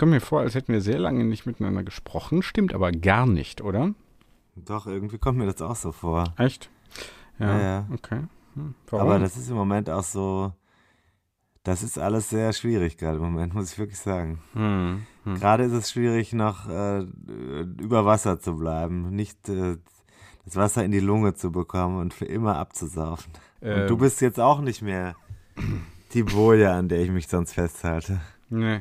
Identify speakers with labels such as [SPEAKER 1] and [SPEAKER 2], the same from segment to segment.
[SPEAKER 1] Kommt mir vor, als hätten wir sehr lange nicht miteinander gesprochen. Stimmt aber gar nicht, oder?
[SPEAKER 2] Doch, irgendwie kommt mir das auch so vor.
[SPEAKER 1] Echt? Ja,
[SPEAKER 2] Ja, ja.
[SPEAKER 1] okay. Hm?
[SPEAKER 2] Aber das ist im Moment auch so, das ist alles sehr schwierig gerade im Moment, muss ich wirklich sagen.
[SPEAKER 1] hm, hm.
[SPEAKER 2] Gerade ist es schwierig, noch äh, über Wasser zu bleiben, nicht äh, das Wasser in die Lunge zu bekommen und für immer abzusaufen.
[SPEAKER 1] Ähm.
[SPEAKER 2] Und du bist jetzt auch nicht mehr die Boje, an der ich mich sonst festhalte.
[SPEAKER 1] Nee.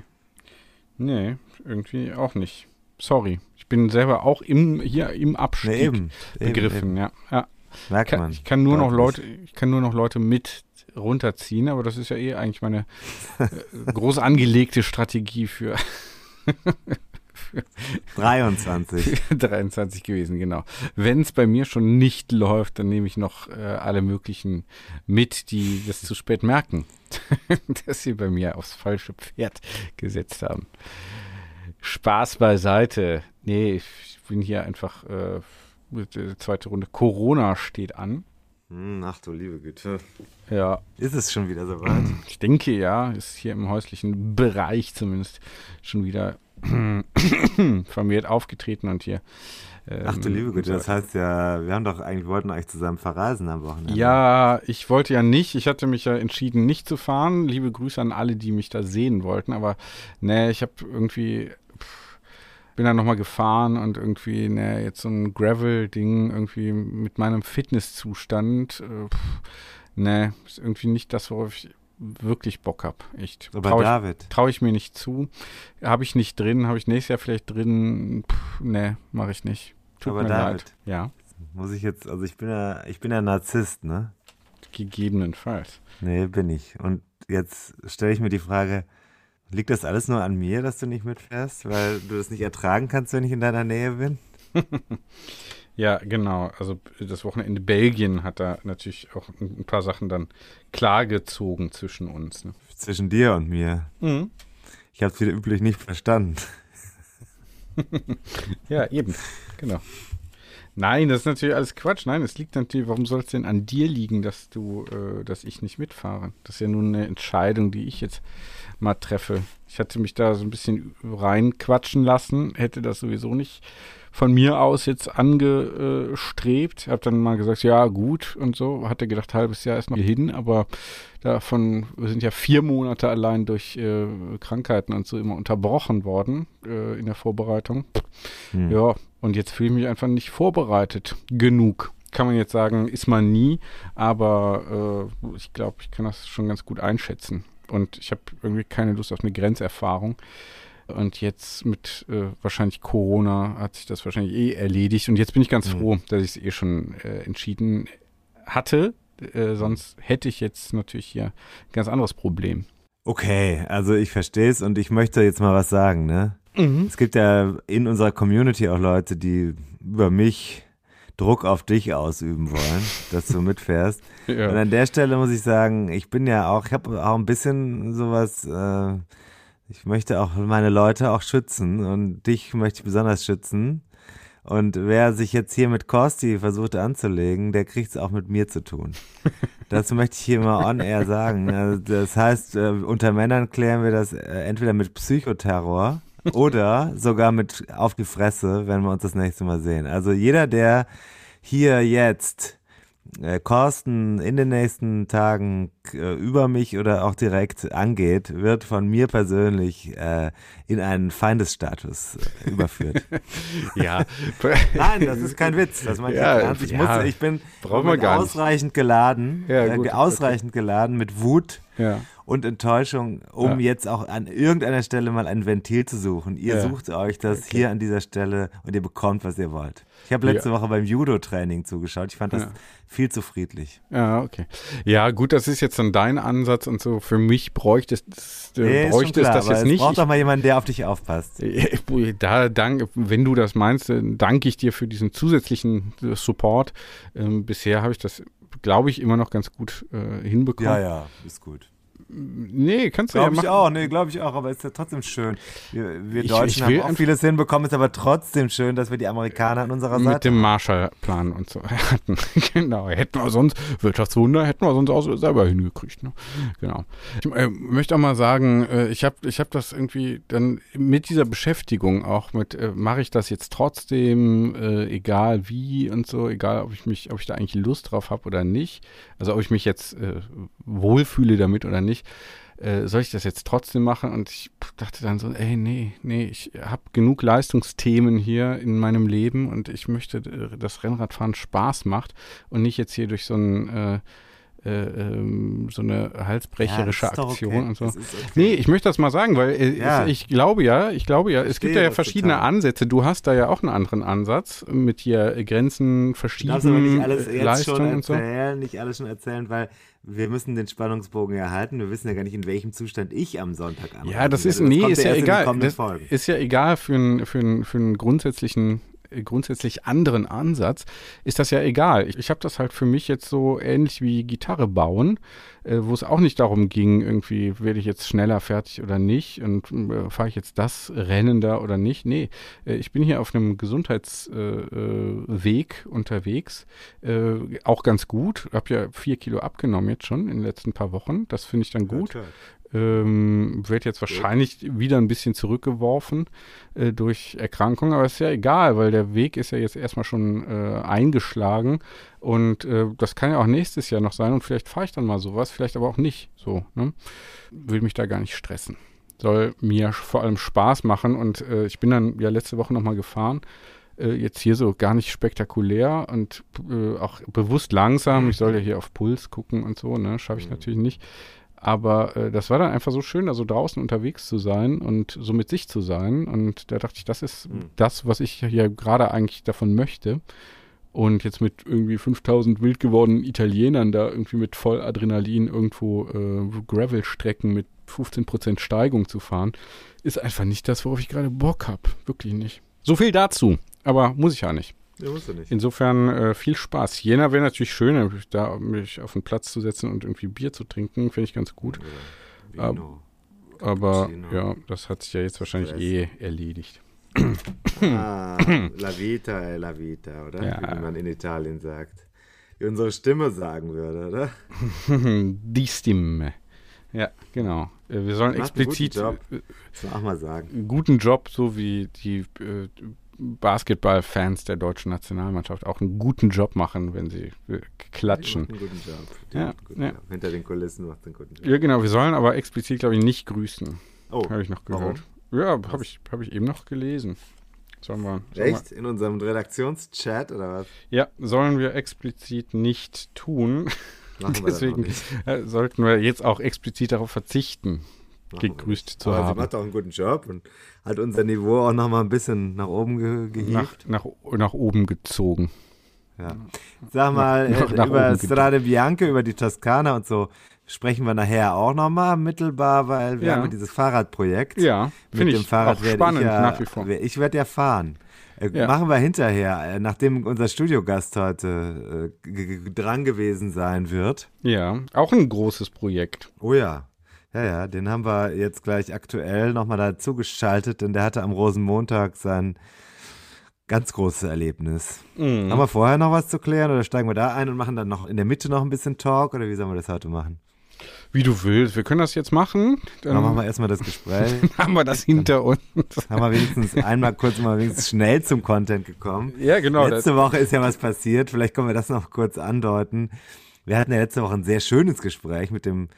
[SPEAKER 1] Nee, irgendwie auch nicht. Sorry. Ich bin selber auch im, hier im Abstieg
[SPEAKER 2] Nee, eben, eben,
[SPEAKER 1] begriffen,
[SPEAKER 2] eben.
[SPEAKER 1] ja. ja.
[SPEAKER 2] Merkt man.
[SPEAKER 1] ich kann nur noch. Leute, ich kann nur noch Leute mit runterziehen, aber das ist ja eh eigentlich meine äh, groß angelegte Strategie für
[SPEAKER 2] 23.
[SPEAKER 1] 23 gewesen, genau. Wenn es bei mir schon nicht läuft, dann nehme ich noch äh, alle möglichen mit, die das zu spät merken, dass sie bei mir aufs falsche Pferd gesetzt haben. Spaß beiseite. Nee, ich bin hier einfach, äh, mit, zweite Runde. Corona steht an.
[SPEAKER 2] Hm, ach du liebe Güte.
[SPEAKER 1] Ja,
[SPEAKER 2] Ist es schon wieder soweit?
[SPEAKER 1] ich denke ja, ist hier im häuslichen Bereich zumindest schon wieder vermehrt aufgetreten und hier. ähm,
[SPEAKER 2] Ach du liebe Güte, das heißt ja, wir haben doch eigentlich, wollten eigentlich zusammen verreisen am Wochenende.
[SPEAKER 1] Ja, ich wollte ja nicht. Ich hatte mich ja entschieden, nicht zu fahren. Liebe Grüße an alle, die mich da sehen wollten. Aber ne, ich habe irgendwie bin dann nochmal gefahren und irgendwie ne, jetzt so ein Gravel-Ding irgendwie mit meinem Fitnesszustand. Äh, ne, ist irgendwie nicht das, worauf ich wirklich Bock habe. Echt.
[SPEAKER 2] Aber
[SPEAKER 1] Trau ich,
[SPEAKER 2] David,
[SPEAKER 1] traue ich mir nicht zu. Habe ich nicht drin. Habe ich nächstes Jahr vielleicht drin. Ne, mache ich nicht. Tut
[SPEAKER 2] Aber
[SPEAKER 1] mir
[SPEAKER 2] David.
[SPEAKER 1] leid. Ja,
[SPEAKER 2] muss ich jetzt, also ich bin ja, ich bin ja Narzisst, ne?
[SPEAKER 1] gegebenenfalls.
[SPEAKER 2] Nee, bin ich. Und jetzt stelle ich mir die Frage, liegt das alles nur an mir, dass du nicht mitfährst, weil du das nicht ertragen kannst, wenn ich in deiner Nähe bin?
[SPEAKER 1] Ja, genau. Also das Wochenende Belgien hat da natürlich auch ein paar Sachen dann klargezogen zwischen uns. Ne?
[SPEAKER 2] Zwischen dir und mir. Ich habe es wieder üblich nicht verstanden.
[SPEAKER 1] Ja, eben. Genau. Nein, das ist natürlich alles Quatsch. Nein, es liegt natürlich, warum soll es denn an dir liegen, dass du, äh, dass ich nicht mitfahre? Das ist ja nun eine Entscheidung, die ich jetzt mal treffe. Ich hatte mich da so ein bisschen reinquatschen lassen, hätte das sowieso nicht von mir aus jetzt angestrebt. Hab dann mal gesagt, ja, gut und so. Hatte gedacht, halbes Jahr ist noch hin, aber davon sind ja vier Monate allein durch äh, Krankheiten und so immer unterbrochen worden äh, in der Vorbereitung.
[SPEAKER 2] Hm.
[SPEAKER 1] Ja, und jetzt fühle ich mich einfach nicht vorbereitet genug. Kann man jetzt sagen, ist man nie, aber äh, ich glaube, ich kann das schon ganz gut einschätzen. Und ich habe irgendwie keine Lust auf eine Grenzerfahrung. Und jetzt mit äh, wahrscheinlich Corona hat sich das wahrscheinlich eh erledigt. Und jetzt bin ich ganz
[SPEAKER 2] Mhm.
[SPEAKER 1] froh, dass ich es eh schon äh, entschieden hatte. Äh, sonst hätte ich jetzt natürlich hier ein ganz anderes Problem.
[SPEAKER 2] Okay, also ich verstehe es und ich möchte jetzt mal was sagen, ne? Es gibt ja in unserer Community auch Leute, die über mich Druck auf dich ausüben wollen, dass du mitfährst. Und
[SPEAKER 1] Ja.
[SPEAKER 2] an der Stelle muss ich sagen, ich bin ja auch, ich habe auch ein bisschen sowas, äh, ich möchte auch meine Leute auch schützen und dich möchte ich besonders schützen. Und wer sich jetzt hier mit Kosti versucht anzulegen, der kriegt es auch mit mir zu tun. Das möchte ich hier mal on air sagen. Also das heißt, äh, unter Männern klären wir das äh, entweder mit Psychoterror oder sogar mit auf die Fresse, wenn wir uns das nächste Mal sehen. Also jeder, der hier jetzt äh, Carsten in den nächsten Tagen äh, über mich oder auch direkt angeht, wird von mir persönlich äh, in einen Feindesstatus äh, überführt.
[SPEAKER 1] ja.
[SPEAKER 2] Nein, das ist kein Witz. Das meine
[SPEAKER 1] Ja,
[SPEAKER 2] ich ernst. Ich,
[SPEAKER 1] ja,
[SPEAKER 2] muss, ich bin
[SPEAKER 1] gar nicht.
[SPEAKER 2] ausreichend geladen,
[SPEAKER 1] Ja,
[SPEAKER 2] äh,
[SPEAKER 1] gut,
[SPEAKER 2] ausreichend geladen mit Wut
[SPEAKER 1] Ja.
[SPEAKER 2] und Enttäuschung, um
[SPEAKER 1] Ja.
[SPEAKER 2] jetzt auch an irgendeiner Stelle mal ein Ventil zu suchen. Ihr
[SPEAKER 1] Ja.
[SPEAKER 2] sucht euch das hier an dieser Stelle und ihr bekommt, was ihr wollt. Ich habe letzte Woche beim Judo-Training zugeschaut. Ich fand das
[SPEAKER 1] Ja.
[SPEAKER 2] viel zu friedlich.
[SPEAKER 1] Ja, okay. Ja, gut, das ist jetzt dann dein Ansatz und so. Für mich bräuchte es, äh,
[SPEAKER 2] Nee,
[SPEAKER 1] bräuchte es
[SPEAKER 2] klar,
[SPEAKER 1] das
[SPEAKER 2] aber
[SPEAKER 1] jetzt
[SPEAKER 2] es
[SPEAKER 1] nicht.
[SPEAKER 2] braucht doch mal jemanden, der auf dich aufpasst.
[SPEAKER 1] Ich- Da dank, wenn du das meinst, danke ich dir für diesen zusätzlichen äh, Support. Ähm, bisher habe ich das, glaube ich, immer noch ganz gut äh, hinbekommen.
[SPEAKER 2] ja, ist gut.
[SPEAKER 1] Nee, kannst du ja
[SPEAKER 2] Glaube ich
[SPEAKER 1] machen.
[SPEAKER 2] auch, nee, glaube ich auch, aber ist ja trotzdem schön. Wir, wir
[SPEAKER 1] Ich-
[SPEAKER 2] Deutschen
[SPEAKER 1] ich
[SPEAKER 2] haben auch vieles hinbekommen, ist aber trotzdem schön, dass wir die Amerikaner an unserer
[SPEAKER 1] Mit
[SPEAKER 2] Seite
[SPEAKER 1] dem Marshallplan und so hatten. genau, hätten wir sonst, Wirtschaftswunder hätten wir sonst auch selber hingekriegt. Ne? Genau. Ich äh, möchte auch mal sagen, äh, ich habe ich hab das irgendwie dann mit dieser Beschäftigung auch mit, äh, mache ich das jetzt trotzdem, äh, egal wie und so, egal ob ich mich, ob ich da eigentlich Lust drauf habe oder nicht, also ob ich mich jetzt äh, wohlfühle damit oder nicht, äh, soll ich das jetzt trotzdem machen? Und ich dachte dann so, ey, nee, nee, ich habe genug Leistungsthemen hier in meinem Leben und ich möchte, äh, dass Rennradfahren Spaß macht und nicht jetzt hier durch so ein äh, äh, ähm, so eine halsbrecherische
[SPEAKER 2] Ja,
[SPEAKER 1] Aktion
[SPEAKER 2] okay.
[SPEAKER 1] und so.
[SPEAKER 2] Okay.
[SPEAKER 1] Nee, ich möchte das mal sagen, weil äh,
[SPEAKER 2] Ja.
[SPEAKER 1] ich, ich glaube ja, ich glaube ja, es gibt
[SPEAKER 2] verstehe
[SPEAKER 1] ja verschiedene
[SPEAKER 2] total.
[SPEAKER 1] Ansätze. Du hast da ja auch einen anderen Ansatz mit hier Grenzen
[SPEAKER 2] alles
[SPEAKER 1] äh,
[SPEAKER 2] jetzt schon
[SPEAKER 1] Leistung und so.
[SPEAKER 2] nicht alles schon erzählen, weil wir müssen den Spannungsbogen erhalten. Wir wissen ja gar nicht, in welchem Zustand ich am Sonntag ankomme.
[SPEAKER 1] Ja, das ist,
[SPEAKER 2] kommt
[SPEAKER 1] nee, ist ja egal. Das
[SPEAKER 2] Folgen.
[SPEAKER 1] ist ja egal für einen für einen- für einen grundsätzlichen grundsätzlich anderen Ansatz ist das ja egal. Ich, ich habe das halt für mich jetzt so ähnlich wie Gitarre bauen, äh, wo es auch nicht darum ging, irgendwie werde ich jetzt schneller fertig oder nicht und äh, fahre ich jetzt das Rennen da oder nicht. Nee, äh, ich bin hier auf einem Gesundheitsweg äh, Weg unterwegs, äh, auch ganz gut. Habe ja vier Kilo abgenommen jetzt schon in den letzten paar Wochen. Das finde ich dann gut.
[SPEAKER 2] Hört.
[SPEAKER 1] Ähm, wird jetzt wahrscheinlich wieder ein bisschen zurückgeworfen äh, durch Erkrankung, aber ist ja egal, weil der Weg ist ja jetzt erstmal schon äh, eingeschlagen und äh, das kann ja auch nächstes Jahr noch sein und vielleicht fahre ich dann mal sowas, vielleicht aber auch nicht so. Ne? Will mich da gar nicht stressen. Soll mir vor allem Spaß machen und äh, ich bin dann ja letzte Woche nochmal gefahren. Äh, jetzt hier so gar nicht spektakulär und äh, auch bewusst langsam. Ich soll ja hier auf Puls gucken und so, ne? Schaffe ich natürlich nicht. Aber äh, das war dann einfach so schön, da so draußen unterwegs zu sein und so mit sich zu sein. Und da dachte ich, das ist
[SPEAKER 2] Mhm.
[SPEAKER 1] das, was ich hier gerade eigentlich davon möchte. Und jetzt mit irgendwie 5000 wild gewordenen Italienern da irgendwie mit voll Adrenalin irgendwo äh, Gravel-Strecken mit 15% Steigung zu fahren, ist einfach nicht das, worauf ich gerade Bock habe. Wirklich nicht. So viel dazu. Aber muss ich ja nicht.
[SPEAKER 2] Ja, musst du nicht.
[SPEAKER 1] Insofern äh, viel Spaß. Jena wäre natürlich schön, da mich auf den Platz zu setzen und irgendwie Bier zu trinken, finde ich ganz gut.
[SPEAKER 2] Oder Vino.
[SPEAKER 1] Aber
[SPEAKER 2] Cappuccino.
[SPEAKER 1] ja, das hat sich ja jetzt wahrscheinlich
[SPEAKER 2] Stress.
[SPEAKER 1] eh erledigt.
[SPEAKER 2] Ah, la vita è la vita, oder?
[SPEAKER 1] Ja.
[SPEAKER 2] Wie man in Italien sagt. Wie unsere Stimme sagen würde, oder?
[SPEAKER 1] Die Stimme. Ja, genau. Äh, Wir sollen
[SPEAKER 2] einen guten
[SPEAKER 1] explizit
[SPEAKER 2] Job.
[SPEAKER 1] äh,
[SPEAKER 2] Das auch mal sagen.
[SPEAKER 1] einen guten Job, so wie die äh, Basketballfans der deutschen Nationalmannschaft auch einen guten Job machen, wenn sie klatschen.
[SPEAKER 2] Einen guten Job. Die
[SPEAKER 1] Ja,
[SPEAKER 2] guten
[SPEAKER 1] ja.
[SPEAKER 2] Job. Hinter den Kulissen macht einen guten Job.
[SPEAKER 1] Ja, genau. Wir sollen aber explizit, glaube ich, nicht grüßen.
[SPEAKER 2] Oh,
[SPEAKER 1] Habe ich noch
[SPEAKER 2] warum?
[SPEAKER 1] gehört. Ja, habe ich, hab ich eben noch gelesen. Sollen wir, sollen wir,
[SPEAKER 2] Echt? In unserem Redaktionschat oder was?
[SPEAKER 1] ja, sollen wir explizit nicht tun.
[SPEAKER 2] Wir
[SPEAKER 1] Deswegen äh, sollten wir jetzt auch explizit darauf verzichten,
[SPEAKER 2] wir
[SPEAKER 1] gegrüßt zu
[SPEAKER 2] Aber sie
[SPEAKER 1] haben.
[SPEAKER 2] macht auch einen guten Job und hat unser Niveau auch noch mal ein bisschen nach oben ge
[SPEAKER 1] Nach,
[SPEAKER 2] gehievt.
[SPEAKER 1] nach, nach oben gezogen.
[SPEAKER 2] Ja. Sag mal,
[SPEAKER 1] Noch
[SPEAKER 2] äh,
[SPEAKER 1] nach
[SPEAKER 2] über
[SPEAKER 1] oben
[SPEAKER 2] Strade Bianca, über die Toskana und so sprechen wir nachher auch noch mal mittelbar, weil wir
[SPEAKER 1] Ja.
[SPEAKER 2] haben ja dieses Fahrradprojekt.
[SPEAKER 1] Ja,
[SPEAKER 2] Mit
[SPEAKER 1] finde
[SPEAKER 2] dem
[SPEAKER 1] ich
[SPEAKER 2] Fahrrad
[SPEAKER 1] auch
[SPEAKER 2] werde
[SPEAKER 1] spannend
[SPEAKER 2] ich ja,
[SPEAKER 1] nach wie vor.
[SPEAKER 2] Ich werde ja fahren. Äh,
[SPEAKER 1] Ja.
[SPEAKER 2] Machen wir hinterher, äh, nachdem unser Studiogast heute äh, dran gewesen sein wird.
[SPEAKER 1] Ja, auch ein großes Projekt.
[SPEAKER 2] Oh ja. Ja, ja, den haben wir jetzt gleich aktuell nochmal dazu geschaltet, denn der hatte am Rosenmontag sein ganz großes Erlebnis.
[SPEAKER 1] Mhm.
[SPEAKER 2] Haben wir vorher noch was zu klären oder steigen wir da ein und machen dann noch in der Mitte noch ein bisschen Talk oder wie sollen wir das heute machen?
[SPEAKER 1] Wie du willst. Wir können das jetzt machen.
[SPEAKER 2] Dann, dann machen wir erstmal das Gespräch.
[SPEAKER 1] haben wir das hinter uns.
[SPEAKER 2] haben wir wenigstens einmal kurz mal wenigstens schnell zum Content gekommen.
[SPEAKER 1] Ja, genau.
[SPEAKER 2] Letzte Woche ist ja was passiert. Vielleicht können wir das noch kurz andeuten. Wir hatten ja letzte Woche ein sehr schönes Gespräch mit dem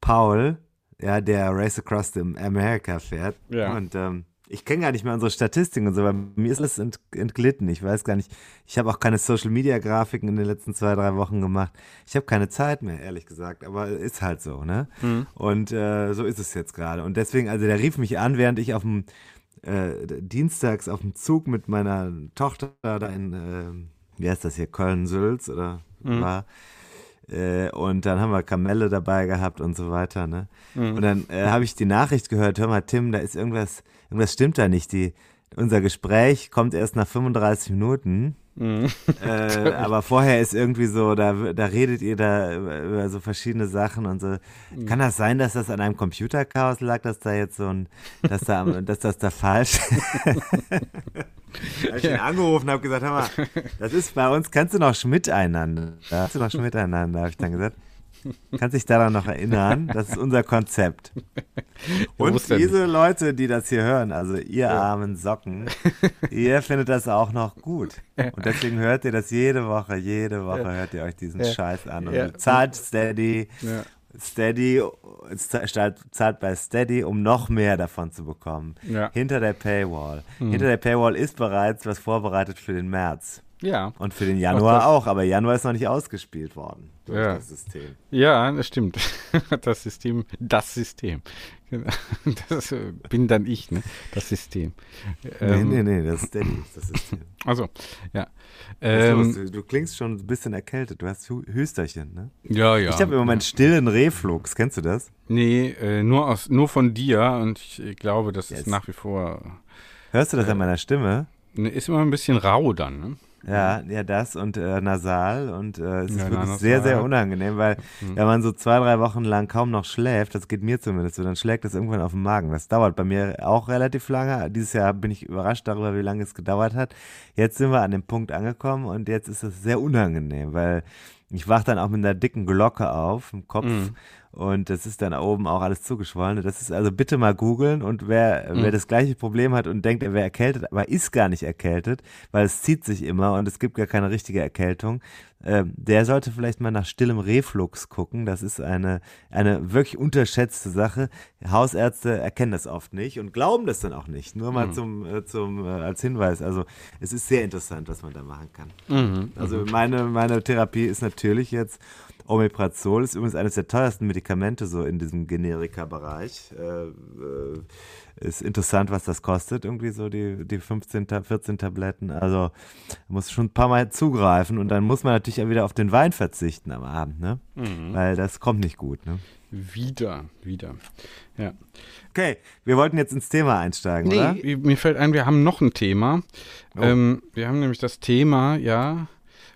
[SPEAKER 2] Paul, ja, der Race Across America fährt. Ja. Und ähm, ich kenne gar nicht mehr unsere Statistiken und so, weil mir ist alles ent, entglitten. Ich weiß gar nicht. Ich habe auch keine Social Media Grafiken in den letzten zwei, drei Wochen gemacht. Ich habe keine Zeit mehr, ehrlich gesagt. Aber ist halt so, ne? Mhm. Und äh, so ist es jetzt gerade. Und deswegen, also der rief mich an, während ich auf dem äh, dienstags auf dem Zug mit meiner Tochter da in, äh, wie heißt das hier, Köln-Sülz oder mhm. war. Äh, und dann haben wir Kamelle dabei gehabt und so weiter, ne? Mhm. Und dann äh, habe ich die Nachricht gehört, hör mal, Tim, da ist irgendwas irgendwas stimmt da nicht. Die, unser Gespräch kommt erst nach 35 Minuten. Mhm. Äh, aber vorher ist irgendwie so, da, da redet ihr da über so verschiedene Sachen und so. Mhm. Kann das sein, dass das an einem Computerchaos lag, dass da jetzt so ein, dass da, dass das da falsch? habe ich ihn angerufen und habe gesagt, hör mal, das ist bei uns, kannst du noch Schmidt einander? Kannst du noch Schmidt einander, habe ich dann gesagt. Kannst dich daran noch erinnern? Das ist unser Konzept. Und diese Leute, die das hier hören, also ihr ja. armen Socken, ihr findet das auch noch gut. Und deswegen hört ihr das jede Woche, jede Woche ja. hört ihr euch diesen ja. Scheiß an. Und zahlt Steady, Steady, zahlt bei Steady, um noch mehr davon zu bekommen. Hinter der Paywall. Mhm. Hinter der Paywall ist bereits was vorbereitet für den März.
[SPEAKER 1] Ja.
[SPEAKER 2] Und für den Januar auch, aber Januar ist noch nicht ausgespielt worden durch ja. das System.
[SPEAKER 1] Ja, das stimmt. Das System, das System. Das äh, bin dann ich, ne? Das System.
[SPEAKER 2] Ähm, nee, nee, nee, das ist Danny, das System.
[SPEAKER 1] Also, ja.
[SPEAKER 2] Ähm, du, du, klingst schon ein bisschen erkältet. Du hast Hüsterchen, ne?
[SPEAKER 1] Ja, ja.
[SPEAKER 2] Ich habe im Moment stillen Reflux. Kennst du das?
[SPEAKER 1] Nee, äh, nur, aus, nur von dir und ich glaube, das yes. ist nach wie vor.
[SPEAKER 2] Hörst du das äh, an meiner Stimme?
[SPEAKER 1] Ne, ist immer ein bisschen rau dann, ne?
[SPEAKER 2] Ja, ja, das und äh, nasal und äh, es ja, ist wirklich sehr, sehr unangenehm, weil mhm. wenn man so zwei, drei Wochen lang kaum noch schläft, das geht mir zumindest so, dann schlägt das irgendwann auf den Magen. Das dauert bei mir auch relativ lange. Dieses Jahr bin ich überrascht darüber, wie lange es gedauert hat. Jetzt sind wir an dem Punkt angekommen und jetzt ist es sehr unangenehm, weil ich wach dann auch mit einer dicken Glocke auf im Kopf mhm. Und das ist dann oben auch alles zugeschwollen. Das ist also bitte mal googeln und wer, mhm. wer das gleiche Problem hat und denkt, er wäre erkältet, aber ist gar nicht erkältet, weil es zieht sich immer und es gibt gar keine richtige Erkältung, äh, der sollte vielleicht mal nach stillem Reflux gucken. Das ist eine, eine wirklich unterschätzte Sache. Hausärzte erkennen das oft nicht und glauben das dann auch nicht. Nur mal mhm. zum, äh, zum äh, als Hinweis. Also es ist sehr interessant, was man da machen kann. Mhm. Also mhm. meine, meine Therapie ist natürlich jetzt Omeprazol ist übrigens eines der teuersten Medikamente so in diesem Generika-Bereich. Äh, äh, ist interessant, was das kostet, irgendwie so die, die 15, 14 Tabletten. Also muss schon ein paar Mal zugreifen und dann muss man natürlich auch wieder auf den Wein verzichten am Abend, ne? Mhm. Weil das kommt nicht gut, ne?
[SPEAKER 1] Wieder, wieder. Ja.
[SPEAKER 2] Okay, wir wollten jetzt ins Thema einsteigen, nee, oder?
[SPEAKER 1] Mir fällt ein, wir haben noch ein Thema. Oh. Ähm, wir haben nämlich das Thema, ja,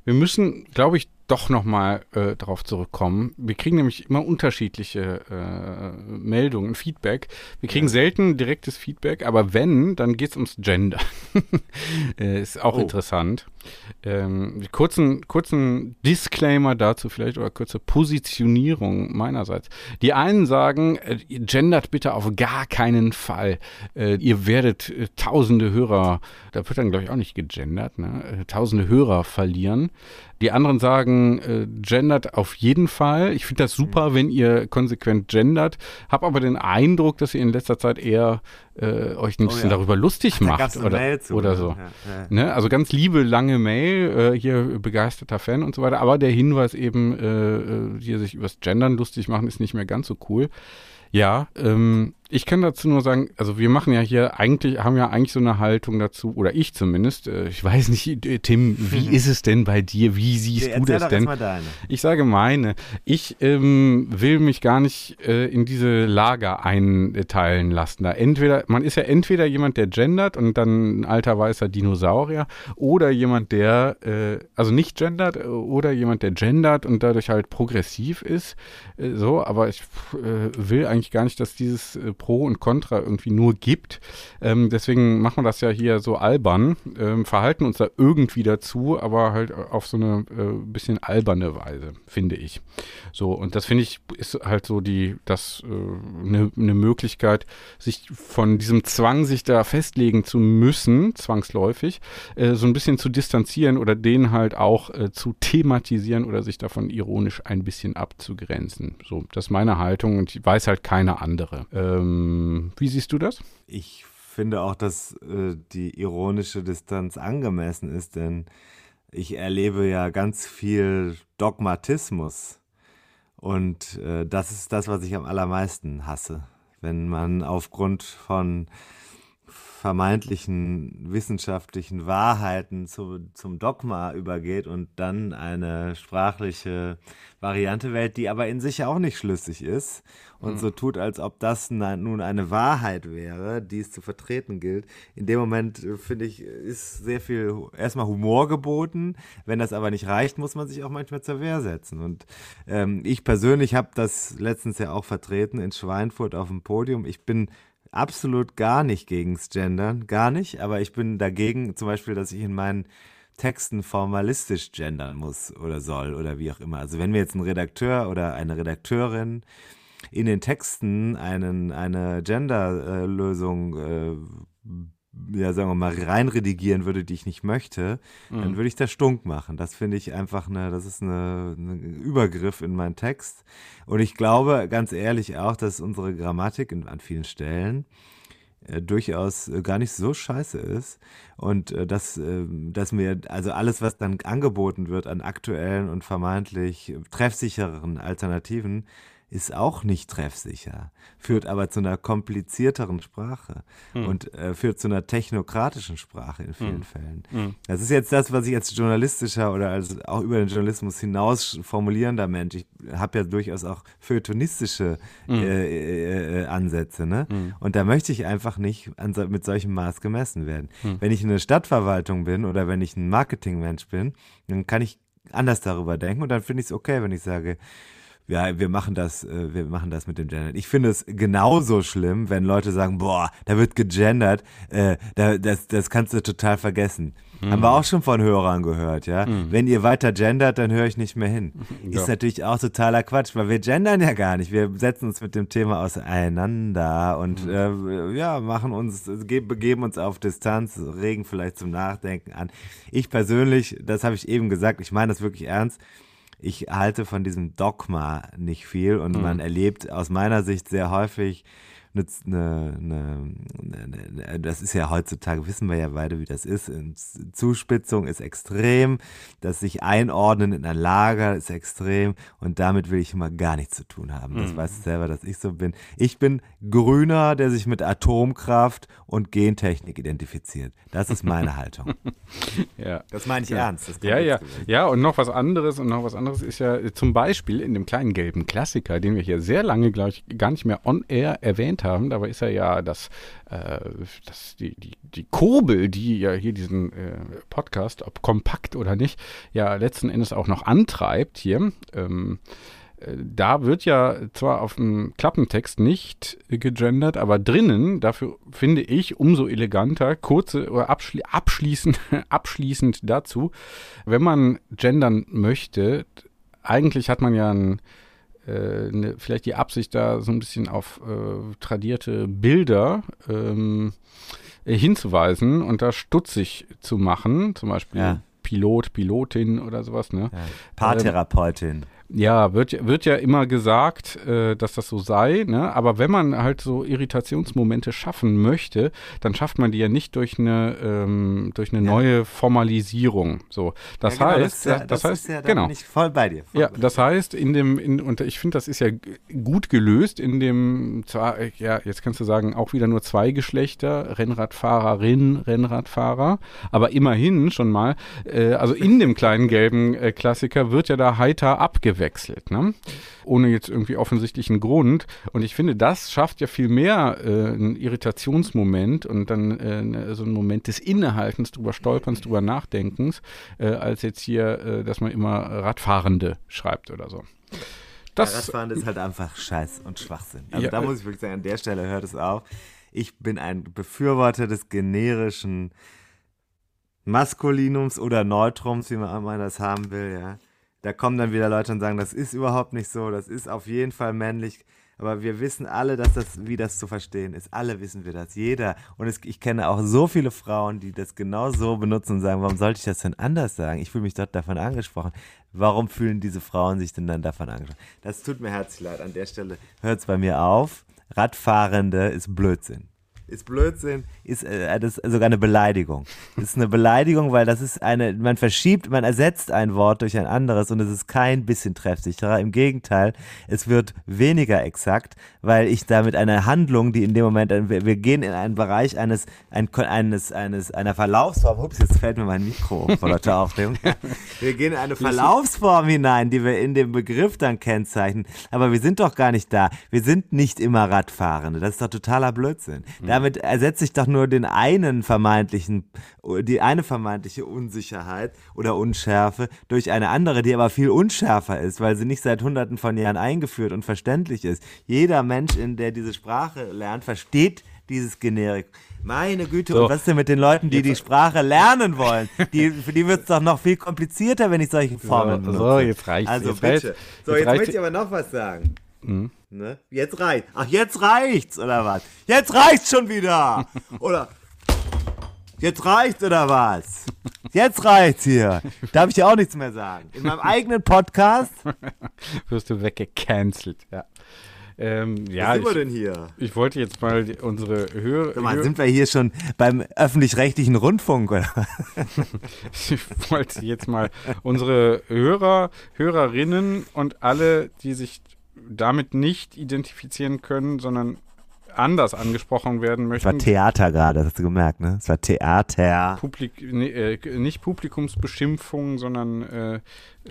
[SPEAKER 1] wir müssen, glaube ich, doch nochmal äh, darauf zurückkommen. Wir kriegen nämlich immer unterschiedliche äh, Meldungen, Feedback. Wir kriegen ja. selten direktes Feedback, aber wenn, dann geht es ums Gender. äh, ist auch oh. interessant. Ähm, kurzen, kurzen Disclaimer dazu vielleicht oder kurze Positionierung meinerseits. Die einen sagen, äh, gendert bitte auf gar keinen Fall. Äh, ihr werdet äh, tausende Hörer, da wird dann glaube ich auch nicht gegendert, ne? Äh, tausende Hörer verlieren. Die anderen sagen, äh, gendert auf jeden Fall. Ich finde das super, mhm. wenn ihr konsequent gendert. Hab aber den Eindruck, dass ihr in letzter Zeit eher äh, euch ein oh, bisschen ja. darüber lustig Ach, macht oder, zu, oder so. Ja, ja. Ne? Also ganz liebe lange Mail, äh, hier begeisterter Fan und so weiter. Aber der Hinweis eben, äh, äh hier sich übers Gendern lustig machen, ist nicht mehr ganz so cool. Ja, ähm, ich kann dazu nur sagen, also wir machen ja hier eigentlich, haben ja eigentlich so eine Haltung dazu, oder ich zumindest. Äh, ich weiß nicht, äh, Tim, wie ist es denn bei dir? Wie siehst ja, du das denn? Ich sage meine. Ich ähm, will mich gar nicht äh, in diese Lager einteilen lassen. Da entweder, man ist ja entweder jemand, der gendert und dann ein alter weißer Dinosaurier, oder jemand, der äh, also nicht gendert, äh, oder jemand, der gendert und dadurch halt progressiv ist. Äh, so, aber ich will eigentlich gar nicht, dass dieses Pro und Contra irgendwie nur gibt. Ähm, deswegen machen wir das ja hier so albern, ähm, verhalten uns da irgendwie dazu, aber halt auf so eine äh, bisschen alberne Weise, finde ich. So, und das finde ich, ist halt so die, das eine äh, ne Möglichkeit, sich von diesem Zwang, sich da festlegen zu müssen, zwangsläufig, äh, so ein bisschen zu distanzieren oder den halt auch äh, zu thematisieren oder sich davon ironisch ein bisschen abzugrenzen. So, das ist meine Haltung und ich weiß halt keine andere. Ähm, wie siehst du das?
[SPEAKER 2] Ich finde auch, dass äh, die ironische Distanz angemessen ist, denn ich erlebe ja ganz viel Dogmatismus. Und äh, das ist das, was ich am allermeisten hasse. Wenn man aufgrund von vermeintlichen wissenschaftlichen Wahrheiten zu, zum Dogma übergeht und dann eine sprachliche Variante wählt, die aber in sich auch nicht schlüssig ist und mhm. so tut, als ob das nun eine Wahrheit wäre, die es zu vertreten gilt. In dem Moment, äh, finde ich, ist sehr viel erstmal Humor geboten. Wenn das aber nicht reicht, muss man sich auch manchmal zur Wehr setzen. Und ähm, ich persönlich habe das letztens ja auch vertreten in Schweinfurt auf dem Podium. Ich bin absolut gar nicht gegens Gendern, gar nicht, aber ich bin dagegen zum Beispiel, dass ich in meinen Texten formalistisch gendern muss oder soll oder wie auch immer. Also wenn mir jetzt ein Redakteur oder eine Redakteurin in den Texten einen, eine Genderlösung äh, ja, sagen wir mal, reinredigieren würde, die ich nicht möchte, mhm. dann würde ich das stunk machen. Das finde ich einfach eine, das ist eine, ein Übergriff in meinen Text. Und ich glaube ganz ehrlich auch, dass unsere Grammatik in, an vielen Stellen äh, durchaus äh, gar nicht so scheiße ist und äh, dass, äh, dass mir also alles, was dann angeboten wird an aktuellen und vermeintlich treffsichereren Alternativen, ist auch nicht treffsicher, führt aber zu einer komplizierteren Sprache hm. und äh, führt zu einer technokratischen Sprache in vielen hm. Fällen. Hm. Das ist jetzt das, was ich als journalistischer oder als auch über den Journalismus hinaus formulierender Mensch, ich habe ja durchaus auch feuilletonistische hm. äh, äh, äh, Ansätze, ne? Hm. Und da möchte ich einfach nicht an, mit solchem Maß gemessen werden. Hm. Wenn ich eine Stadtverwaltung bin oder wenn ich ein Marketingmensch bin, dann kann ich anders darüber denken und dann finde ich es okay, wenn ich sage, ja, wir machen das, äh, wir machen das mit dem Gendern. Ich finde es genauso schlimm, wenn Leute sagen, boah, da wird gegendert, äh, da, das, das kannst du total vergessen. Mhm. Haben wir auch schon von Hörern gehört, ja. Mhm. Wenn ihr weiter gendert, dann höre ich nicht mehr hin. Ja. Ist natürlich auch totaler Quatsch, weil wir gendern ja gar nicht. Wir setzen uns mit dem Thema auseinander und mhm. äh, ja, machen uns, begeben uns auf Distanz, regen vielleicht zum Nachdenken an. Ich persönlich, das habe ich eben gesagt, ich meine das wirklich ernst ich halte von diesem Dogma nicht viel und mhm. man erlebt aus meiner Sicht sehr häufig eine, eine, eine, das ist ja heutzutage, wissen wir ja beide, wie das ist. Zuspitzung ist extrem, das sich einordnen in ein Lager ist extrem und damit will ich immer gar nichts zu tun haben. Das mhm. weiß ich selber, dass ich so bin. Ich bin Grüner, der sich mit Atomkraft und Gentechnik identifiziert. Das ist meine Haltung.
[SPEAKER 1] ja.
[SPEAKER 2] Das meine ich
[SPEAKER 1] ja.
[SPEAKER 2] ernst.
[SPEAKER 1] ja, ja. Ja, und noch was anderes und noch was anderes ist ja zum Beispiel in dem kleinen gelben Klassiker, den wir hier sehr lange, glaube ich, gar nicht mehr on air erwähnt haben. Dabei ist er ja das, äh, das die, die, die Kurbel, die ja hier diesen äh, Podcast, ob kompakt oder nicht, ja letzten Endes auch noch antreibt hier. Ähm, äh, da wird ja zwar auf dem Klappentext nicht gegendert, aber drinnen, dafür finde ich umso eleganter, kurze oder abschli abschließend, abschließend dazu, wenn man gendern möchte, eigentlich hat man ja ein äh, ne, vielleicht die Absicht da so ein bisschen auf äh, tradierte Bilder ähm, äh, hinzuweisen und da stutzig zu machen, zum Beispiel ja. Pilot, Pilotin oder sowas, ne? Ja.
[SPEAKER 2] Paartherapeutin. Ähm,
[SPEAKER 1] ja, wird, wird ja immer gesagt, äh, dass das so sei, ne? aber wenn man halt so Irritationsmomente schaffen möchte, dann schafft man die ja nicht durch eine, ähm, durch eine ja. neue Formalisierung. So, das ja, genau, heißt, das, das, das heißt,
[SPEAKER 2] ja,
[SPEAKER 1] genau.
[SPEAKER 2] Bin ich voll bei dir.
[SPEAKER 1] Voll ja, bei das heißt, in dem, in, und ich finde, das ist ja gut gelöst, in dem, zwar, ja, jetzt kannst du sagen, auch wieder nur zwei Geschlechter, Rennradfahrerin, Rennradfahrer, aber immerhin schon mal, äh, also in dem kleinen gelben äh, Klassiker wird ja da heiter abgewählt gewechselt, ne? ohne jetzt irgendwie offensichtlichen Grund. Und ich finde, das schafft ja viel mehr äh, einen Irritationsmoment und dann äh, ne, so einen Moment des Innehaltens, drüber Stolperns, drüber Nachdenkens, äh, als jetzt hier, äh, dass man immer Radfahrende schreibt oder so. das.
[SPEAKER 2] Ja, Radfahren ist halt einfach Scheiß und Schwachsinn. Also
[SPEAKER 1] Ja,
[SPEAKER 2] da muss ich wirklich sagen, an der Stelle hört es auf. Ich bin ein Befürworter des generischen Maskulinums oder Neutrums, wie man das haben will, ja. Da kommen dann wieder Leute und sagen, das ist überhaupt nicht so, das ist auf jeden Fall männlich. Aber wir wissen alle, dass das, wie das zu verstehen ist. Alle wissen wir das. Jeder. Und es, ich kenne auch so viele Frauen, die das genau so benutzen und sagen, warum sollte ich das denn anders sagen? Ich fühle mich dort davon angesprochen. Warum fühlen diese Frauen sich denn dann davon angesprochen? Das tut mir herzlich leid. An der Stelle hört es bei mir auf. Radfahrende ist Blödsinn. Ist Blödsinn, ist äh, das ist sogar eine Beleidigung. Das ist eine Beleidigung, weil das ist eine, man verschiebt, man ersetzt ein Wort durch ein anderes und es ist kein bisschen treffsicherer. Im Gegenteil, es wird weniger exakt, weil ich da mit einer Handlung, die in dem Moment, wir, wir gehen in einen Bereich eines, ein, eines, eines, einer Verlaufsform, ups, jetzt fällt mir mein Mikro vor lauter Aufregung. Wir gehen in eine Verlaufsform hinein, die wir in dem Begriff dann kennzeichnen. Aber wir sind doch gar nicht da. Wir sind nicht immer Radfahrende. Das ist doch totaler Blödsinn. Damit ersetze ich doch nur den einen vermeintlichen, die eine vermeintliche Unsicherheit oder Unschärfe durch eine andere, die aber viel unschärfer ist, weil sie nicht seit hunderten von Jahren eingeführt und verständlich ist. Jeder Mensch, in der diese Sprache lernt, versteht dieses Generik. Meine Güte,
[SPEAKER 1] So.
[SPEAKER 2] und was ist denn mit den Leuten, die die Sprache lernen wollen? Die, für die wird es doch noch viel komplizierter, wenn ich solche Formeln
[SPEAKER 1] So,
[SPEAKER 2] benutze.
[SPEAKER 1] so, jetzt reicht's.
[SPEAKER 2] Also
[SPEAKER 1] Jetzt
[SPEAKER 2] bitte.
[SPEAKER 1] reicht's.
[SPEAKER 2] So,
[SPEAKER 1] Jetzt
[SPEAKER 2] jetzt, möchte ich aber noch was sagen. Ne? Jetzt reicht. Ach, jetzt reicht's, oder was? Jetzt reicht's schon wieder! oder jetzt reicht's, oder was? Jetzt reicht's hier. Darf ich dir auch nichts mehr sagen. In meinem eigenen Podcast?
[SPEAKER 1] wirst du weggecancelt, ja. Ähm, ja,
[SPEAKER 2] was sind wir denn hier?
[SPEAKER 1] ich wollte jetzt mal die, unsere Hörer.
[SPEAKER 2] Mal, sind wir hier schon beim öffentlich-rechtlichen Rundfunk, oder?
[SPEAKER 1] ich wollte jetzt mal unsere Hörer, Hörerinnen und alle, die sich damit nicht identifizieren können, sondern anders angesprochen werden
[SPEAKER 2] Es war
[SPEAKER 1] möchten.
[SPEAKER 2] Theater gerade, das hast du gemerkt, ne? Es war Theater.
[SPEAKER 1] Publik nee, äh, nicht Publikumsbeschimpfung, sondern äh,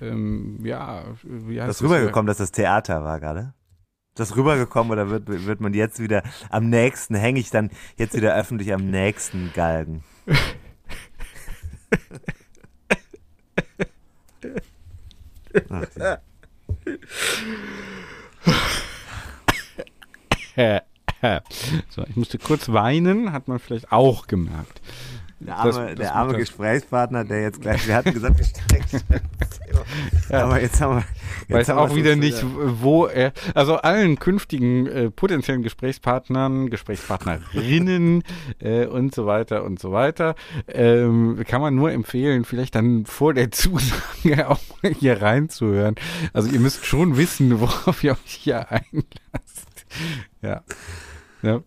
[SPEAKER 1] ähm, ja, wie heißt
[SPEAKER 2] Das
[SPEAKER 1] das?
[SPEAKER 2] rübergekommen, dass das Theater war gerade? Ist Das rübergekommen oder wird, wird man jetzt wieder am nächsten, hänge ich dann jetzt wieder öffentlich am nächsten Galgen? Ach, ja.
[SPEAKER 1] so, ich musste kurz weinen, hat man vielleicht auch gemerkt.
[SPEAKER 2] Der arme,
[SPEAKER 1] Das- das
[SPEAKER 2] der arme Gesprächspartner, der jetzt gleich, wir hatten gesagt, wir steigen Aber jetzt haben wir. Jetzt
[SPEAKER 1] Weiß auch wieder nicht, wo er, also allen künftigen äh, potenziellen Gesprächspartnern, Gesprächspartnerinnen äh, und so weiter und so weiter, ähm, kann man nur empfehlen, vielleicht dann vor der Zusage auch mal hier reinzuhören. Also ihr müsst schon wissen, worauf ihr euch hier einlasst. Ja. Ja.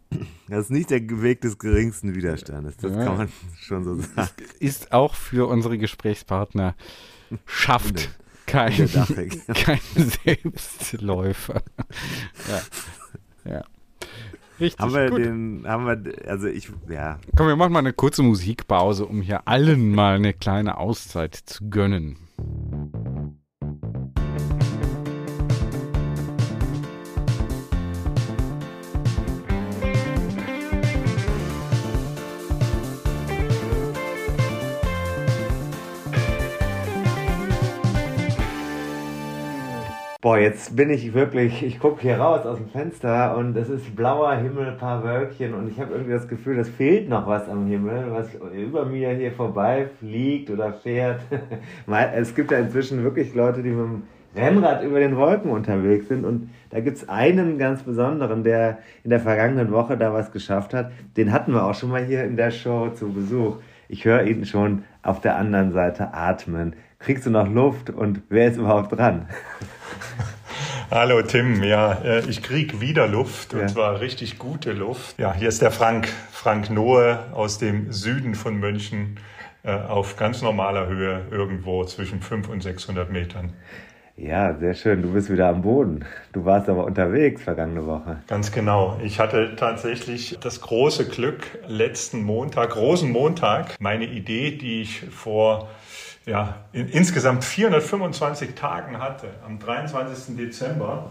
[SPEAKER 2] Das ist nicht der Weg des geringsten Widerstandes. Das
[SPEAKER 1] Ja.
[SPEAKER 2] kann man schon so sagen.
[SPEAKER 1] Ist auch für unsere Gesprächspartner schafft kein, kein Selbstläufer. ja. ja. Richtig.
[SPEAKER 2] Haben wir
[SPEAKER 1] gut.
[SPEAKER 2] den, haben wir, also ich, ja,
[SPEAKER 1] Komm, wir machen mal eine kurze Musikpause, um hier allen mal eine kleine Auszeit zu gönnen.
[SPEAKER 2] Boah, jetzt bin ich wirklich, ich gucke hier raus aus dem Fenster und es ist blauer Himmel, paar Wölkchen und ich habe irgendwie das Gefühl, es fehlt noch was am Himmel, was über mir hier vorbei fliegt oder fährt. Es gibt ja inzwischen wirklich Leute, die mit dem Rennrad über den Wolken unterwegs sind und da gibt's einen ganz besonderen, der in der vergangenen Woche da was geschafft hat. Den hatten wir auch schon mal hier in der Show zu Besuch. Ich höre ihn schon auf der anderen Seite atmen. Kriegst du noch Luft und wer ist überhaupt dran?
[SPEAKER 3] Hallo Tim, ja, äh, ich krieg wieder Luft und
[SPEAKER 2] Ja.
[SPEAKER 3] zwar richtig gute Luft. Ja, hier ist der Frank, Frank Nohe aus dem Süden von München äh, auf ganz normaler Höhe, irgendwo zwischen 500 und 600 Metern.
[SPEAKER 2] Ja, sehr schön. Du bist wieder am Boden. Du warst aber unterwegs vergangene Woche.
[SPEAKER 3] Ganz genau. Ich hatte tatsächlich das große Glück, letzten Montag, großen Montag, meine Idee, die ich vor ja, in, insgesamt 425 Tagen hatte, am 23. Dezember,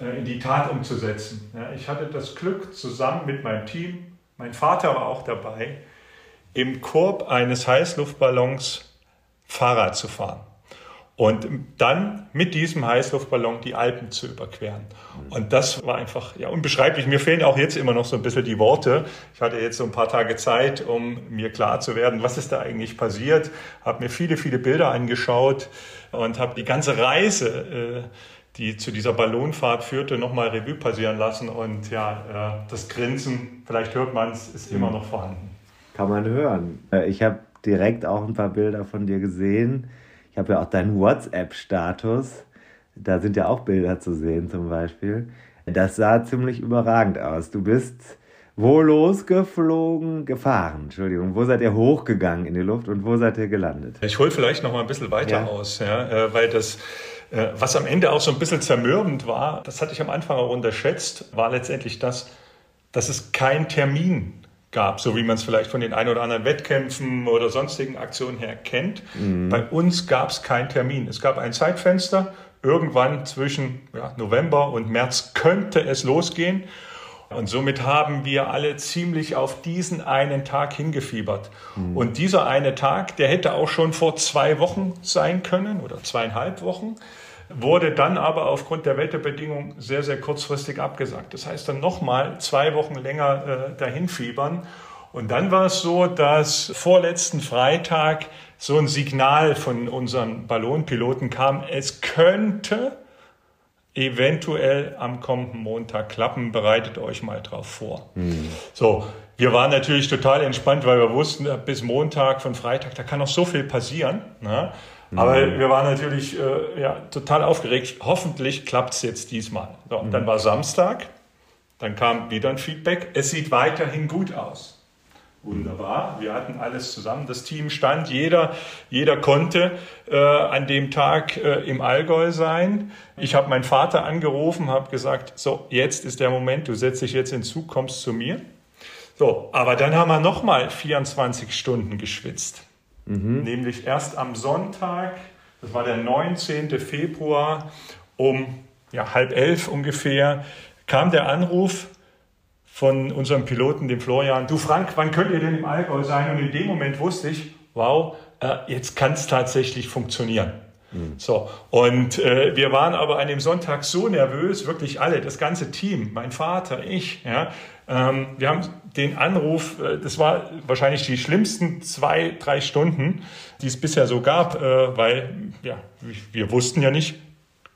[SPEAKER 3] äh, in die Tat umzusetzen. Ja, ich hatte das Glück, zusammen mit meinem Team, mein Vater war auch dabei, im Korb eines Heißluftballons Fahrrad zu fahren. Und dann mit diesem Heißluftballon die Alpen zu überqueren. Und das war einfach ja, unbeschreiblich. Mir fehlen auch jetzt immer noch so ein bisschen die Worte. Ich hatte jetzt so ein paar Tage Zeit, um mir klar zu werden, was ist da eigentlich passiert. Habe mir viele, viele Bilder angeschaut und habe die ganze Reise, äh, die zu dieser Ballonfahrt führte, nochmal Revue passieren lassen. Und ja, äh, das Grinsen, vielleicht hört man es, ist immer noch vorhanden.
[SPEAKER 2] Kann man hören. Äh, ich habe direkt auch ein paar Bilder von dir gesehen ich habe ja auch deinen WhatsApp-Status. Da sind ja auch Bilder zu sehen zum Beispiel. Das sah ziemlich überragend aus. Du bist wo losgeflogen, gefahren, Entschuldigung. Wo seid ihr hochgegangen in die Luft und wo seid ihr gelandet?
[SPEAKER 3] Ich hole vielleicht noch mal ein bisschen weiter ja. aus, ja, äh, weil das, äh, was am Ende auch so ein bisschen zermürbend war, das hatte ich am Anfang auch unterschätzt, war letztendlich das, dass es kein Termin gab, so wie man es vielleicht von den ein oder anderen Wettkämpfen oder sonstigen Aktionen her kennt. Mhm. Bei uns gab es keinen Termin. Es gab ein Zeitfenster. Irgendwann zwischen ja, November und März könnte es losgehen. Und somit haben wir alle ziemlich auf diesen einen Tag hingefiebert. Mhm. Und dieser eine Tag, der hätte auch schon vor zwei Wochen sein können oder zweieinhalb Wochen wurde dann aber aufgrund der Wetterbedingungen sehr, sehr kurzfristig abgesagt. Das heißt dann nochmal zwei Wochen länger äh, dahin fiebern. Und dann war es so, dass vorletzten Freitag so ein Signal von unseren Ballonpiloten kam, es könnte eventuell am kommenden Montag klappen, bereitet euch mal drauf vor. Mhm. So, wir waren natürlich total entspannt, weil wir wussten, bis Montag von Freitag, da kann noch so viel passieren. Ne? Aber mhm. wir waren natürlich äh, ja, total aufgeregt. Hoffentlich klappt es jetzt diesmal. So, mhm. Dann war Samstag, dann kam wieder ein Feedback. Es sieht weiterhin gut aus. Wunderbar. Wir hatten alles zusammen. Das Team stand. Jeder, jeder konnte äh, an dem Tag äh, im Allgäu sein. Ich habe meinen Vater angerufen, habe gesagt, so, jetzt ist der Moment, du setzt dich jetzt in Zug, kommst zu mir. So, aber dann haben wir nochmal 24 Stunden geschwitzt. Mhm. Nämlich erst am Sonntag, das war der 19. Februar, um ja, halb elf ungefähr, kam der Anruf von unserem Piloten, dem Florian, du Frank, wann könnt ihr denn im Allgäu sein? Und in dem Moment wusste ich, wow, äh, jetzt kann es tatsächlich funktionieren. Mhm. So, und äh, wir waren aber an dem Sonntag so nervös, wirklich alle, das ganze Team, mein Vater, ich, ja, ähm, wir haben den Anruf, äh, das war wahrscheinlich die schlimmsten zwei, drei Stunden, die es bisher so gab, äh, weil ja, wir wussten ja nicht,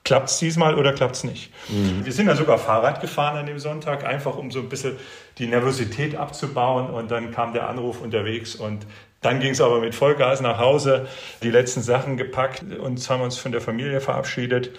[SPEAKER 3] klappt es diesmal oder klappt es nicht. Mhm. Wir sind ja sogar Fahrrad gefahren an dem Sonntag, einfach um so ein bisschen die Nervosität abzubauen. Und dann kam der Anruf unterwegs und dann ging es aber mit Vollgas nach Hause, die letzten Sachen gepackt und haben uns von der Familie verabschiedet.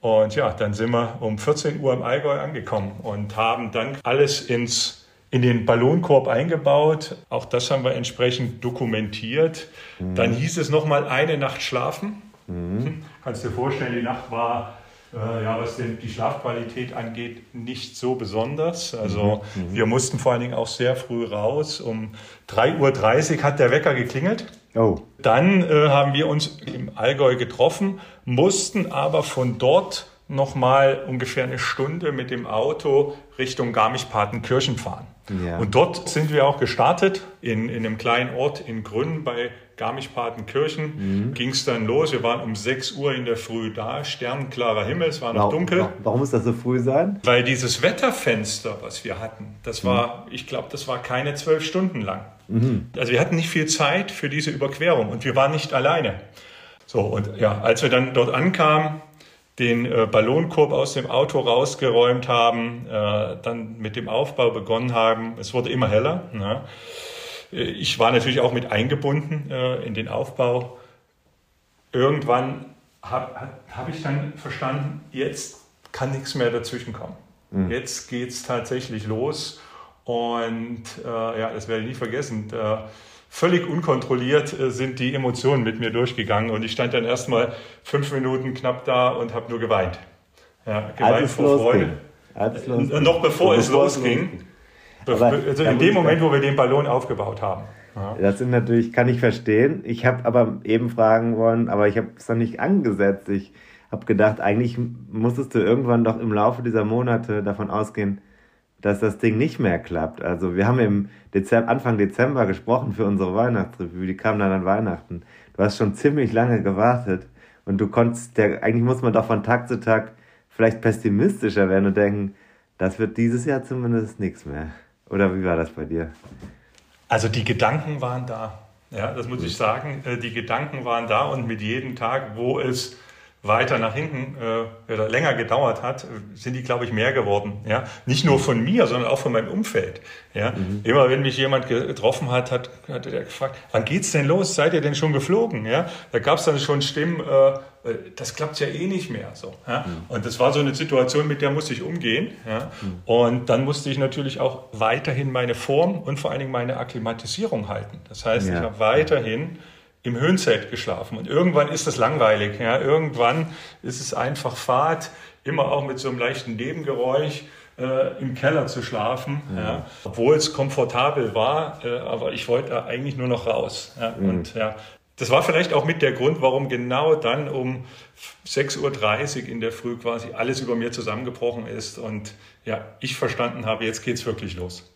[SPEAKER 3] Und ja, dann sind wir um 14 Uhr im Allgäu angekommen und haben dann alles ins, in den Ballonkorb eingebaut. Auch das haben wir entsprechend dokumentiert. Mhm. Dann hieß es nochmal eine Nacht schlafen. Mhm. Kannst dir vorstellen, die Nacht war ja, was denn die Schlafqualität angeht, nicht so besonders. Also mhm. mhm. wir mussten vor allen Dingen auch sehr früh raus. Um 3.30 Uhr hat der Wecker geklingelt. Oh. Dann äh, haben wir uns im Allgäu getroffen, mussten aber von dort nochmal ungefähr eine Stunde mit dem Auto Richtung Garmisch-Partenkirchen fahren. Ja. Und dort sind wir auch gestartet, in, in einem kleinen Ort in Grün bei Garmisch-Partenkirchen. Mhm. Ging es dann los. Wir waren um 6 Uhr in der Früh da, sternklarer Himmel, es war noch
[SPEAKER 2] warum,
[SPEAKER 3] dunkel.
[SPEAKER 2] Warum muss das so früh sein?
[SPEAKER 3] Weil dieses Wetterfenster, was wir hatten, das war, mhm. ich glaube, das war keine zwölf Stunden lang. Mhm. Also wir hatten nicht viel Zeit für diese Überquerung und wir waren nicht alleine. So, und ja, als wir dann dort ankamen, den äh, Ballonkorb aus dem Auto rausgeräumt haben, äh, dann mit dem Aufbau begonnen haben. Es wurde immer heller. Ne? Ich war natürlich auch mit eingebunden äh, in den Aufbau. Irgendwann habe hab ich dann verstanden, jetzt kann nichts mehr dazwischen kommen. Mhm. Jetzt geht es tatsächlich los. Und äh, ja, das werde ich nie vergessen. Äh, völlig unkontrolliert äh, sind die Emotionen mit mir durchgegangen und ich stand dann erstmal fünf Minuten knapp da und habe nur geweint. Ja, geweint vor Freude. Äh, noch bevor, es losging. Also in dem Moment, wo wir den Ballon aufgebaut haben.
[SPEAKER 2] Ja. Das sind natürlich, kann ich verstehen. Ich habe aber eben fragen wollen, aber ich habe es noch nicht angesetzt. Ich habe gedacht, eigentlich musstest du irgendwann doch im Laufe dieser Monate davon ausgehen, dass das Ding nicht mehr klappt. Also wir haben im Dezember, Anfang Dezember gesprochen für unsere Weihnachtsrevue, die kam dann an Weihnachten. Du hast schon ziemlich lange gewartet Und du konntest, der, eigentlich muss man doch von Tag zu Tag vielleicht pessimistischer werden und denken, das wird dieses Jahr zumindest nichts mehr. Oder wie war das bei dir?
[SPEAKER 3] Also die Gedanken waren da. Ja, das muss ich sagen. Äh, die Gedanken waren da und mit jedem Tag, wo es weiter nach hinten äh, oder länger gedauert hat, sind die, glaube ich, mehr geworden. Ja? Nicht nur von mir, sondern auch von meinem Umfeld. Ja? Mhm. Immer wenn mich jemand getroffen hat, hat, hat er gefragt, wann geht's denn los? Seid ihr denn schon geflogen? Ja? Da gab es dann schon Stimmen, äh, äh, das klappt ja eh nicht mehr. So, ja? Mhm. Und das war so eine Situation, mit der musste ich umgehen. Ja? Mhm. Und dann musste ich natürlich auch weiterhin meine Form und vor allen Dingen meine Akklimatisierung halten. Das heißt, ja. ich habe weiterhin im Höhenzelt geschlafen. Und irgendwann ist das langweilig. Ja? Irgendwann ist es einfach Fahrt, immer auch mit so einem leichten Nebengeräusch äh, im Keller zu schlafen, ja. ja. obwohl es komfortabel war, äh, aber ich wollte eigentlich nur noch raus. Ja. Mhm. Und ja, das war vielleicht auch mit der Grund, warum genau dann um 6.30 Uhr in der Früh quasi alles über mir zusammengebrochen ist und ja, ich verstanden habe, jetzt geht's wirklich los.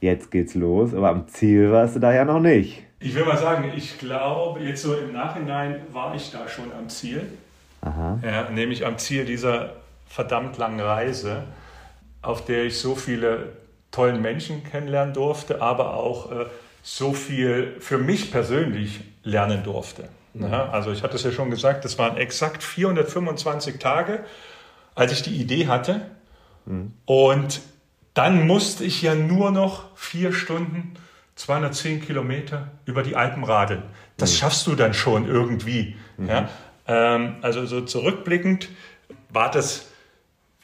[SPEAKER 2] Jetzt geht's los, aber am Ziel warst du da ja noch nicht.
[SPEAKER 3] Ich will mal sagen, ich glaube, jetzt so im Nachhinein war ich da schon am Ziel. Ja, nämlich am Ziel dieser verdammt langen Reise, auf der ich so viele tollen Menschen kennenlernen durfte, aber auch äh, so viel für mich persönlich lernen durfte. Mhm. Ja, also ich hatte es ja schon gesagt, das waren exakt 425 Tage, als ich die Idee hatte. Mhm. Und dann musste ich ja nur noch vier Stunden 210 Kilometer über die Alpen radeln. Das mhm. schaffst du dann schon irgendwie. Mhm. Ja? Ähm, also so zurückblickend war das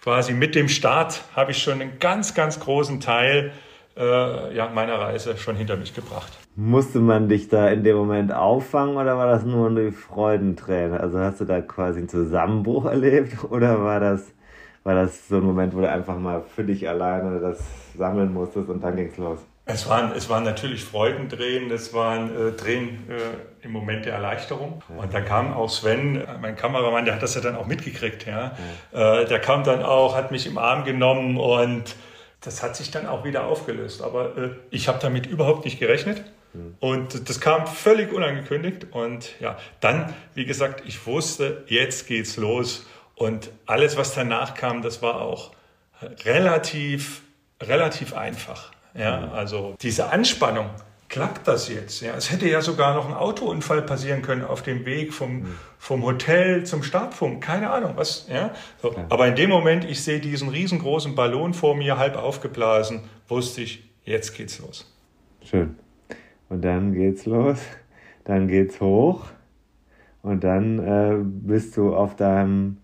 [SPEAKER 3] quasi mit dem Start, habe ich schon einen ganz, ganz großen Teil äh, ja, meiner Reise schon hinter mich gebracht.
[SPEAKER 2] Musste man dich da in dem Moment auffangen oder war das nur eine Freudenträne? Also hast du da quasi einen Zusammenbruch erlebt oder war das, war das so ein Moment, wo du einfach mal für dich alleine das sammeln musstest und dann ging es los?
[SPEAKER 3] Es waren, es waren natürlich Freudentränen, es waren äh, Tränen äh, im Moment der Erleichterung. Ja. Und dann kam auch Sven, mein Kameramann, der hat das ja dann auch mitgekriegt. Ja? ja. Äh, der kam dann auch, hat mich im Arm genommen und das hat sich dann auch wieder aufgelöst. Aber äh, ich habe damit überhaupt nicht gerechnet. Mhm. Und das kam völlig unangekündigt. Und ja, dann, wie gesagt, ich wusste, jetzt geht's los. Und alles, was danach kam, das war auch relativ, relativ einfach. Ja, also diese Anspannung, klappt das jetzt? Ja, es hätte ja sogar noch ein Autounfall passieren können auf dem Weg vom, mhm. vom Hotel zum Startpunkt. Keine Ahnung, was, ja. So. Aber in dem Moment, ich sehe diesen riesengroßen Ballon vor mir, halb aufgeblasen, wusste ich, jetzt geht's los.
[SPEAKER 2] Schön. Und dann geht's los, dann geht's hoch und dann äh, bist du auf deinem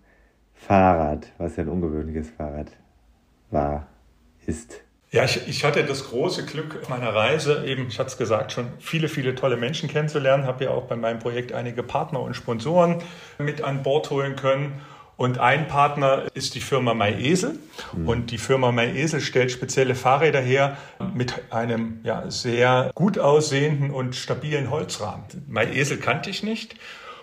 [SPEAKER 2] Fahrrad, was ja ein ungewöhnliches Fahrrad war, ist.
[SPEAKER 3] Ja, ich, ich hatte das große Glück meiner Reise, eben, ich hatte es gesagt, schon viele, viele tolle Menschen kennenzulernen, habe ja auch bei meinem Projekt einige Partner und Sponsoren mit an Bord holen können. Und ein Partner ist die Firma MyEsel. Mhm. Und die Firma MyEsel stellt spezielle Fahrräder her mit einem ja, sehr gut aussehenden und stabilen Holzrahmen. MyEsel kannte ich nicht.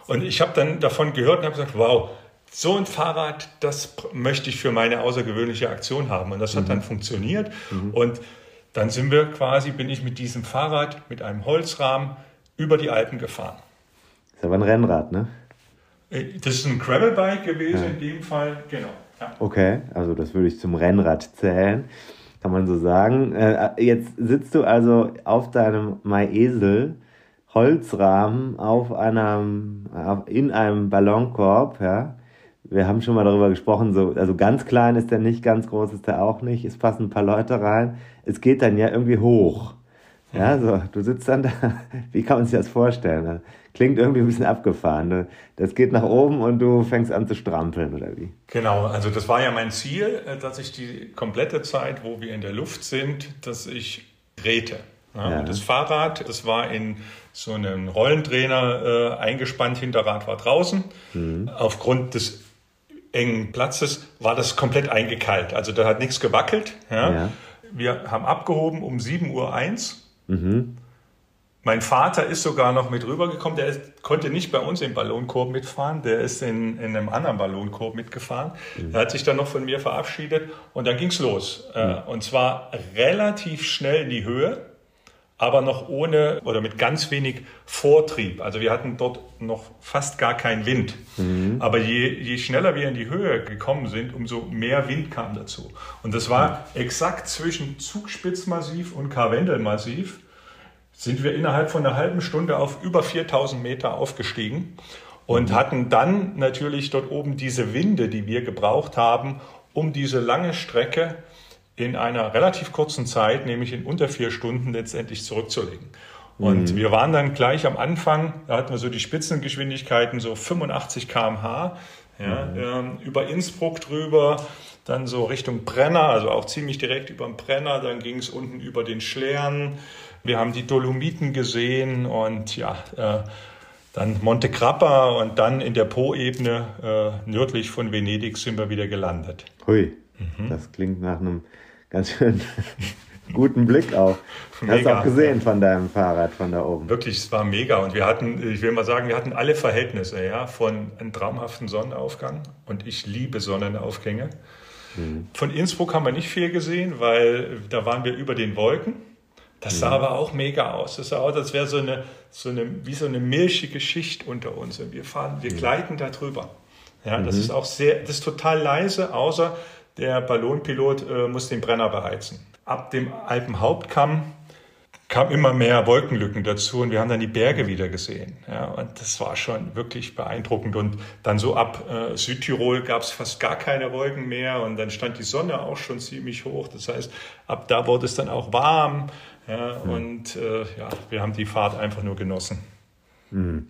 [SPEAKER 3] Und ich habe dann davon gehört und habe gesagt, wow, so ein Fahrrad, das möchte ich für meine außergewöhnliche Aktion haben. Und das hat mhm. dann funktioniert. Mhm. Und dann sind wir quasi, bin ich mit diesem Fahrrad, mit einem Holzrahmen über die Alpen gefahren.
[SPEAKER 2] Das ist aber ein Rennrad, ne?
[SPEAKER 3] Äh, das ist ein Gravelbike gewesen ja. in dem Fall, genau.
[SPEAKER 2] Ja. Okay, also das würde ich zum Rennrad zählen, kann man so sagen. Äh, jetzt sitzt du also auf deinem Maisel Holzrahmen auf einem, in einem Ballonkorb, ja wir haben schon mal darüber gesprochen, so, also ganz klein ist der nicht, ganz groß ist der auch nicht. Es passen ein paar Leute rein. Es geht dann ja irgendwie hoch. Ja, so, du sitzt dann da, wie kann man sich das vorstellen? Klingt irgendwie ein bisschen abgefahren. Das geht nach oben und du fängst an zu strampeln, oder wie?
[SPEAKER 3] Genau, also das war ja mein Ziel, äh, dass ich die komplette Zeit, wo wir in der Luft sind, dass ich trete. Ja, ja. Das Fahrrad, das war in so einem Rollentrainer äh, eingespannt, Hinterrad war draußen. Mhm. Aufgrund des engen Platzes war das komplett eingekalt. Also da hat nichts gewackelt. Ja. ja. Wir haben abgehoben um 7.01 Uhr. Mhm. Mein Vater ist sogar noch mit rübergekommen. Der konnte nicht bei uns im Ballonkorb mitfahren. Der ist in, in einem anderen Ballonkorb mitgefahren. Mhm. Er hat sich dann noch von mir verabschiedet und dann ging's los. Äh, mhm. Und zwar relativ schnell in die Höhe. Aber noch ohne oder mit ganz wenig Vortrieb. Also wir hatten dort noch fast gar keinen Wind. Mhm. Aber je, je schneller wir in die Höhe gekommen sind, umso mehr Wind kam dazu. Und das war mhm. exakt zwischen Zugspitzmassiv und Karwendelmassiv sind wir innerhalb von einer halben Stunde auf über 4000 Meter aufgestiegen und mhm. hatten dann natürlich dort oben diese Winde, die wir gebraucht haben, um diese lange Strecke in einer relativ kurzen Zeit, nämlich in unter vier Stunden, letztendlich zurückzulegen. Und mhm. wir waren dann gleich am Anfang, da hatten wir so die Spitzengeschwindigkeiten, so 85 km/h, ja, mhm. ähm, über Innsbruck drüber, dann so Richtung Brenner, also auch ziemlich direkt über den Brenner, dann ging es unten über den Schlern. Wir haben die Dolomiten gesehen und ja, äh, dann Monte Grappa und dann in der Po-Ebene äh, nördlich von Venedig sind wir wieder gelandet.
[SPEAKER 2] Hui, mhm. das klingt nach einem ganz schön guten Blick auch. Mega. Hast du auch gesehen von deinem Fahrrad von da oben.
[SPEAKER 3] Wirklich, es war mega. Und wir hatten, ich will mal sagen, wir hatten alle Verhältnisse, ja, von einem traumhaften Sonnenaufgang. Und ich liebe Sonnenaufgänge. Mhm. Von Innsbruck haben wir nicht viel gesehen, weil da waren wir über den Wolken. Das sah mhm. aber auch mega aus. Das sah aus, als wäre so eine, so eine, wie so eine milchige Schicht unter uns. Und wir fahren, wir mhm. gleiten da drüber. Ja, das mhm. ist auch sehr, das ist total leise, außer der Ballonpilot äh, muss den Brenner beheizen. Ab dem Alpenhauptkamm kam immer mehr Wolkenlücken dazu und wir haben dann die Berge wieder gesehen. Ja, und das war schon wirklich beeindruckend. Und dann so ab äh, Südtirol gab es fast gar keine Wolken mehr und dann stand die Sonne auch schon ziemlich hoch. Das heißt, ab da wurde es dann auch warm. Ja, mhm. Und äh, ja, wir haben die Fahrt einfach nur genossen.
[SPEAKER 2] Mhm.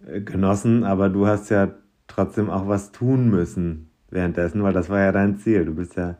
[SPEAKER 2] Genossen, aber du hast ja trotzdem auch was tun müssen währenddessen, weil das war ja dein Ziel. Du bist ja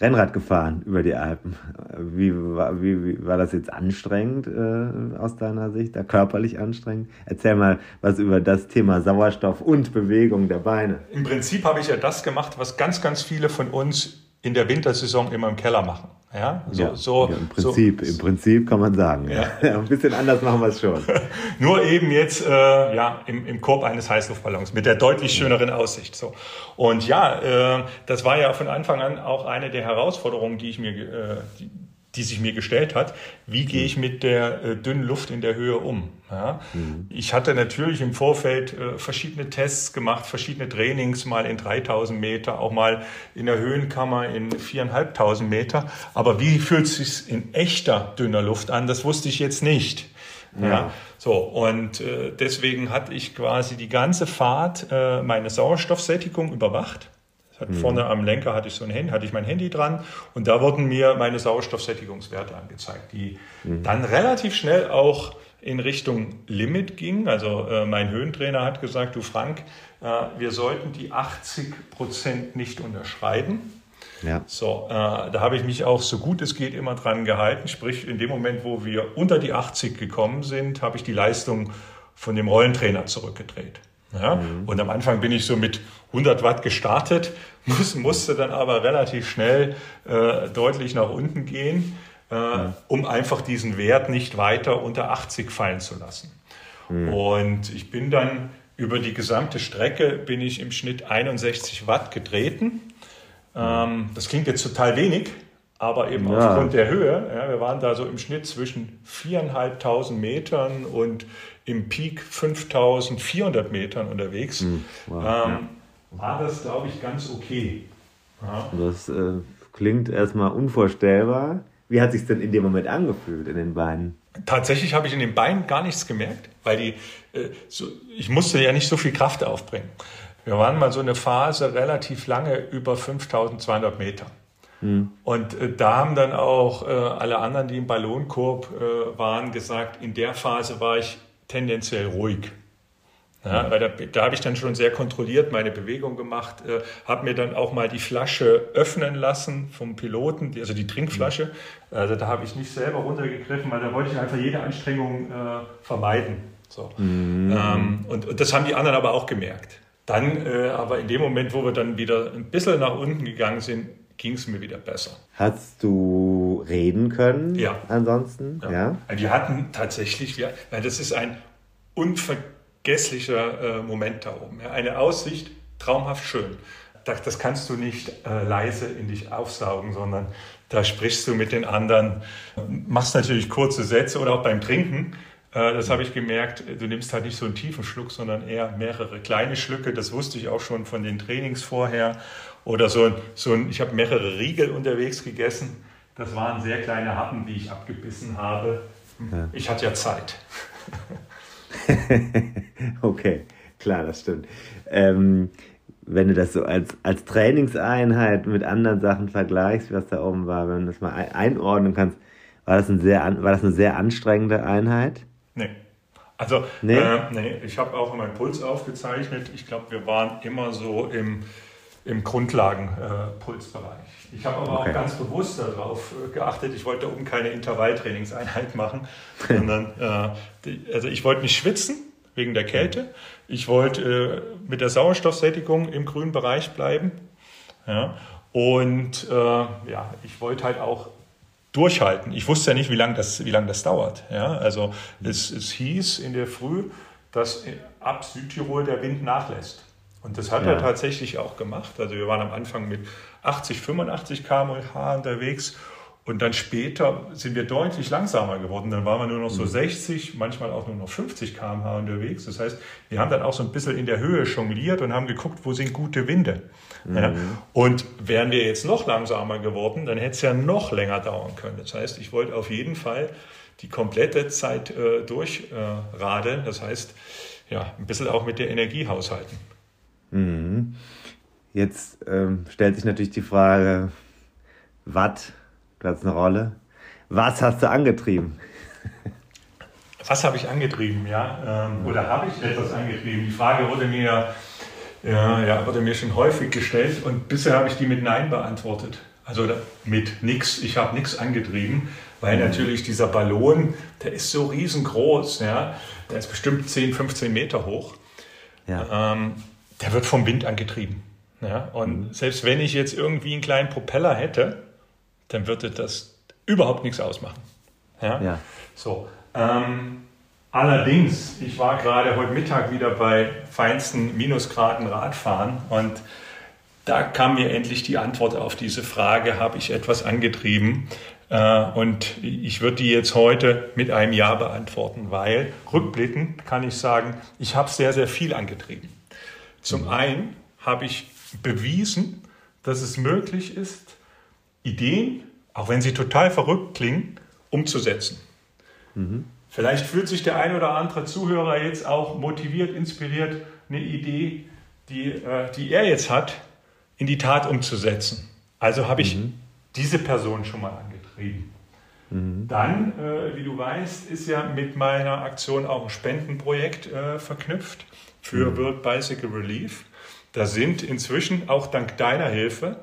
[SPEAKER 2] Rennrad gefahren über die Alpen. Wie war, wie, wie, war das jetzt anstrengend äh, aus deiner Sicht, da körperlich anstrengend? Erzähl mal was über das Thema Sauerstoff und Bewegung der Beine.
[SPEAKER 3] Im Prinzip habe ich ja das gemacht, was ganz, ganz viele von uns in der Wintersaison immer im Keller machen. Ja,
[SPEAKER 2] so, ja, so, ja, im Prinzip, so, im Prinzip kann man sagen. Ja. ja. Ein bisschen anders machen wir es schon.
[SPEAKER 3] Nur eben jetzt äh, ja im, im Korb eines Heißluftballons mit der deutlich schöneren Aussicht. So und ja, äh, das war ja von Anfang an auch eine der Herausforderungen, die ich mir, äh, die, die sich mir gestellt hat. Wie gehe ich mit der äh, dünnen Luft in der Höhe um? Ja? Mhm. Ich hatte natürlich im Vorfeld äh, verschiedene Tests gemacht, verschiedene Trainings, mal in 3000 Meter, auch mal in der Höhenkammer in 4.500 Meter. Aber wie fühlt es sich in echter dünner Luft an? Das wusste ich jetzt nicht. Ja. ja. So, und äh, deswegen hatte ich quasi die ganze Fahrt äh, meine Sauerstoffsättigung überwacht. Mhm. Vorne am Lenker hatte ich so ein Handy, hatte ich mein Handy dran und da wurden mir meine Sauerstoffsättigungswerte angezeigt, die mhm. dann relativ schnell auch in Richtung Limit ging. Also äh, mein Höhentrainer hat gesagt, du Frank, äh, wir sollten die 80 Prozent nicht unterschreiten. Ja. So, äh, da habe ich mich auch so gut es geht immer dran gehalten. Sprich, in dem Moment, wo wir unter die 80 gekommen sind, habe ich die Leistung von dem Rollentrainer zurückgedreht. Ja? Mhm. Und am Anfang bin ich so mit 100 Watt gestartet, muss, musste dann aber relativ schnell äh, deutlich nach unten gehen, äh, mhm. um einfach diesen Wert nicht weiter unter 80 fallen zu lassen. Mhm. Und ich bin dann über die gesamte Strecke bin ich im Schnitt 61 Watt getreten. Ähm, das klingt jetzt total wenig, aber eben ja. aufgrund der Höhe. Ja, wir waren da so im Schnitt zwischen 4.500 Metern und im Peak 5400 Metern unterwegs, mhm. wow, ähm. War das, glaube ich, ganz okay.
[SPEAKER 2] Ja. Das äh, klingt erstmal unvorstellbar. Wie hat sich denn in dem Moment angefühlt in den Beinen?
[SPEAKER 3] Tatsächlich habe ich in den Beinen gar nichts gemerkt, weil die, äh, so, ich musste ja nicht so viel Kraft aufbringen. Wir waren mal so eine Phase relativ lange über 5200 Meter. Mhm. Und äh, da haben dann auch äh, alle anderen, die im Ballonkorb äh, waren, gesagt, in der Phase war ich tendenziell ruhig. Ja, weil da, da habe ich dann schon sehr kontrolliert meine Bewegung gemacht, äh, habe mir dann auch mal die Flasche öffnen lassen vom Piloten, die, also die Trinkflasche. Also da habe ich nicht selber runtergegriffen, weil da wollte ich einfach jede Anstrengung äh, vermeiden. So. Mhm. Ähm, und, und, das haben die anderen aber auch gemerkt. Dann äh, aber in dem Moment, wo wir dann wieder ein bisschen nach unten gegangen sind, ging es mir wieder besser.
[SPEAKER 2] Hast du reden können?
[SPEAKER 3] Ja.
[SPEAKER 2] Ansonsten?
[SPEAKER 3] Ja. ja? Also wir hatten tatsächlich, ja, das ist ein unvergesslicher äh, Moment da oben. Ja. Eine Aussicht, traumhaft schön. Das, das kannst du nicht äh, leise in dich aufsaugen, sondern da sprichst du mit den anderen, machst natürlich kurze Sätze oder auch beim Trinken. Äh, das habe ich gemerkt, du nimmst halt nicht so einen tiefen Schluck, sondern eher mehrere kleine Schlücke. Das wusste ich auch schon von den Trainings vorher. Oder so ein, so ein ich habe mehrere Riegel unterwegs gegessen. Das waren sehr kleine Happen, die ich abgebissen habe. Ja. Ich hatte ja Zeit.
[SPEAKER 2] okay, klar, das stimmt. Ähm, wenn du das so als, als Trainingseinheit mit anderen Sachen vergleichst, was da oben war, wenn du das mal einordnen kannst, war das, ein sehr, war das eine sehr anstrengende Einheit?
[SPEAKER 3] Nee. Also, nee, äh, nee ich habe auch meinen Puls aufgezeichnet. Ich glaube, wir waren immer so im, im Grundlagenpulsbereich. Äh, ich habe aber okay. auch ganz bewusst darauf geachtet, ich wollte oben keine Intervalltrainingseinheit machen, sondern äh, die, also ich wollte nicht schwitzen wegen der Kälte. Ich wollte äh, mit der Sauerstoffsättigung im grünen Bereich bleiben. Ja. Und äh, ja, ich wollte halt auch durchhalten. Ich wusste ja nicht, wie lange das, wie lang das dauert. Ja. Also es, es hieß in der Früh, dass ab Südtirol der Wind nachlässt. Und das hat ja. er tatsächlich auch gemacht. Also wir waren am Anfang mit 80, 85 km/h unterwegs und dann später sind wir deutlich langsamer geworden. Dann waren wir nur noch so 60, mhm. manchmal auch nur noch 50 km/h unterwegs. Das heißt, wir haben dann auch so ein bisschen in der Höhe jongliert und haben geguckt, wo sind gute Winde. Mhm. Ja. Und wären wir jetzt noch langsamer geworden, dann hätte es ja noch länger dauern können. Das heißt, ich wollte auf jeden Fall die komplette Zeit äh, durchradeln. Äh, das heißt, ja, ein bisschen auch mit der Energie haushalten.
[SPEAKER 2] Mhm. Jetzt ähm, stellt sich natürlich die Frage, Watt das eine Rolle. Was hast du angetrieben?
[SPEAKER 3] Was habe ich angetrieben, ja? Ähm, oder habe ich etwas angetrieben? Die Frage wurde mir, ja, ja, wurde mir schon häufig gestellt und bisher habe ich die mit Nein beantwortet. Also mit nichts, ich habe nichts angetrieben, weil mhm. natürlich dieser Ballon, der ist so riesengroß, ja, der ist bestimmt 10, 15 Meter hoch. Ja. Ähm, der wird vom Wind angetrieben. Ja? Und mhm. selbst wenn ich jetzt irgendwie einen kleinen Propeller hätte, dann würde das überhaupt nichts ausmachen. Ja? ja. So. Ähm, allerdings, ich war gerade heute Mittag wieder bei feinsten Minusgraden Radfahren und da kam mir endlich die Antwort auf diese Frage, habe ich etwas angetrieben? Äh, und ich würde die jetzt heute mit einem Ja beantworten, weil rückblickend kann ich sagen, ich habe sehr, sehr viel angetrieben. Zum mhm. einen habe ich bewiesen, dass es möglich ist, Ideen, auch wenn sie total verrückt klingen, umzusetzen. Mhm. Vielleicht fühlt sich der ein oder andere Zuhörer jetzt auch motiviert, inspiriert, eine Idee, die, äh, die er jetzt hat, in die Tat umzusetzen. Also habe ich mhm. diese Person schon mal angetrieben. Mhm. Dann, äh, wie du weißt, ist ja mit meiner Aktion auch ein Spendenprojekt äh, verknüpft für mhm. World Bicycle Relief. Da sind inzwischen auch dank deiner Hilfe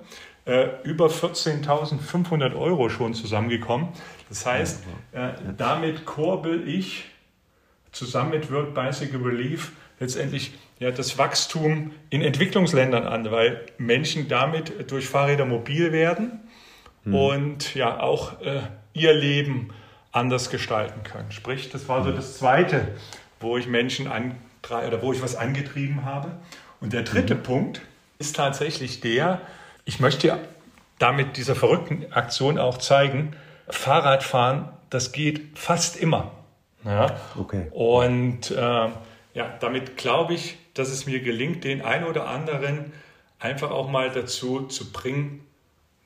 [SPEAKER 3] äh, über 14.500 Euro schon zusammengekommen. Das heißt, äh, damit kurbel ich zusammen mit World Bicycle Relief letztendlich ja, das Wachstum in Entwicklungsländern an, weil Menschen damit durch Fahrräder mobil werden hm. und ja auch äh, ihr Leben anders gestalten können. Sprich, das war so hm. das Zweite, wo ich Menschen an oder wo ich was angetrieben habe. Und der dritte mhm. Punkt ist tatsächlich der, ich möchte damit dieser verrückten Aktion auch zeigen, Fahrradfahren, das geht fast immer. Ja? Okay. Und äh, ja, damit glaube ich, dass es mir gelingt, den einen oder anderen einfach auch mal dazu zu bringen,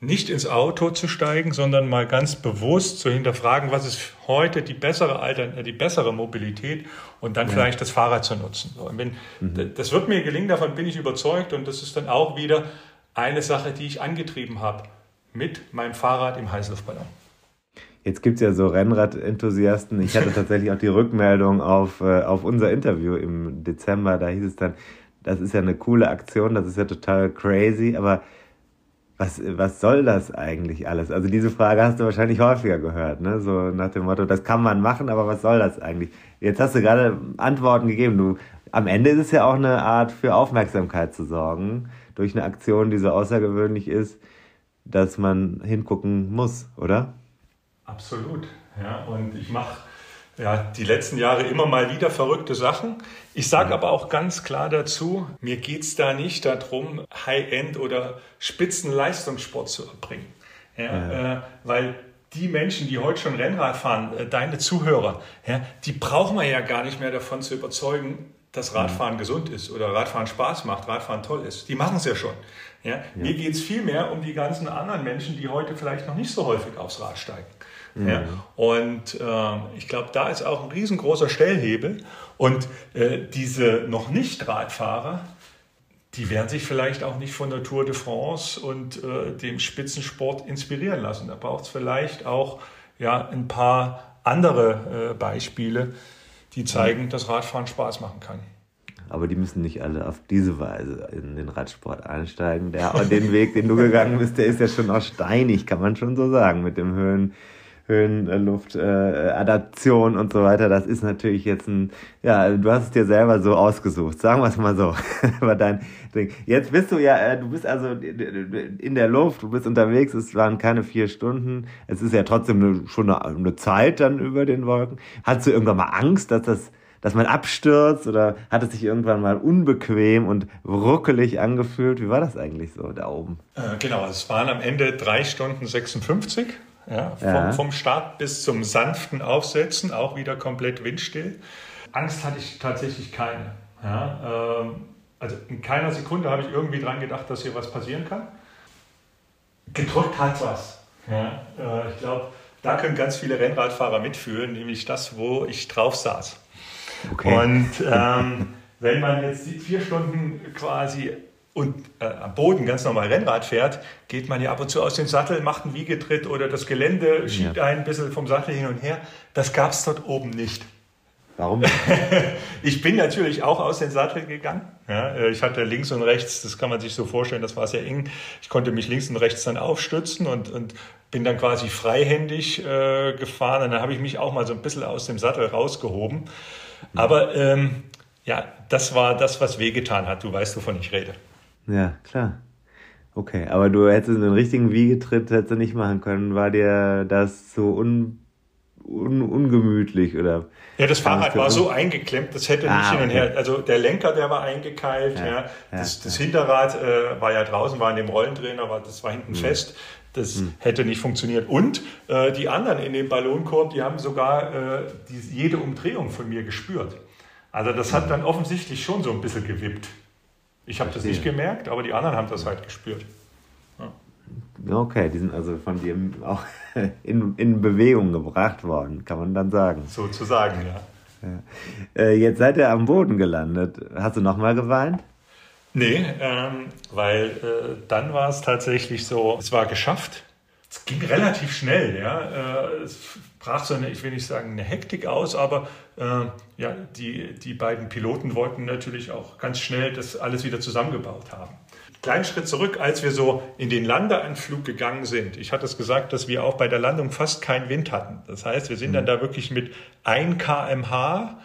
[SPEAKER 3] nicht ins Auto zu steigen, sondern mal ganz bewusst zu hinterfragen, was ist heute die bessere Alter, die bessere Mobilität und dann ja. vielleicht das Fahrrad zu nutzen. So, wenn, mhm. Das wird mir gelingen, davon bin ich überzeugt und das ist dann auch wieder eine Sache, die ich angetrieben habe mit meinem Fahrrad im Heißluftballon.
[SPEAKER 2] Jetzt gibt es ja so Rennrad-Enthusiasten. Ich hatte tatsächlich auch die Rückmeldung auf, äh, auf unser Interview im Dezember. Da hieß es dann, das ist ja eine coole Aktion, das ist ja total crazy, aber was, was soll das eigentlich alles? Also diese Frage hast du wahrscheinlich häufiger gehört, ne? So nach dem Motto, das kann man machen, aber was soll das eigentlich? Jetzt hast du gerade Antworten gegeben. Du, am Ende ist es ja auch eine Art für Aufmerksamkeit zu sorgen durch eine Aktion, die so außergewöhnlich ist, dass man hingucken muss, oder?
[SPEAKER 3] Absolut. Ja, und ich mache ja, die letzten Jahre immer mal wieder verrückte Sachen. Ich sage aber auch ganz klar dazu, mir geht es da nicht darum, High-End oder Spitzenleistungssport zu erbringen. Ja, ja. Äh, weil die Menschen, die heute schon Rennrad fahren, äh, deine Zuhörer, ja, die brauchen wir ja gar nicht mehr davon zu überzeugen, dass Radfahren mhm. gesund ist oder Radfahren Spaß macht, Radfahren toll ist. Die machen es ja schon. Ja? Mir geht es viel mehr um die ganzen anderen Menschen, die heute vielleicht noch nicht so häufig aufs Rad steigen. Mhm. Ja? Und äh, ich glaube, da ist auch ein riesengroßer Stellhebel. Und äh, diese noch nicht Radfahrer, die werden sich vielleicht auch nicht von der Tour de France und äh, dem Spitzensport inspirieren lassen. Da braucht es vielleicht auch ja, ein paar andere äh, Beispiele, die zeigen, dass Radfahren Spaß machen kann.
[SPEAKER 2] Aber die müssen nicht alle auf diese Weise in den Radsport einsteigen. Der, den Weg, den du gegangen bist, der ist ja schon auch steinig, kann man schon so sagen, mit dem Höhen, Höhenluftadaption äh, und so weiter. Das ist natürlich jetzt ein, ja, du hast es dir selber so ausgesucht, sagen wir es mal so. Aber dein Ding. Jetzt bist du ja, äh, du bist also in der Luft, du bist unterwegs, es waren keine vier Stunden. Es ist ja trotzdem eine, schon eine, eine Zeit dann über den Wolken. Hattest du irgendwann mal Angst, dass das dass man abstürzt oder hat es sich irgendwann mal unbequem und ruckelig angefühlt? Wie war das eigentlich so da oben?
[SPEAKER 3] Äh, genau, es waren am Ende drei Stunden 56 ja, vom, ja. vom Start bis zum sanften Aufsetzen, auch wieder komplett windstill. Angst hatte ich tatsächlich keine. Ja, ähm, also in keiner Sekunde habe ich irgendwie dran gedacht, dass hier was passieren kann. Gedrückt hat was. Ja, äh, ich glaube, da können ganz viele Rennradfahrer mitfühlen, nämlich das, wo ich drauf saß. Okay. Und ähm, wenn man jetzt vier Stunden quasi und äh, am Boden ganz normal Rennrad fährt, geht man ja ab und zu aus dem Sattel, macht einen Wiegetritt oder das Gelände schiebt ja. einen ein bisschen vom Sattel hin und her. Das gab es dort oben nicht.
[SPEAKER 2] Warum?
[SPEAKER 3] ich bin natürlich auch aus dem Sattel gegangen. Ja, äh, ich hatte links und rechts, das kann man sich so vorstellen, das war sehr eng. Ich konnte mich links und rechts dann aufstützen und, und bin dann quasi freihändig äh, gefahren. Und dann habe ich mich auch mal so ein bisschen aus dem Sattel rausgehoben. Aber ähm, ja, das war das, was wehgetan hat. Du weißt, wovon ich rede.
[SPEAKER 2] Ja, klar. Okay, aber du hättest einen richtigen Wiegetritt hättest du nicht machen können. War dir das so un, un, ungemütlich oder?
[SPEAKER 3] Ja, das Fahrrad war so eingeklemmt, das hätte ah, nicht hin und her. Also der Lenker, der war eingekeilt, ja. ja. Das, das ja. Hinterrad äh, war ja draußen, war in dem Rollendrehen, aber das war hinten mhm. fest. Das mhm. hätte nicht funktioniert. Und äh, die anderen in dem Ballonkorb, die haben sogar äh, die, jede Umdrehung von mir gespürt. Also das hat hm. dann offensichtlich schon so ein bisschen gewippt. Ich habe das nicht gemerkt, aber die anderen haben das halt gespürt.
[SPEAKER 2] Ja. Okay, die sind also von dir auch in, in Bewegung gebracht worden, kann man dann sagen.
[SPEAKER 3] Sozusagen, ja.
[SPEAKER 2] ja. Äh, jetzt seid ihr am Boden gelandet. Hast du nochmal geweint?
[SPEAKER 3] Nee, ähm, weil äh, dann war es tatsächlich so, es war geschafft. Es ging relativ schnell, ja. Äh, es brach so eine, ich will nicht sagen eine Hektik aus, aber äh, ja, die, die beiden Piloten wollten natürlich auch ganz schnell das alles wieder zusammengebaut haben. Kleinen Schritt zurück, als wir so in den Landeanflug gegangen sind. Ich hatte es gesagt, dass wir auch bei der Landung fast keinen Wind hatten. Das heißt, wir sind dann mhm. da wirklich mit 1 kmh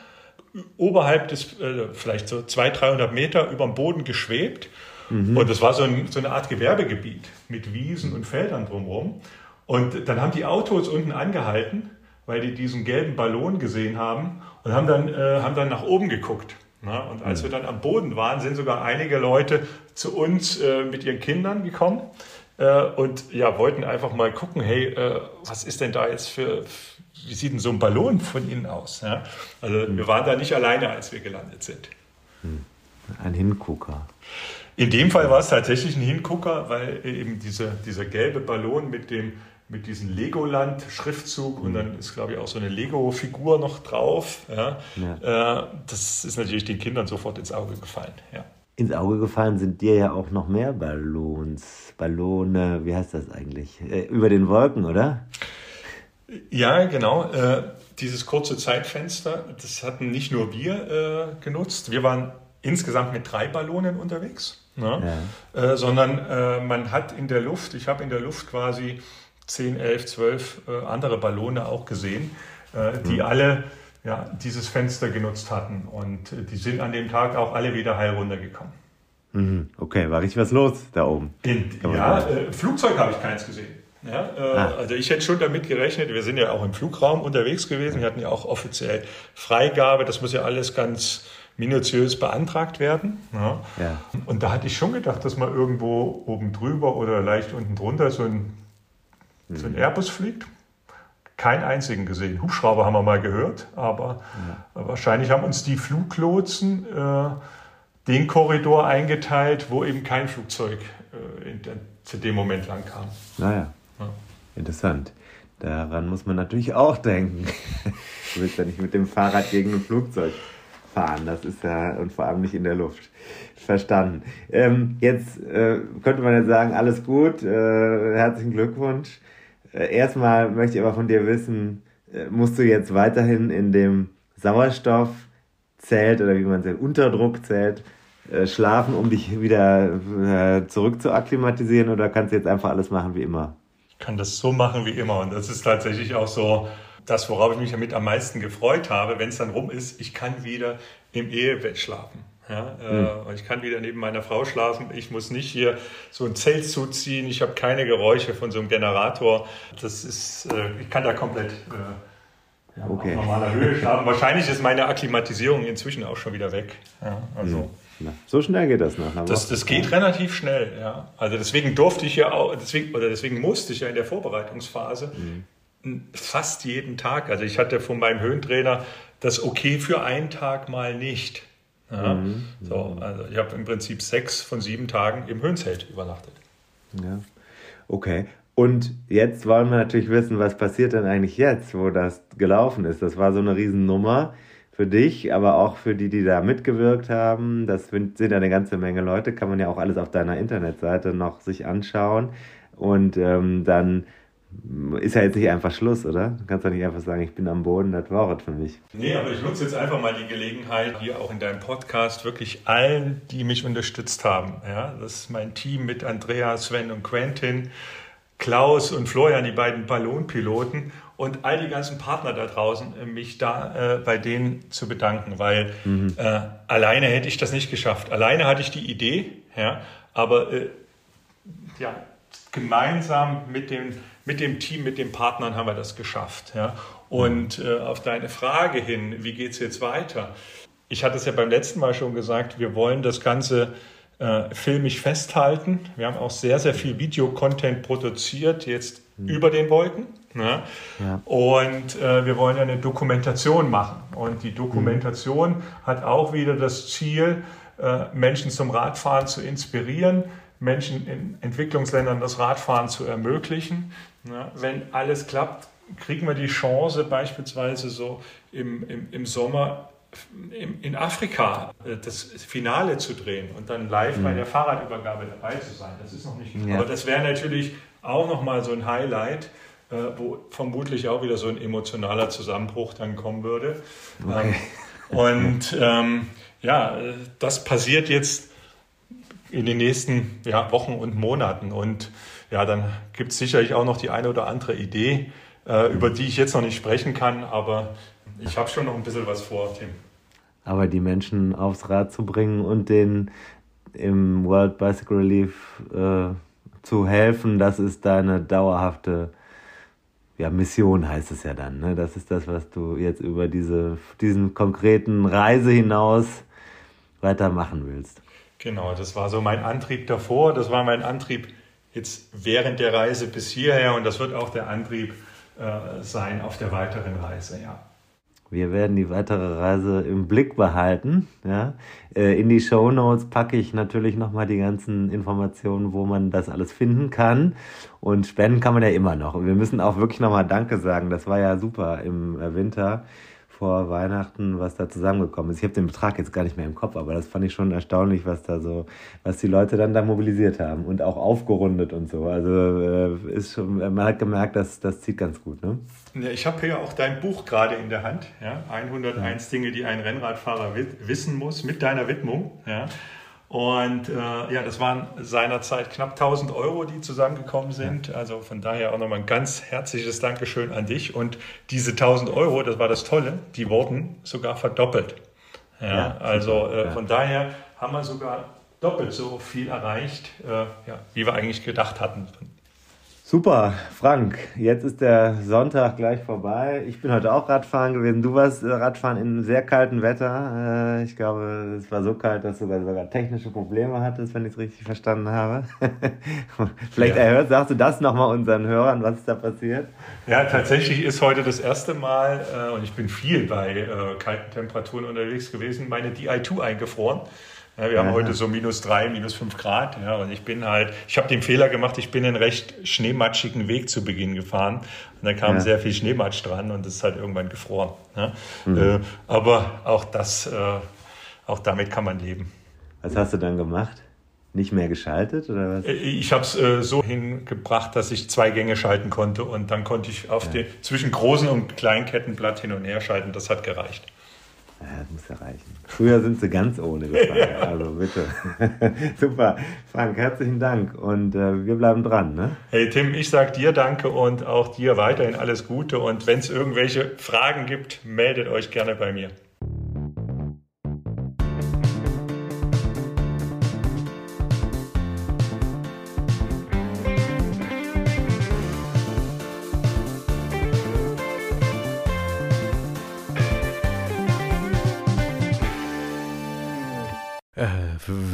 [SPEAKER 3] oberhalb des, äh, vielleicht so 200, 300 Meter über dem Boden geschwebt. Mhm. Und das war so, ein, so, eine Art Gewerbegebiet mit Wiesen und Feldern drumherum. Und dann haben die Autos unten angehalten, weil die diesen gelben Ballon gesehen haben und haben dann, äh, haben dann nach oben geguckt. Na, und als wir dann am Boden waren, sind sogar einige Leute zu uns äh, mit ihren Kindern gekommen äh, und ja, wollten einfach mal gucken, hey, äh, was ist denn da jetzt für, wie sieht denn so ein Ballon von innen aus? Ja? Also mhm. wir waren da nicht alleine, als wir gelandet sind.
[SPEAKER 2] Hm. Ein Hingucker.
[SPEAKER 3] In dem Fall war es tatsächlich ein Hingucker, weil eben diese, dieser gelbe Ballon mit dem mit diesem Legoland-Schriftzug mhm. und dann ist, glaube ich, auch so eine Lego-Figur noch drauf. Ja. ja. Äh, das ist natürlich den Kindern sofort ins Auge gefallen. Ja.
[SPEAKER 2] Ins Auge gefallen sind dir ja auch noch mehr Ballons, Ballone, wie heißt das eigentlich? Äh, über den Wolken, oder?
[SPEAKER 3] Ja, genau. Äh, dieses kurze Zeitfenster, das hatten nicht nur wir genutzt. Wir waren insgesamt mit drei Ballonen unterwegs, ne? ja. Äh, sondern äh, man hat in der Luft, ich habe in der Luft quasi 10, 11, 12 äh, andere Ballone auch gesehen, äh, die mhm. alle ja, dieses Fenster genutzt hatten. Und äh, die sind an dem Tag auch alle wieder heil runtergekommen.
[SPEAKER 2] Mhm. Okay, war richtig was los da oben?
[SPEAKER 3] In, ja, äh, Flugzeug habe ich keins gesehen. Ja, äh, ah. Also ich hätte schon damit gerechnet, wir sind ja auch im Flugraum unterwegs gewesen, wir hatten ja auch offiziell Freigabe, das muss ja alles ganz minutiös beantragt werden. Ja. ja. Und da hatte ich schon gedacht, dass man irgendwo oben drüber oder leicht unten drunter so ein Mhm. Ein Airbus fliegt, keinen einzigen gesehen. Hubschrauber haben wir mal gehört, aber ja. wahrscheinlich haben uns die Fluglotsen äh, den Korridor eingeteilt, wo eben kein Flugzeug äh, in, zu dem Moment lang kam.
[SPEAKER 2] Naja, ja. interessant. Daran muss man natürlich auch denken. du willst ja nicht mit dem Fahrrad gegen ein Flugzeug fahren. Das ist ja, und vor allem nicht in der Luft. Verstanden. Ähm, jetzt äh, könnte man jetzt sagen, alles gut, äh, herzlichen Glückwunsch. Äh, erstmal möchte ich aber von dir wissen, äh, musst du jetzt weiterhin in dem Sauerstoffzelt oder wie man es nennt, Unterdruckzelt äh, schlafen, um dich wieder äh, zurück zu akklimatisieren oder kannst du jetzt einfach alles machen wie immer?
[SPEAKER 3] Ich kann das so machen wie immer und das ist tatsächlich auch so, das, worauf ich mich damit am meisten gefreut habe, wenn es dann rum ist, ich kann wieder im Ehebett schlafen. Ja, mhm. ich kann wieder neben meiner Frau schlafen. Ich muss nicht hier so ein Zelt zuziehen. Ich habe keine Geräusche von so einem Generator. Das ist, äh, ich kann da komplett äh, ja, okay. auf normaler Höhe schlafen. Wahrscheinlich ist meine Akklimatisierung inzwischen auch schon wieder weg. Ja, also.
[SPEAKER 2] Mhm. So schnell geht das nachher.
[SPEAKER 3] Das, das geht relativ schnell, ja. Also deswegen durfte ich ja auch, deswegen, oder deswegen musste ich ja in der Vorbereitungsphase mhm fast jeden Tag. Also ich hatte von meinem Höhentrainer das okay für einen Tag mal nicht. Ja, mhm. so, also ich habe im Prinzip sechs von sieben Tagen im Höhenzelt übernachtet.
[SPEAKER 2] Ja, okay. Und jetzt wollen wir natürlich wissen, was passiert denn eigentlich jetzt, wo das gelaufen ist. Das war so eine Riesennummer für dich, aber auch für die, die da mitgewirkt haben. Das sind ja eine ganze Menge Leute, kann man ja auch alles auf deiner Internetseite noch sich anschauen. Und ähm, dann ist ja jetzt nicht einfach Schluss, oder? Du kannst doch nicht einfach sagen, ich bin am Boden, das war es für mich.
[SPEAKER 3] Nee, aber ich nutze jetzt einfach mal die Gelegenheit, hier auch in deinem Podcast wirklich allen, die mich unterstützt haben. Ja, das ist mein Team mit Andrea, Sven und Quentin, Klaus und Florian, die beiden Ballonpiloten und all die ganzen Partner da draußen, äh, mich da äh, bei denen zu bedanken, weil mhm. äh, alleine hätte ich das nicht geschafft. Alleine hatte ich die Idee, ja, aber äh, ja, gemeinsam mit dem mit dem Team, mit den Partnern haben wir das geschafft. Ja? Und äh, auf deine Frage hin, wie geht es jetzt weiter? Ich hatte es ja beim letzten Mal schon gesagt, wir wollen das Ganze äh, filmisch festhalten. Wir haben auch sehr, sehr viel Videocontent produziert, jetzt mhm. über den Wolken. Ne? Ja. Und äh, wir wollen ja eine Dokumentation machen. Und die Dokumentation mhm. hat auch wieder das Ziel, äh, Menschen zum Radfahren zu inspirieren, Menschen in Entwicklungsländern das Radfahren zu ermöglichen. Ja, wenn alles klappt, kriegen wir die Chance, beispielsweise so im, im, im Sommer in, in Afrika äh, das Finale zu drehen und dann live mhm. bei der Fahrradübergabe dabei zu sein. Das ist noch nicht. Ja. Aber das wäre natürlich auch nochmal so ein Highlight, äh, wo vermutlich auch wieder so ein emotionaler Zusammenbruch dann kommen würde. Okay. Ähm, und ähm, ja, äh, das passiert jetzt in den nächsten ja, Wochen und Monaten. Und ja, dann gibt es sicherlich auch noch die eine oder andere Idee, äh, über die ich jetzt noch nicht sprechen kann, aber ich habe schon noch ein bisschen was vor, Tim.
[SPEAKER 2] Aber die Menschen aufs Rad zu bringen und denen im World Bicycle Relief äh, zu helfen, das ist deine dauerhafte ja, Mission, heißt es ja dann. Ne? Das ist das, was du jetzt über diese, diesen konkreten Reise hinaus weitermachen willst.
[SPEAKER 3] Genau, das war so mein Antrieb davor, das war mein Antrieb jetzt während der Reise bis hierher und das wird auch der Antrieb äh, sein auf der weiteren Reise, ja.
[SPEAKER 2] Wir werden die weitere Reise im Blick behalten. Ja. Äh, in die Show Notes packe ich natürlich nochmal die ganzen Informationen, wo man das alles finden kann. Und spenden kann man ja immer noch. Und wir müssen auch wirklich nochmal Danke sagen. Das war ja super im äh, Winter vor Weihnachten, was da zusammengekommen ist. Ich habe den Betrag jetzt gar nicht mehr im Kopf, aber das fand ich schon erstaunlich, was da so, was die Leute dann da mobilisiert haben und auch aufgerundet und so. Also äh, ist schon, man hat gemerkt, dass das zieht ganz gut. Ne?
[SPEAKER 3] Ja, ich habe hier auch dein Buch gerade in der Hand, ja, 101 ja. Dinge, die ein Rennradfahrer wissen muss, mit deiner Widmung. Ja. Und äh, ja, das waren seinerzeit knapp 1000 Euro, die zusammengekommen sind. Ja. Also von daher auch nochmal ein ganz herzliches Dankeschön an dich. Und diese 1000 Euro, das war das Tolle, die wurden sogar verdoppelt. Ja, ja also äh, von daher haben wir sogar doppelt so viel erreicht, äh, ja, wie wir eigentlich gedacht hatten.
[SPEAKER 2] Super, Frank. Jetzt ist der Sonntag gleich vorbei. Ich bin heute auch Radfahren gewesen. Du warst äh, Radfahren in sehr kaltem Wetter. Äh, ich glaube, es war so kalt, dass du sogar technische Probleme hattest, wenn ich es richtig verstanden habe. Vielleicht ja. erhört, sagst du das nochmal unseren Hörern, was ist da passiert?
[SPEAKER 3] Ja, tatsächlich ist heute das erste Mal, äh, und ich bin viel bei kalten Temperaturen unterwegs gewesen, meine DI2 eingefroren. Ja, wir haben Aha. heute so minus drei, minus fünf Grad. Ja, und ich bin halt, ich habe den Fehler gemacht, ich bin einen recht schneematschigen Weg zu Beginn gefahren. Und da kam ja. sehr viel Schneematsch dran und es ist halt irgendwann gefroren. Ja. Mhm. Äh, aber auch das, äh, auch damit kann man leben.
[SPEAKER 2] Was hast du dann gemacht? Nicht mehr geschaltet oder was? Äh,
[SPEAKER 3] ich habe es äh, so hingebracht, dass ich zwei Gänge schalten konnte und dann konnte ich auf ja. den, zwischen großen und kleinen Kettenblatt hin und her schalten. Das hat gereicht.
[SPEAKER 2] Ja, das muss ja reichen. Früher sind sie ganz ohne gefahren. Also bitte. Super. Frank, herzlichen Dank und äh, wir bleiben dran. Ne?
[SPEAKER 3] Hey Tim, ich sage dir danke und auch dir weiterhin alles Gute. Und wenn es irgendwelche Fragen gibt, meldet euch gerne bei mir.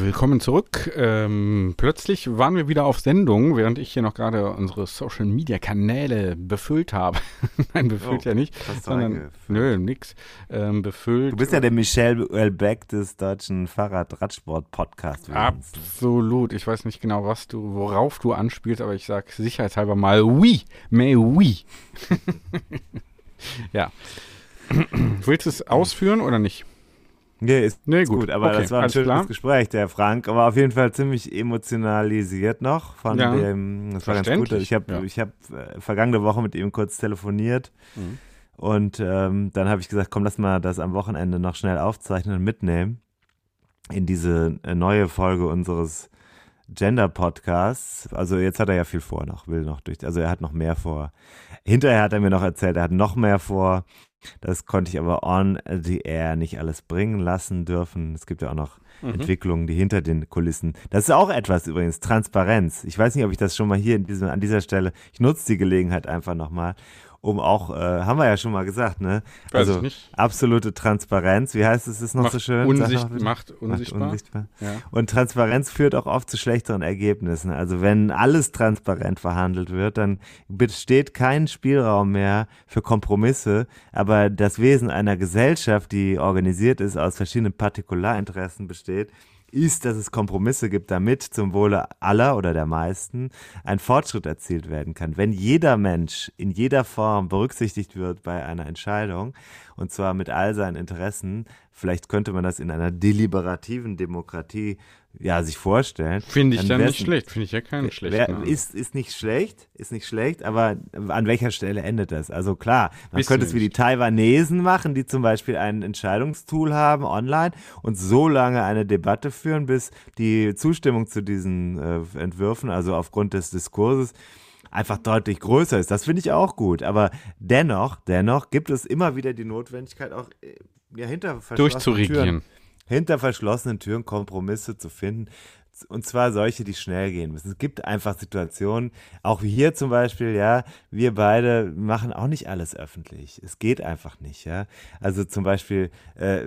[SPEAKER 1] Willkommen zurück. Ähm, plötzlich waren wir wieder auf Sendung, während ich hier noch gerade unsere Social Media Kanäle befüllt habe. Nein, befüllt oh, ja nicht, sondern nö, nix. Ähm, befüllt.
[SPEAKER 2] Du bist ja der Michel Uelbeck des deutschen Fahrrad-Radsport-Podcasts.
[SPEAKER 1] Absolut. Ich weiß nicht genau, was du, worauf du anspielst, aber ich sage sicherheitshalber mal oui, mais oui. ja. Willst du es ausführen oder nicht?
[SPEAKER 2] Nee, ist, nee, gut. gut. aber okay, das war ein schönes klar. Gespräch. Der Frank war auf jeden Fall ziemlich emotionalisiert noch von ja, dem. Das war ganz gut. Ich habe ja. ich hab, äh, vergangene Woche mit ihm kurz telefoniert mhm. und ähm, dann habe ich gesagt, komm, lass mal das am Wochenende noch schnell aufzeichnen und mitnehmen in diese äh, neue Folge unseres Gender-Podcasts. Also jetzt hat er ja viel vor noch, will noch durch. Also er hat noch mehr vor. Hinterher hat er mir noch erzählt, er hat noch mehr vor. Das konnte ich aber on the air nicht alles bringen lassen dürfen. Es gibt ja auch noch mhm. Entwicklungen, die hinter den Kulissen. Das ist auch etwas übrigens, Transparenz. Ich weiß nicht, ob ich das schon mal hier diesem, an dieser Stelle, ich nutze die Gelegenheit einfach nochmal um auch, äh, haben wir ja schon mal gesagt, ne?
[SPEAKER 1] Weiß also
[SPEAKER 2] absolute Transparenz, wie heißt es, ist noch
[SPEAKER 1] macht
[SPEAKER 2] so schön?
[SPEAKER 1] Unsicht, macht unsichtbar. Macht unsichtbar.
[SPEAKER 2] Ja. Und Transparenz führt auch oft zu schlechteren Ergebnissen. Also wenn alles transparent verhandelt wird, dann besteht kein Spielraum mehr für Kompromisse. Aber das Wesen einer Gesellschaft, die organisiert ist, aus verschiedenen Partikularinteressen besteht, ist, dass es Kompromisse gibt, damit zum Wohle aller oder der meisten ein Fortschritt erzielt werden kann. Wenn jeder Mensch in jeder Form berücksichtigt wird bei einer Entscheidung, und zwar mit all seinen Interessen, vielleicht könnte man das in einer deliberativen Demokratie ja, sich vorstellen.
[SPEAKER 1] Finde ich dann, dann nicht schlecht, finde ich ja keinen schlechten.
[SPEAKER 2] Ist, ist nicht schlecht, ist nicht schlecht, aber an welcher Stelle endet das? Also klar, man Wissen könnte es wie die Taiwanesen machen, die zum Beispiel ein Entscheidungstool haben online und so lange eine Debatte führen, bis die Zustimmung zu diesen äh, Entwürfen, also aufgrund des Diskurses, einfach deutlich größer ist. Das finde ich auch gut. Aber dennoch, dennoch gibt es immer wieder die Notwendigkeit, auch äh, ja, hinter
[SPEAKER 1] durchzuregieren. Türen
[SPEAKER 2] hinter verschlossenen Türen Kompromisse zu finden. Und zwar solche, die schnell gehen müssen. Es gibt einfach Situationen, auch wie hier zum Beispiel, ja, wir beide machen auch nicht alles öffentlich. Es geht einfach nicht, ja. Also zum Beispiel, äh,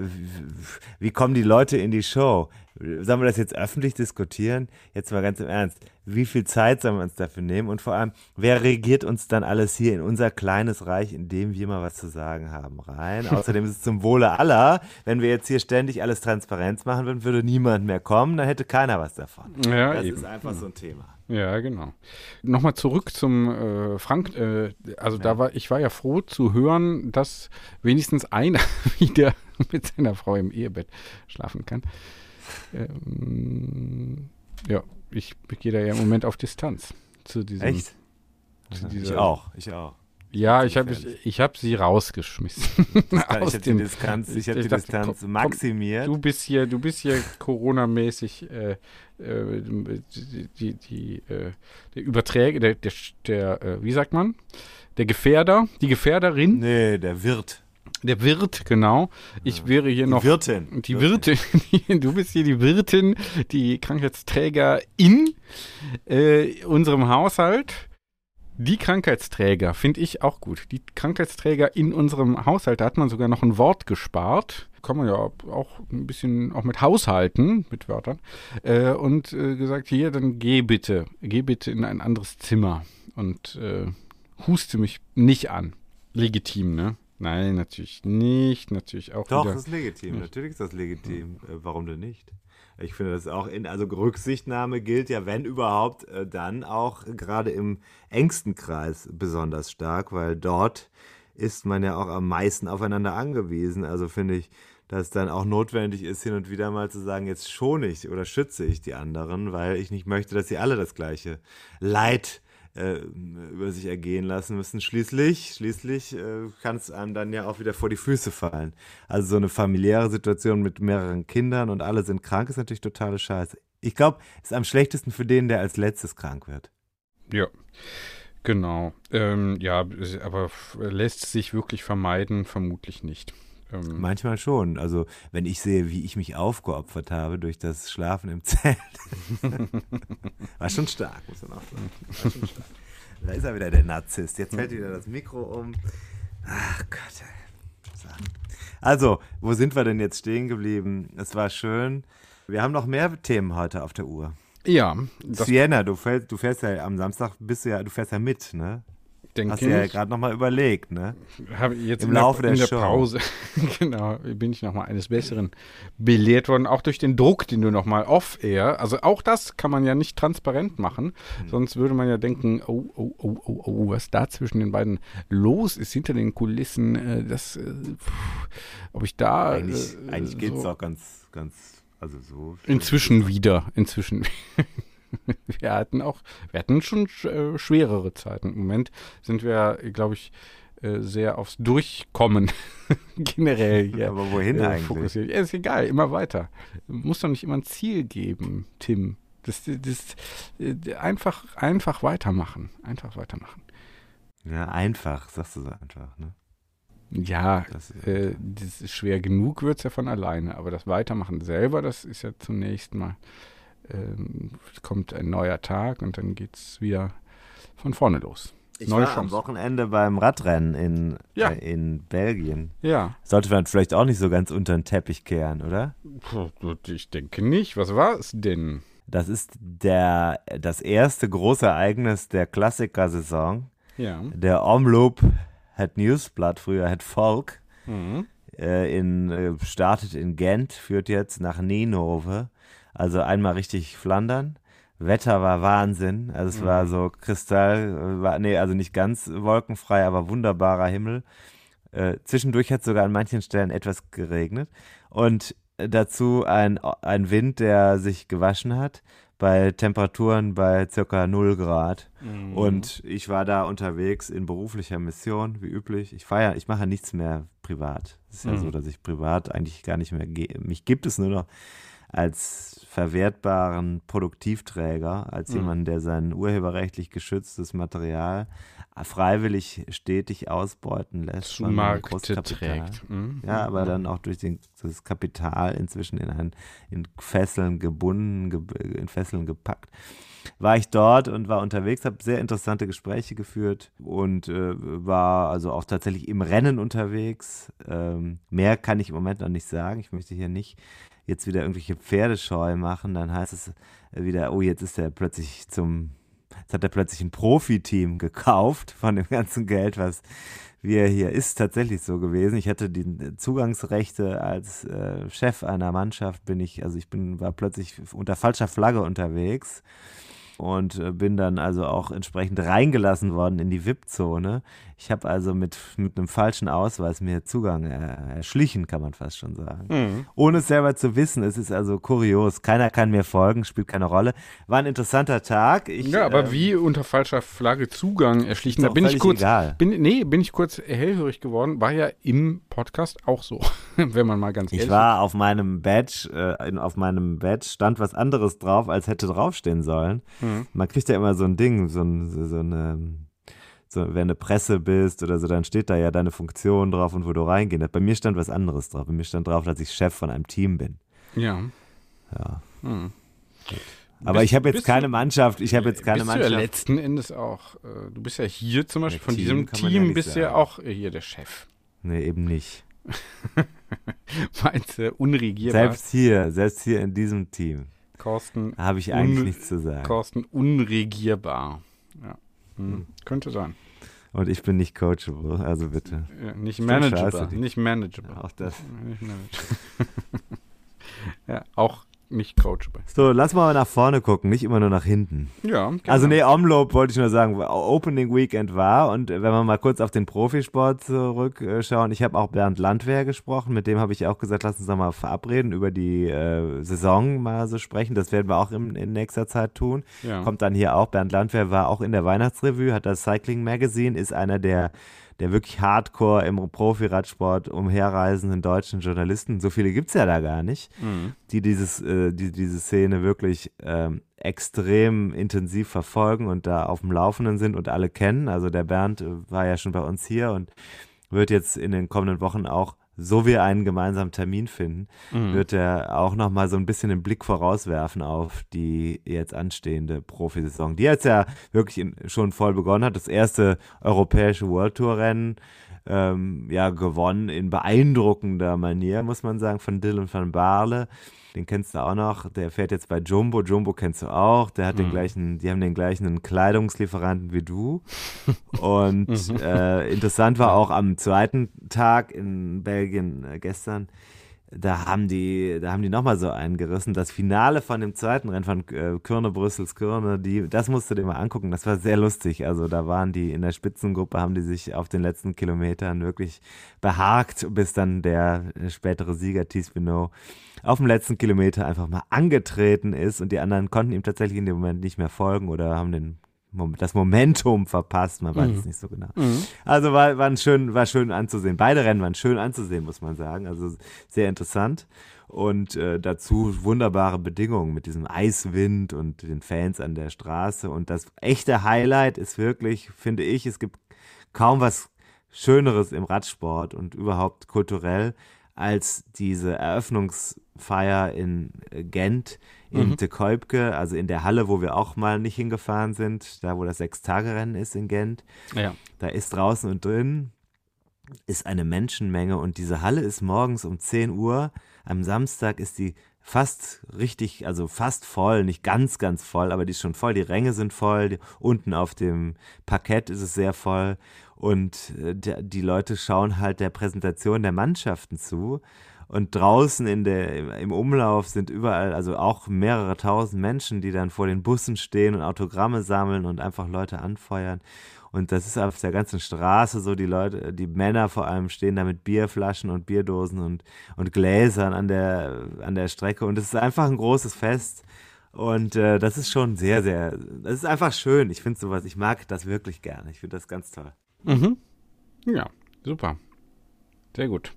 [SPEAKER 2] wie kommen die Leute in die Show? Sollen wir das jetzt öffentlich diskutieren? Jetzt mal ganz im Ernst. Wie viel Zeit sollen wir uns dafür nehmen? Und vor allem, wer regiert uns dann alles hier in unser kleines Reich, in dem wir mal was zu sagen haben, rein? Außerdem ist es zum Wohle aller. Wenn wir jetzt hier ständig alles Transparenz machen würden, würde niemand mehr kommen, dann hätte keiner was davon.
[SPEAKER 1] Ja,
[SPEAKER 2] das
[SPEAKER 1] eben.
[SPEAKER 2] ist einfach so ein Thema.
[SPEAKER 1] Ja, genau. Nochmal zurück zum äh, Frank. Äh, also ja. da war ich war ja froh zu hören, dass wenigstens einer wieder mit seiner Frau im Ehebett schlafen kann. Ähm, ja, ich gehe da ja im Moment auf Distanz zu diesem.
[SPEAKER 2] Echt? Zu ich auch, ich auch.
[SPEAKER 1] Ja, ich habe ich, ich hab sie rausgeschmissen.
[SPEAKER 2] Aus ich habe die Distanz, ich hab die dachte, Distanz komm, maximiert.
[SPEAKER 1] Du bist hier, du bist hier Corona-mäßig äh, äh, die, die, die, äh, der Überträger, der, der, der äh, wie sagt man? Der Gefährder, die Gefährderin.
[SPEAKER 2] Nee, der Wirt.
[SPEAKER 1] Der Wirt, genau. Ich wäre hier
[SPEAKER 2] die
[SPEAKER 1] noch.
[SPEAKER 2] Wirtin.
[SPEAKER 1] Die Wirtin. Wirtin. du bist hier die Wirtin, die Krankheitsträger in äh, unserem Haushalt. Die Krankheitsträger finde ich auch gut. Die Krankheitsträger in unserem Haushalt, da hat man sogar noch ein Wort gespart. Kann man ja auch ein bisschen auch mit Haushalten, mit Wörtern. Äh, und äh, gesagt, hier, dann geh bitte, geh bitte in ein anderes Zimmer und äh, huste mich nicht an. Legitim, ne? Nein, natürlich nicht. Natürlich auch
[SPEAKER 2] Doch,
[SPEAKER 1] wieder.
[SPEAKER 2] das ist legitim. Natürlich ist das legitim. Äh, warum denn nicht? Ich finde das auch in, also Rücksichtnahme gilt ja, wenn überhaupt, äh, dann auch gerade im engsten Kreis besonders stark, weil dort ist man ja auch am meisten aufeinander angewiesen. Also finde ich, dass es dann auch notwendig ist, hin und wieder mal zu sagen, jetzt schone ich oder schütze ich die anderen, weil ich nicht möchte, dass sie alle das gleiche Leid äh, über sich ergehen lassen müssen. Schließlich, schließlich äh, kann es einem dann ja auch wieder vor die Füße fallen. Also so eine familiäre Situation mit mehreren Kindern und alle sind krank, ist natürlich totale Scheiße. Ich glaube, es ist am schlechtesten für den, der als letztes krank wird.
[SPEAKER 1] Ja. Genau. Ähm, ja, aber lässt sich wirklich vermeiden? Vermutlich nicht.
[SPEAKER 2] Ähm, Manchmal schon. Also, wenn ich sehe, wie ich mich aufgeopfert habe durch das Schlafen im Zelt. War schon stark, muss man auch sagen. Da ist er wieder der Narzisst. Jetzt fällt wieder das Mikro um. Ach Gott. Also, wo sind wir denn jetzt stehen geblieben? Es war schön. Wir haben noch mehr Themen heute auf der Uhr.
[SPEAKER 1] Ja.
[SPEAKER 2] Sienna, du fährst, du fährst ja am Samstag, bist du ja, du fährst ja mit, ne? Denke Hast du ja gerade nochmal überlegt, ne?
[SPEAKER 1] Habe jetzt im Laufe der, in der Show. Pause, genau, bin ich nochmal eines Besseren belehrt worden, auch durch den Druck, den du nochmal off-air, also auch das kann man ja nicht transparent machen, mhm. sonst würde man ja denken, oh, oh, oh, oh, oh, was da zwischen den beiden los ist, hinter den Kulissen, äh, das, äh, pff, ob ich da...
[SPEAKER 2] Eigentlich, äh, eigentlich geht es so, auch ganz, ganz, also so...
[SPEAKER 1] Inzwischen wieder, inzwischen wir hatten auch, wir hatten schon äh, schwerere Zeiten. Im Moment sind wir, glaube ich, äh, sehr aufs Durchkommen generell hier.
[SPEAKER 2] Aber wohin äh, eigentlich?
[SPEAKER 1] Fokussiert. Ja, ist egal, immer weiter. Muss doch nicht immer ein Ziel geben, Tim. Das, das, das, einfach, einfach weitermachen. Einfach weitermachen.
[SPEAKER 2] Ja, einfach, sagst du so einfach, ne?
[SPEAKER 1] Ja, das ist, äh, das ist schwer genug, wird es ja von alleine. Aber das Weitermachen selber, das ist ja zunächst mal ähm, kommt ein neuer Tag und dann geht es wieder von vorne los.
[SPEAKER 2] Ich Neue war Chance. am Wochenende beim Radrennen in, ja. äh, in Belgien.
[SPEAKER 1] Ja.
[SPEAKER 2] Sollte man vielleicht auch nicht so ganz unter den Teppich kehren, oder?
[SPEAKER 1] Ich denke nicht. Was war es denn?
[SPEAKER 2] Das ist der, das erste große Ereignis der Klassiker-Saison.
[SPEAKER 1] Ja.
[SPEAKER 2] Der Omloop het Newsblatt, früher het Volk, mhm. äh, in, äh, startet in Gent, führt jetzt nach Ninove also einmal richtig Flandern. Wetter war Wahnsinn. Also es mhm. war so Kristall, war, nee, also nicht ganz wolkenfrei, aber wunderbarer Himmel. Äh, zwischendurch hat es sogar an manchen Stellen etwas geregnet. Und dazu ein, ein Wind, der sich gewaschen hat, bei Temperaturen bei circa 0 Grad. Mhm. Und ich war da unterwegs in beruflicher Mission, wie üblich. Ich feiere, ich mache nichts mehr privat. Es ist mhm. ja so, dass ich privat eigentlich gar nicht mehr gehe. Mich gibt es nur noch als verwertbaren Produktivträger, als mhm. jemand, der sein urheberrechtlich geschütztes Material freiwillig stetig ausbeuten lässt.
[SPEAKER 1] Zu Markte trägt.
[SPEAKER 2] Mhm. Ja, aber dann auch durch den, das Kapital inzwischen in, ein, in Fesseln gebunden, ge, in Fesseln gepackt. War ich dort und war unterwegs, habe sehr interessante Gespräche geführt und äh, war also auch tatsächlich im Rennen unterwegs. Ähm, mehr kann ich im Moment noch nicht sagen. Ich möchte hier nicht jetzt wieder irgendwelche Pferdescheu machen, dann heißt es wieder, oh, jetzt ist er plötzlich zum, jetzt hat er plötzlich ein Profiteam gekauft von dem ganzen Geld, was wir hier ist tatsächlich so gewesen. Ich hatte die Zugangsrechte als äh, Chef einer Mannschaft, bin ich, also ich bin, war plötzlich unter falscher Flagge unterwegs und äh, bin dann also auch entsprechend reingelassen worden in die VIP-Zone. Ich habe also mit, mit einem falschen Ausweis mir Zugang äh, erschlichen, kann man fast schon sagen. Mhm. Ohne es selber zu wissen. Es ist also kurios. Keiner kann mir folgen, spielt keine Rolle. War ein interessanter Tag. Ich,
[SPEAKER 1] ja, aber ähm, wie unter falscher Flagge Zugang erschlichen? Da bin ich kurz, egal. Bin, nee, bin ich kurz hellhörig geworden. War ja im Podcast auch so, wenn man mal ganz
[SPEAKER 2] ehrlich Ich war auf meinem Badge, äh, auf meinem Badge stand was anderes drauf, als hätte draufstehen sollen. Mhm. Man kriegt ja immer so ein Ding, so, ein, so, so eine so, wenn du Presse bist oder so, dann steht da ja deine Funktion drauf und wo du reingehen. Bei mir stand was anderes drauf. Bei mir stand drauf, dass ich Chef von einem Team bin.
[SPEAKER 1] Ja.
[SPEAKER 2] Ja. Hm. Aber
[SPEAKER 1] Bist-
[SPEAKER 2] ich habe jetzt keine
[SPEAKER 1] du-
[SPEAKER 2] Mannschaft, ich habe jetzt keine
[SPEAKER 1] bist
[SPEAKER 2] Mannschaft.
[SPEAKER 1] du ja letzten Endes auch. Äh, du bist ja hier zum Beispiel, von
[SPEAKER 2] Team
[SPEAKER 1] diesem
[SPEAKER 2] ja
[SPEAKER 1] Team
[SPEAKER 2] nicht
[SPEAKER 1] bist du ja auch äh, hier der Chef.
[SPEAKER 2] nee, eben nicht.
[SPEAKER 1] Meinst du, unregierbar?
[SPEAKER 2] Selbst hier, selbst hier in diesem Team
[SPEAKER 1] Korsten,
[SPEAKER 2] habe ich eigentlich nichts zu sagen.
[SPEAKER 1] Korsten unregierbar. Ja. Hm. Könnte sein.
[SPEAKER 2] Und ich bin nicht coachable, also bitte.
[SPEAKER 1] Ja, nicht manageable. nicht manageable.
[SPEAKER 2] Auch das.
[SPEAKER 1] Nicht manageable. ja, auch nicht coachable.
[SPEAKER 2] So, lass mal nach vorne gucken, nicht immer nur nach hinten.
[SPEAKER 1] Ja, genau.
[SPEAKER 2] Also nee, Omloop wollte ich nur sagen, Opening Weekend war und wenn wir mal kurz auf den Profisport zurückschauen, ich habe auch Bernd Landwehr gesprochen, mit dem habe ich auch gesagt, lass uns doch mal verabreden, über die äh, Saison mal so sprechen, das werden wir auch in, in nächster Zeit tun.
[SPEAKER 1] Ja.
[SPEAKER 2] Kommt dann hier auch, Bernd Landwehr war auch in der Weihnachtsrevue, hat das Cycling Magazine, ist einer der der wirklich hardcore im Profi-Radsport umherreisenden deutschen Journalisten, so viele gibt's ja da gar nicht,
[SPEAKER 1] Mhm.
[SPEAKER 2] die dieses, äh, die, diese Szene wirklich ähm, extrem intensiv verfolgen und da auf dem Laufenden sind und alle kennen. Also der Bernd äh, war ja schon bei uns hier und wird jetzt in den kommenden Wochen auch, so wir einen gemeinsamen Termin finden,
[SPEAKER 1] Mhm.
[SPEAKER 2] wird er auch nochmal so ein bisschen den Blick vorauswerfen auf die jetzt anstehende Profisaison, die jetzt ja wirklich in, schon voll begonnen hat. Das erste europäische World Tour Rennen ähm, ja gewonnen in beeindruckender Manier, muss man sagen, von Dylan van Baarle. Den kennst du auch noch. Der fährt jetzt bei Jumbo. Jumbo kennst du auch. Der hat den gleichen, die haben den gleichen Kleidungslieferanten wie du. Und äh, interessant war auch am zweiten Tag in Belgien äh, gestern, da haben die, da haben die nochmal so einen gerissen. Das Finale von dem zweiten Rennen von äh, Kürne, Brüssels Kürne, die, das musst du dir mal angucken. Das war sehr lustig. Also da waren die in der Spitzengruppe, haben die sich auf den letzten Kilometern wirklich behagt, bis dann der spätere Sieger Thies Pinot auf dem letzten Kilometer einfach mal angetreten ist und die anderen konnten ihm tatsächlich in dem Moment nicht mehr folgen oder haben den das Momentum verpasst, man weiß es nicht so genau. Also war, war, schön, war schön anzusehen. Beide Rennen waren schön anzusehen, muss man sagen. Also sehr interessant. Und äh, dazu wunderbare Bedingungen mit diesem Eiswind und den Fans an der Straße. Und das echte Highlight ist wirklich, finde ich, es gibt kaum was Schöneres im Radsport und überhaupt kulturell als diese Eröffnungsfeier in Gent, in De Kuipke, also in der Halle, wo wir auch mal nicht hingefahren sind, da wo das Sechstagerennen ist in Gent.
[SPEAKER 1] Ja.
[SPEAKER 2] Da ist draußen und drin ist eine Menschenmenge und diese Halle ist morgens um 10 Uhr. Am Samstag ist die fast richtig, also fast voll, nicht ganz, ganz voll, aber die ist schon voll. Die Ränge sind voll. Die, unten auf dem Parkett ist es sehr voll. Und äh, die Leute schauen halt der Präsentation der Mannschaften zu. Und draußen in der, im- Umlauf sind überall, also auch mehrere tausend Menschen, die dann vor den Bussen stehen und Autogramme sammeln und einfach Leute anfeuern. Und das ist auf der ganzen Straße so, die Leute, die Männer vor allem stehen da mit Bierflaschen und Bierdosen und, und Gläsern an der, an der Strecke. Und es ist einfach ein großes Fest. Und äh, das ist schon sehr, sehr, das ist einfach schön. Ich finde sowas, ich mag das wirklich gerne. Ich finde das ganz toll.
[SPEAKER 1] Mhm. Ja, super. Sehr gut.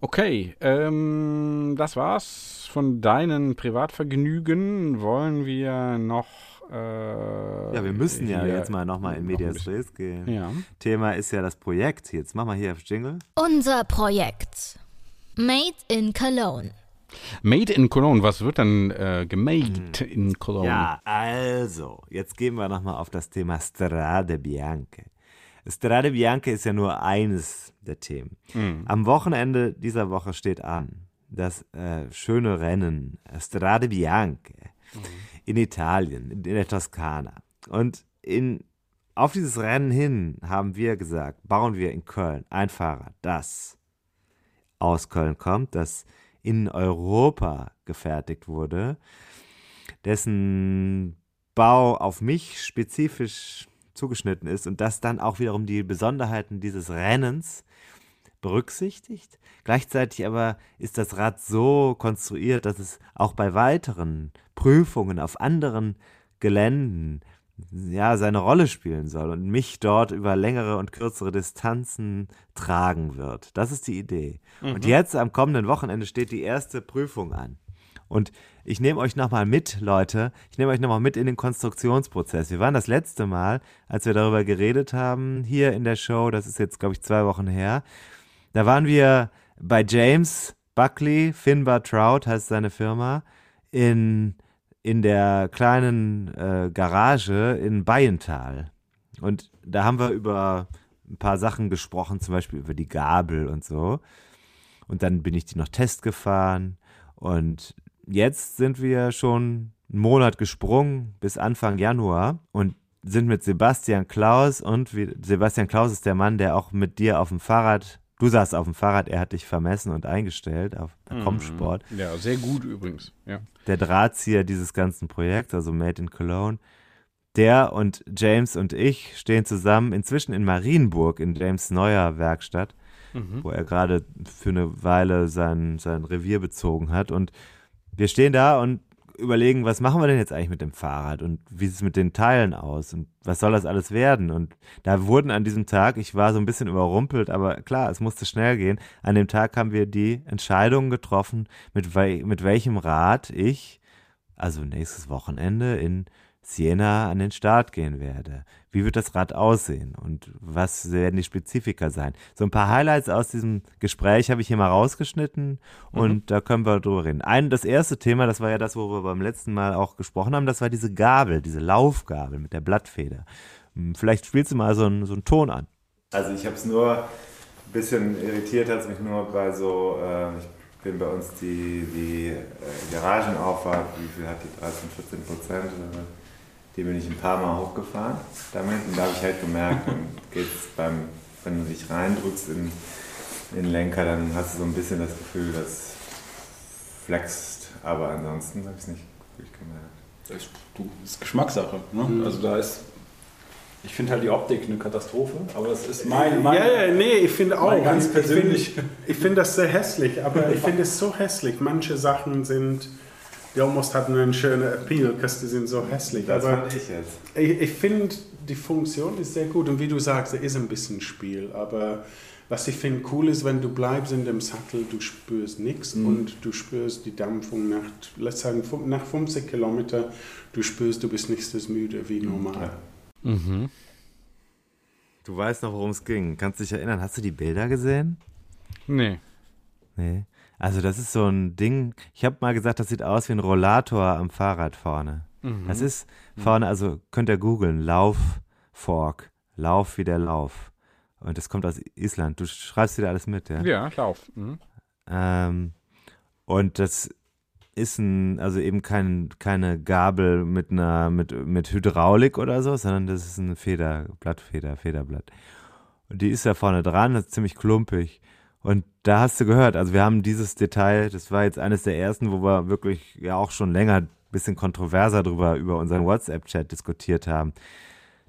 [SPEAKER 1] Okay, ähm, das war's von deinen Privatvergnügen. Wollen wir noch. Äh,
[SPEAKER 2] Ja, wir müssen ja jetzt mal nochmal in Medias Res gehen.
[SPEAKER 1] Ja.
[SPEAKER 2] Thema ist ja das Projekt. Jetzt mach mal hier auf Jingle.
[SPEAKER 4] Unser Projekt. Made in Cologne.
[SPEAKER 1] Made in Cologne, was wird dann äh, gemade in Cologne?
[SPEAKER 2] Ja, also, jetzt gehen wir nochmal auf das Thema Strade Bianche. Strade Bianche ist ja nur eines der Themen. Am Wochenende dieser Woche steht an das äh, schöne Rennen Strade Bianche in Italien, in der Toskana. Und in, auf dieses Rennen hin haben wir gesagt, bauen wir in Köln ein Fahrrad, das aus Köln kommt, das in Europa gefertigt wurde, dessen Bau auf mich spezifisch zugeschnitten ist und das dann auch wiederum die Besonderheiten dieses Rennens berücksichtigt. Gleichzeitig aber ist das Rad so konstruiert, dass es auch bei weiteren Prüfungen auf anderen Geländen ja seine Rolle spielen soll und mich dort über längere und kürzere Distanzen tragen wird. Das ist die Idee. Und jetzt am kommenden Wochenende steht die erste Prüfung an. Und ich nehme euch nochmal mit, Leute. Ich nehme euch nochmal mit in den Konstruktionsprozess. Wir waren das letzte Mal, als wir darüber geredet haben, hier in der Show, das ist jetzt, glaube ich, zwei Wochen her. Da waren wir bei James Buckley, Finbar Trout heißt seine Firma, in in der kleinen äh, Garage in Bayental. Und da haben wir über ein paar Sachen gesprochen, zum Beispiel über die Gabel und so. Und dann bin ich die noch Test gefahren. Und jetzt sind wir schon einen Monat gesprungen bis Anfang Januar und sind mit Sebastian Klaus und Sebastian Klaus ist der Mann, der auch mit dir auf dem Fahrrad, du saßt auf dem Fahrrad, er hat dich vermessen und eingestellt auf mhm. Comsport.
[SPEAKER 1] Ja, sehr gut übrigens, ja.
[SPEAKER 2] Der Drahtzieher dieses ganzen Projekts, also Made in Cologne. Der und James und ich stehen zusammen inzwischen in Marienburg in James neuer Werkstatt mhm. wo er gerade für eine Weile sein, sein Revier bezogen hat. Und wir stehen da und überlegen, was machen wir denn jetzt eigentlich mit dem Fahrrad und wie sieht es mit den Teilen aus und was soll das alles werden? Und da wurden an diesem Tag, ich war so ein bisschen überrumpelt, aber klar, es musste schnell gehen. An dem Tag haben wir die Entscheidung getroffen, mit, we mit welchem Rad ich, also nächstes Wochenende in Siena an den Start gehen werde. Wie wird das Rad aussehen und was werden die Spezifika sein? So ein paar Highlights aus diesem Gespräch habe ich hier mal rausgeschnitten und mhm. da können wir drüber reden. Ein, das erste Thema, das war ja das, wo wir beim letzten Mal auch gesprochen haben, das war diese Gabel, diese Laufgabel mit der Blattfeder. Hm, vielleicht spielst du mal so einen, so einen Ton an.
[SPEAKER 5] Also ich habe es nur ein bisschen irritiert, hat es mich nur bei so, äh, ich bin bei uns die, die äh, Garagenauffahrt, wie viel hat die, 13, 14 Prozent? Äh, die bin ich ein paar Mal hochgefahren damit und da habe ich halt gemerkt, dann geht's beim, wenn du dich reindrückst in, in den Lenker, dann hast du so ein bisschen das Gefühl, das flext, aber ansonsten habe ich es nicht wirklich gemerkt.
[SPEAKER 6] Das ist, du, das ist Geschmackssache. Ne? Mhm. Also da ist ich finde halt die Optik eine Katastrophe, aber das ist mein, mein
[SPEAKER 7] Ja, ja, nee, ich finde auch.
[SPEAKER 6] Ganz persönlich.
[SPEAKER 7] Ich finde find das sehr hässlich, aber ich finde es so hässlich. Manche Sachen sind die almost hatten einen schönen Appeal, die sind so hässlich.
[SPEAKER 5] Das
[SPEAKER 7] aber
[SPEAKER 5] fand ich jetzt.
[SPEAKER 7] Ich, ich finde, die Funktion ist sehr gut und wie du sagst, es ist ein bisschen Spiel, aber was ich finde cool ist, wenn du bleibst in dem Sattel, du spürst nichts mhm. und du spürst die Dampfung nach, let's sagen, nach 50 Kilometern, du spürst, du bist nicht so müde wie mhm. normal.
[SPEAKER 2] Mhm. Du weißt noch, worum es ging. Kannst dich erinnern, hast du die Bilder gesehen?
[SPEAKER 1] Nee.
[SPEAKER 2] Nee. Also das ist so ein Ding, ich habe mal gesagt, das sieht aus wie ein Rollator am Fahrrad vorne. Mhm. Das ist vorne, also könnt ihr googeln, Lauffork, Lauf wie der Lauf. Und das kommt aus Island. Du schreibst wieder alles mit, ja?
[SPEAKER 1] Ja, Lauf. Mhm.
[SPEAKER 2] Ähm, und das ist ein, also eben kein, keine Gabel mit einer, mit, mit Hydraulik oder so, sondern das ist ein Feder, Blattfeder, Federblatt. Und die ist da vorne dran, das ist ziemlich klumpig. Und da hast du gehört, also wir haben dieses Detail, das war jetzt eines der ersten, wo wir wirklich ja auch schon länger ein bisschen kontroverser drüber über unseren WhatsApp-Chat diskutiert haben.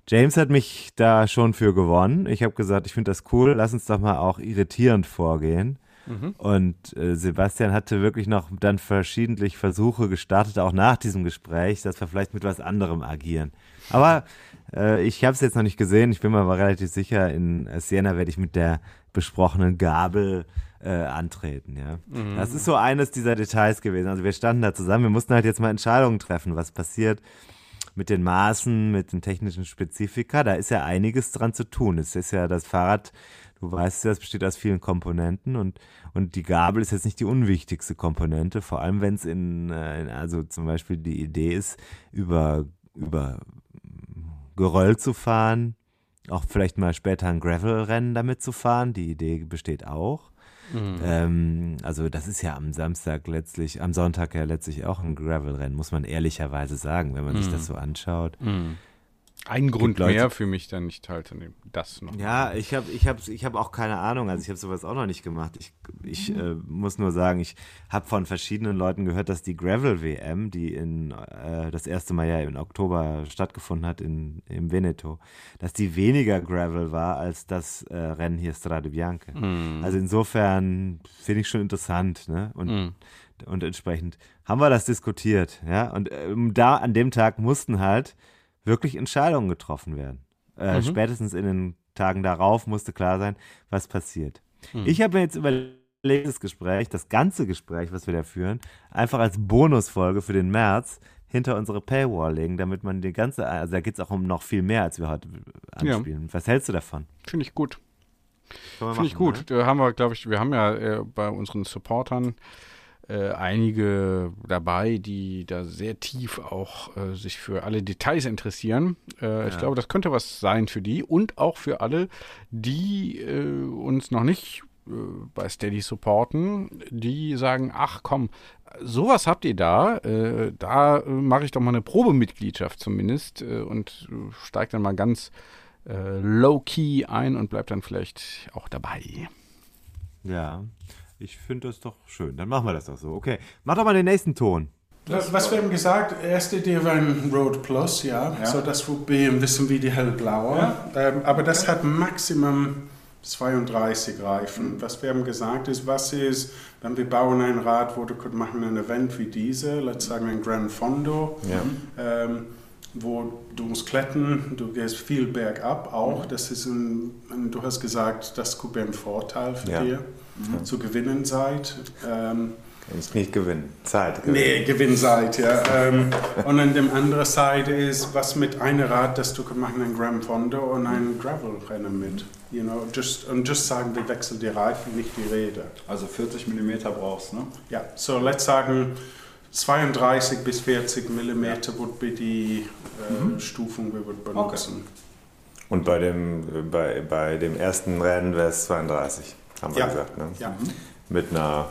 [SPEAKER 2] James hat mich da schon für gewonnen. Ich habe gesagt, ich finde das cool, lass uns doch mal auch irritierend vorgehen. Mhm. Und äh, Sebastian hatte wirklich noch dann verschiedentlich Versuche gestartet, auch nach diesem Gespräch, dass wir vielleicht mit was anderem agieren. Aber äh, ich habe es jetzt noch nicht gesehen. Ich bin mir aber relativ sicher, in Siena werde ich mit der besprochenen Gabel äh, antreten. Ja, mhm. das ist so eines dieser Details gewesen. Also wir standen da zusammen. Wir mussten halt jetzt mal Entscheidungen treffen, was passiert mit den Maßen, mit den technischen Spezifika. Da ist ja einiges dran zu tun. Es ist ja das Fahrrad. Du weißt ja, es besteht aus vielen Komponenten und, und die Gabel ist jetzt nicht die unwichtigste Komponente, vor allem wenn es in, äh, in, also zum Beispiel die Idee ist, über, über Geröll zu fahren, auch vielleicht mal später ein Gravel-Rennen damit zu fahren. Die Idee besteht auch. Mhm. Ähm, also das ist ja am Samstag letztlich, am Sonntag ja letztlich auch ein Gravel-Rennen, muss man ehrlicherweise sagen, wenn man mhm. sich das so anschaut.
[SPEAKER 1] Mhm. Ein Grund Leute, mehr für mich dann nicht teilzunehmen. Das noch.
[SPEAKER 2] Ja, ich habe ich hab, ich hab auch keine Ahnung. Also ich habe sowas auch noch nicht gemacht. Ich, ich äh, muss nur sagen, ich habe von verschiedenen Leuten gehört, dass die Gravel WM, die in äh, das erste Mal ja im Oktober stattgefunden hat in, im Veneto, dass die weniger Gravel war als das äh, Rennen hier Strade Bianca. Mm. Also insofern finde ich schon interessant. Ne? Und mm und entsprechend haben wir das diskutiert, ja. Und ähm, da an dem Tag mussten halt wirklich Entscheidungen getroffen werden. Äh, mhm. Spätestens in den Tagen darauf musste klar sein, was passiert. Mhm. Ich habe mir jetzt überlegt, das Gespräch, das ganze Gespräch, was wir da führen, einfach als Bonusfolge für den März hinter unsere Paywall legen, damit man die ganze, also da geht es auch um noch viel mehr, als wir heute anspielen. Ja. Was hältst du davon?
[SPEAKER 1] Finde ich gut. Finde ich gut. Ne? haben wir, glaube ich, wir haben ja äh, bei unseren Supportern äh, einige dabei, die da sehr tief auch äh, sich für alle Details interessieren. Äh, Ich glaube, das könnte was sein für die und auch für alle, die äh, uns noch nicht äh, bei Steady supporten, die sagen, ach komm, sowas habt ihr da, äh, da mache ich doch mal eine Probemitgliedschaft zumindest und steige dann mal ganz low-key ein und bleib dann vielleicht auch dabei.
[SPEAKER 2] Ja, ich finde das doch schön. Dann machen wir das doch so. Okay, mach doch mal den nächsten Ton.
[SPEAKER 7] Was, was wir haben gesagt, erste Idee war ein Road Plus, ja.
[SPEAKER 6] Ja.
[SPEAKER 7] So das wird ein bisschen wie die hellblaue. Ähm, aber das hat Maximum 32 Reifen. Was wir haben gesagt ist, was ist, wenn wir bauen ein Rad, wo du könnt machen ein Event wie diese, let's sagen ein Gran Fondo,
[SPEAKER 5] Ja.
[SPEAKER 7] ähm, wo du musst klettern, du gehst viel bergab auch. Das ist ein, du hast gesagt, das könnte ein Vorteil für
[SPEAKER 5] Ja.
[SPEAKER 7] dir, zu gewinnen seid. Ähm,
[SPEAKER 5] musst nicht gewinnen. Zeit gewinnen.
[SPEAKER 7] Nee, Gewinnseite, ja. ähm, und an der anderen Seite ist, was mit einem Rad, dass du kannst machen ein Grand Fondo und ein Gravel-Rennen mit. You know, just, und just sagen, wir wechseln die Reifen, nicht die Räder.
[SPEAKER 6] Also 40 mm brauchst, ne?
[SPEAKER 7] Ja, so let's sagen 32 bis 40 Millimeter wird bei die äh, Stufung, wir würden benutzen.
[SPEAKER 5] Und bei dem, bei, bei dem ersten Rennen wäre es 32, haben wir
[SPEAKER 7] Ja.
[SPEAKER 5] gesagt. Ne?
[SPEAKER 7] Ja.
[SPEAKER 5] Mit einer,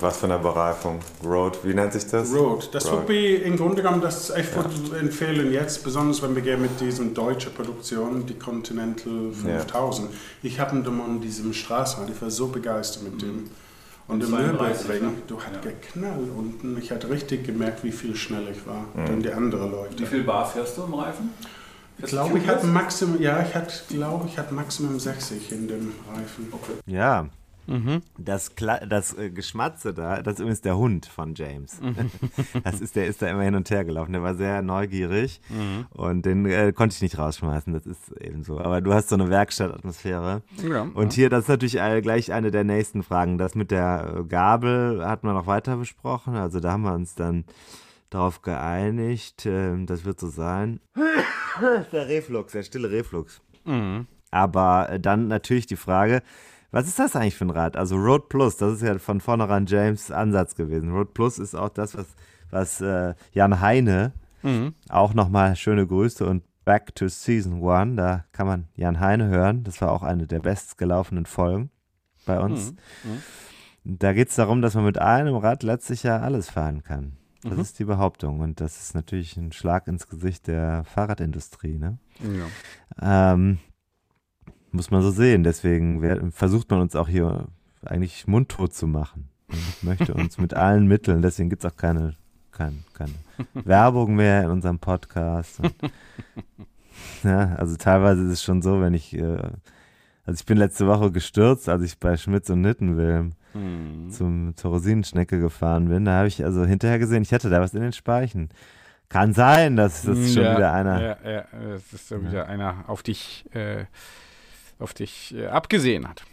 [SPEAKER 5] was für einer Bereifung? Road, wie nennt sich das?
[SPEAKER 7] Road. Das
[SPEAKER 5] Road.
[SPEAKER 7] würde ich im Grunde genommen, das ich würde empfehlen jetzt, besonders wenn wir gehen mit diesen deutschen Produktionen, die Continental 5000. Ich habe ihn an diesem Straßenrad, ich war so begeistert mit dem. Und im
[SPEAKER 6] 32,
[SPEAKER 7] Nürburgring,
[SPEAKER 6] ne?
[SPEAKER 7] du hast
[SPEAKER 6] Ja.
[SPEAKER 7] geknallt unten. Ich hatte richtig gemerkt, wie viel schneller ich war,
[SPEAKER 5] Mhm.
[SPEAKER 7] dann die anderen Leute.
[SPEAKER 6] Wie viel Bar fährst du im Reifen?
[SPEAKER 7] Ich glaube, ich hatte Maximum, ja, ich hatte, glaube ich, hatte Maximum 60 in dem Reifen.
[SPEAKER 2] Ja. Das, Kla das äh, Geschmatze da, das ist übrigens der Hund von James. das ist, der ist da immer hin und her gelaufen. Der war sehr neugierig und den äh, konnte ich nicht rausschmeißen. Das ist eben so. Aber du hast so eine Werkstattatmosphäre.
[SPEAKER 1] Ja,
[SPEAKER 2] Und hier, das ist natürlich äh, gleich eine der nächsten Fragen. Das mit der äh, Gabel hat man noch weiter besprochen. Also da haben wir uns dann darauf geeinigt. ähm, das wird so sein. der Reflux, der stille Reflux. Aber äh, dann natürlich die Frage, was ist das eigentlich für ein Rad? Also Road Plus, das ist ja von vornherein James Ansatz gewesen. Road Plus ist auch das, was, was äh, Jan Heine auch nochmal schöne Grüße und Back to Season One, da kann man Jan Heine hören. Das war auch eine der bestgelaufenen Folgen bei uns. Da geht es darum, dass man mit einem Rad letztlich ja alles fahren kann. Das ist die Behauptung und das ist natürlich ein Schlag ins Gesicht der Fahrradindustrie. Ne?
[SPEAKER 1] Ja.
[SPEAKER 2] Ähm, muss man so sehen. Deswegen wer- versucht man uns auch hier eigentlich mundtot zu machen. Man möchte uns mit allen Mitteln, deswegen gibt es auch keine, kein, keine Werbung mehr in unserem Podcast. Und, ja, also teilweise ist es schon so, wenn ich, äh, also ich bin letzte Woche gestürzt, als ich bei Schmitz und Nittenwilm zum, zur Rosinenschnecke gefahren bin. Da habe ich also hinterher gesehen, ich hatte da was in den Speichen. Kann sein, dass das schon
[SPEAKER 1] ja,
[SPEAKER 2] wieder einer.
[SPEAKER 1] Ja, ja, es ist so wieder einer auf dich, äh, auf dich äh, abgesehen hat.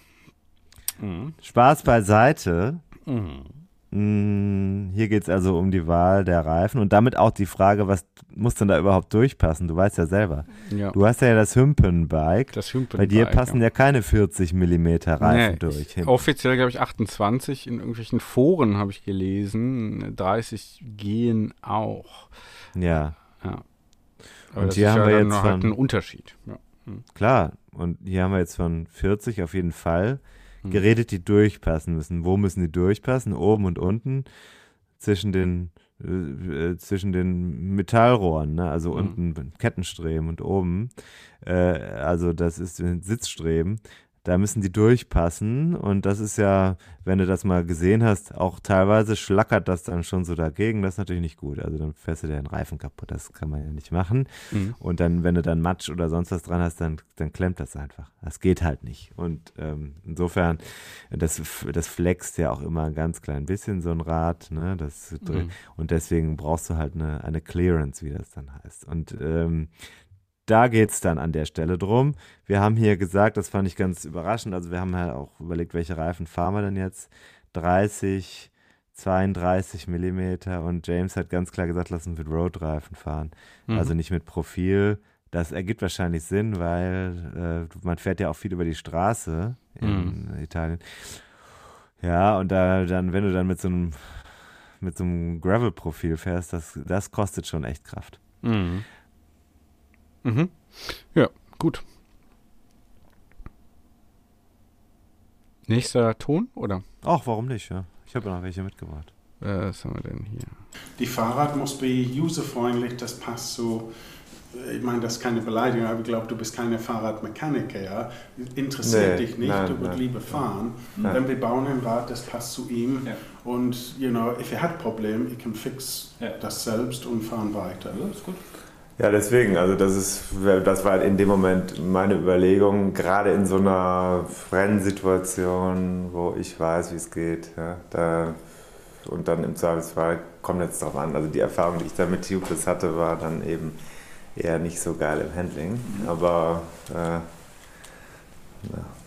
[SPEAKER 1] Mhm.
[SPEAKER 2] Spaß beiseite.
[SPEAKER 1] Mhm.
[SPEAKER 2] Mm, Hier geht es also um die Wahl der Reifen und damit auch die Frage, was muss denn da überhaupt durchpassen? Du weißt ja selber.
[SPEAKER 1] Ja.
[SPEAKER 2] Du hast ja das Hümpen-Bike.
[SPEAKER 1] Das Hümpen
[SPEAKER 2] Bei dir passen ja. keine 40 mm Reifen
[SPEAKER 1] Nee,
[SPEAKER 2] durch.
[SPEAKER 1] ich, offiziell glaube ich 28. In irgendwelchen Foren habe ich gelesen. 30 gehen auch.
[SPEAKER 2] Ja,
[SPEAKER 1] Ja.
[SPEAKER 2] Und
[SPEAKER 1] das
[SPEAKER 2] hier haben
[SPEAKER 1] ja
[SPEAKER 2] wir jetzt
[SPEAKER 1] halt
[SPEAKER 2] von-
[SPEAKER 1] ein Unterschied. Ja.
[SPEAKER 2] klar. Und hier haben wir jetzt von 40 auf jeden Fall
[SPEAKER 1] Hm.
[SPEAKER 2] Geredet, die durchpassen müssen. Wo müssen die durchpassen? Oben und unten zwischen den äh, äh, zwischen den Metallrohren, ne? also
[SPEAKER 1] Hm.
[SPEAKER 2] unten Kettenstreben und oben, äh, also das ist ein Sitzstreben, da müssen die durchpassen und das ist ja, wenn du das mal gesehen hast, auch teilweise schlackert das dann schon so dagegen, das ist natürlich nicht gut, also dann fährst du dir den Reifen kaputt, das kann man ja nicht machen
[SPEAKER 1] Mhm.
[SPEAKER 2] und dann, wenn du dann Matsch oder sonst was dran hast, dann, dann klemmt das einfach. Das geht halt nicht. Und ähm, insofern, das, das flext ja auch immer ein ganz klein bisschen, so ein Rad. Ne? Das,
[SPEAKER 1] Mhm.
[SPEAKER 2] Und deswegen brauchst du halt eine, eine Clearance, wie das dann heißt. Und ähm, da geht es dann an der Stelle drum. Wir haben hier gesagt, das fand ich ganz überraschend, also wir haben ja auch überlegt, welche Reifen fahren wir denn jetzt? 30, 32 Millimeter und James hat ganz klar gesagt, lass uns mit Road-Reifen fahren.
[SPEAKER 1] Mhm.
[SPEAKER 2] Also nicht mit Profil. Das ergibt wahrscheinlich Sinn, weil äh, man fährt ja auch viel über die Straße in Italien. Ja, und da dann, wenn du dann mit so einem mit so einem Gravel-Profil fährst, das, das kostet schon echt Kraft.
[SPEAKER 1] Mhm. Mhm. Ja, gut. Nächster Ton, oder?
[SPEAKER 2] Ach, warum nicht, ja. Ich habe ja noch welche mitgebracht.
[SPEAKER 1] Äh, was haben wir denn hier?
[SPEAKER 7] Die Fahrrad muss be userfreundlich, das passt so. Ich meine, das ist keine Beleidigung, aber ich glaube, du bist keine Fahrradmechaniker, ja. Interessiert
[SPEAKER 5] Nee,
[SPEAKER 7] dich nicht,
[SPEAKER 5] nein,
[SPEAKER 7] du würdest
[SPEAKER 5] nein.
[SPEAKER 7] lieber fahren.
[SPEAKER 5] Ja.
[SPEAKER 7] Wenn wir bauen ein Rad, das passt zu ihm.
[SPEAKER 6] Ja.
[SPEAKER 7] Und, you know, if er hat Problem, ich kann fix
[SPEAKER 6] Ja.
[SPEAKER 7] das selbst und fahren weiter.
[SPEAKER 6] Ja, ist gut.
[SPEAKER 5] Ja, deswegen, also das ist, das war in dem Moment meine Überlegung, gerade in so einer Rennsituation, wo ich weiß, wie es geht, ja, da, und dann im Zweifelsfall kommt jetzt drauf an. Also die Erfahrung, die ich da mit Tubeless hatte, war dann eben eher nicht so geil im Handling, aber äh, ja,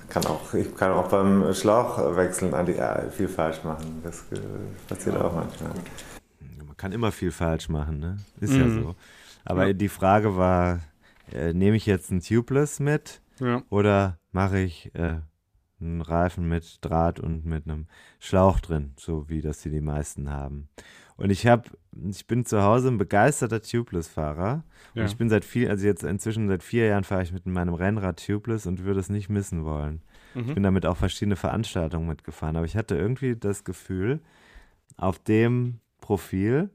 [SPEAKER 5] kann auch, ich kann auch beim Schlauchwechseln ja, viel falsch machen. Das äh, passiert auch manchmal.
[SPEAKER 2] Man kann immer viel falsch machen, ne? Ist ja
[SPEAKER 1] Mhm.
[SPEAKER 2] so. Aber
[SPEAKER 1] Ja.
[SPEAKER 2] die Frage war, äh, nehme ich jetzt ein Tubeless mit
[SPEAKER 1] Ja.
[SPEAKER 2] oder mache ich äh, einen Reifen mit Draht und mit einem Schlauch drin, so wie das hier die meisten haben. Und ich habe, ich bin zu Hause ein begeisterter Tubeless-Fahrer.
[SPEAKER 1] Ja.
[SPEAKER 2] Und ich bin seit viel, also jetzt inzwischen seit vier Jahren fahre ich mit meinem Rennrad Tubeless und würde es nicht missen wollen. Ich
[SPEAKER 1] Mhm.
[SPEAKER 2] bin damit auch verschiedene Veranstaltungen mitgefahren. Aber ich hatte irgendwie das Gefühl, auf dem Profil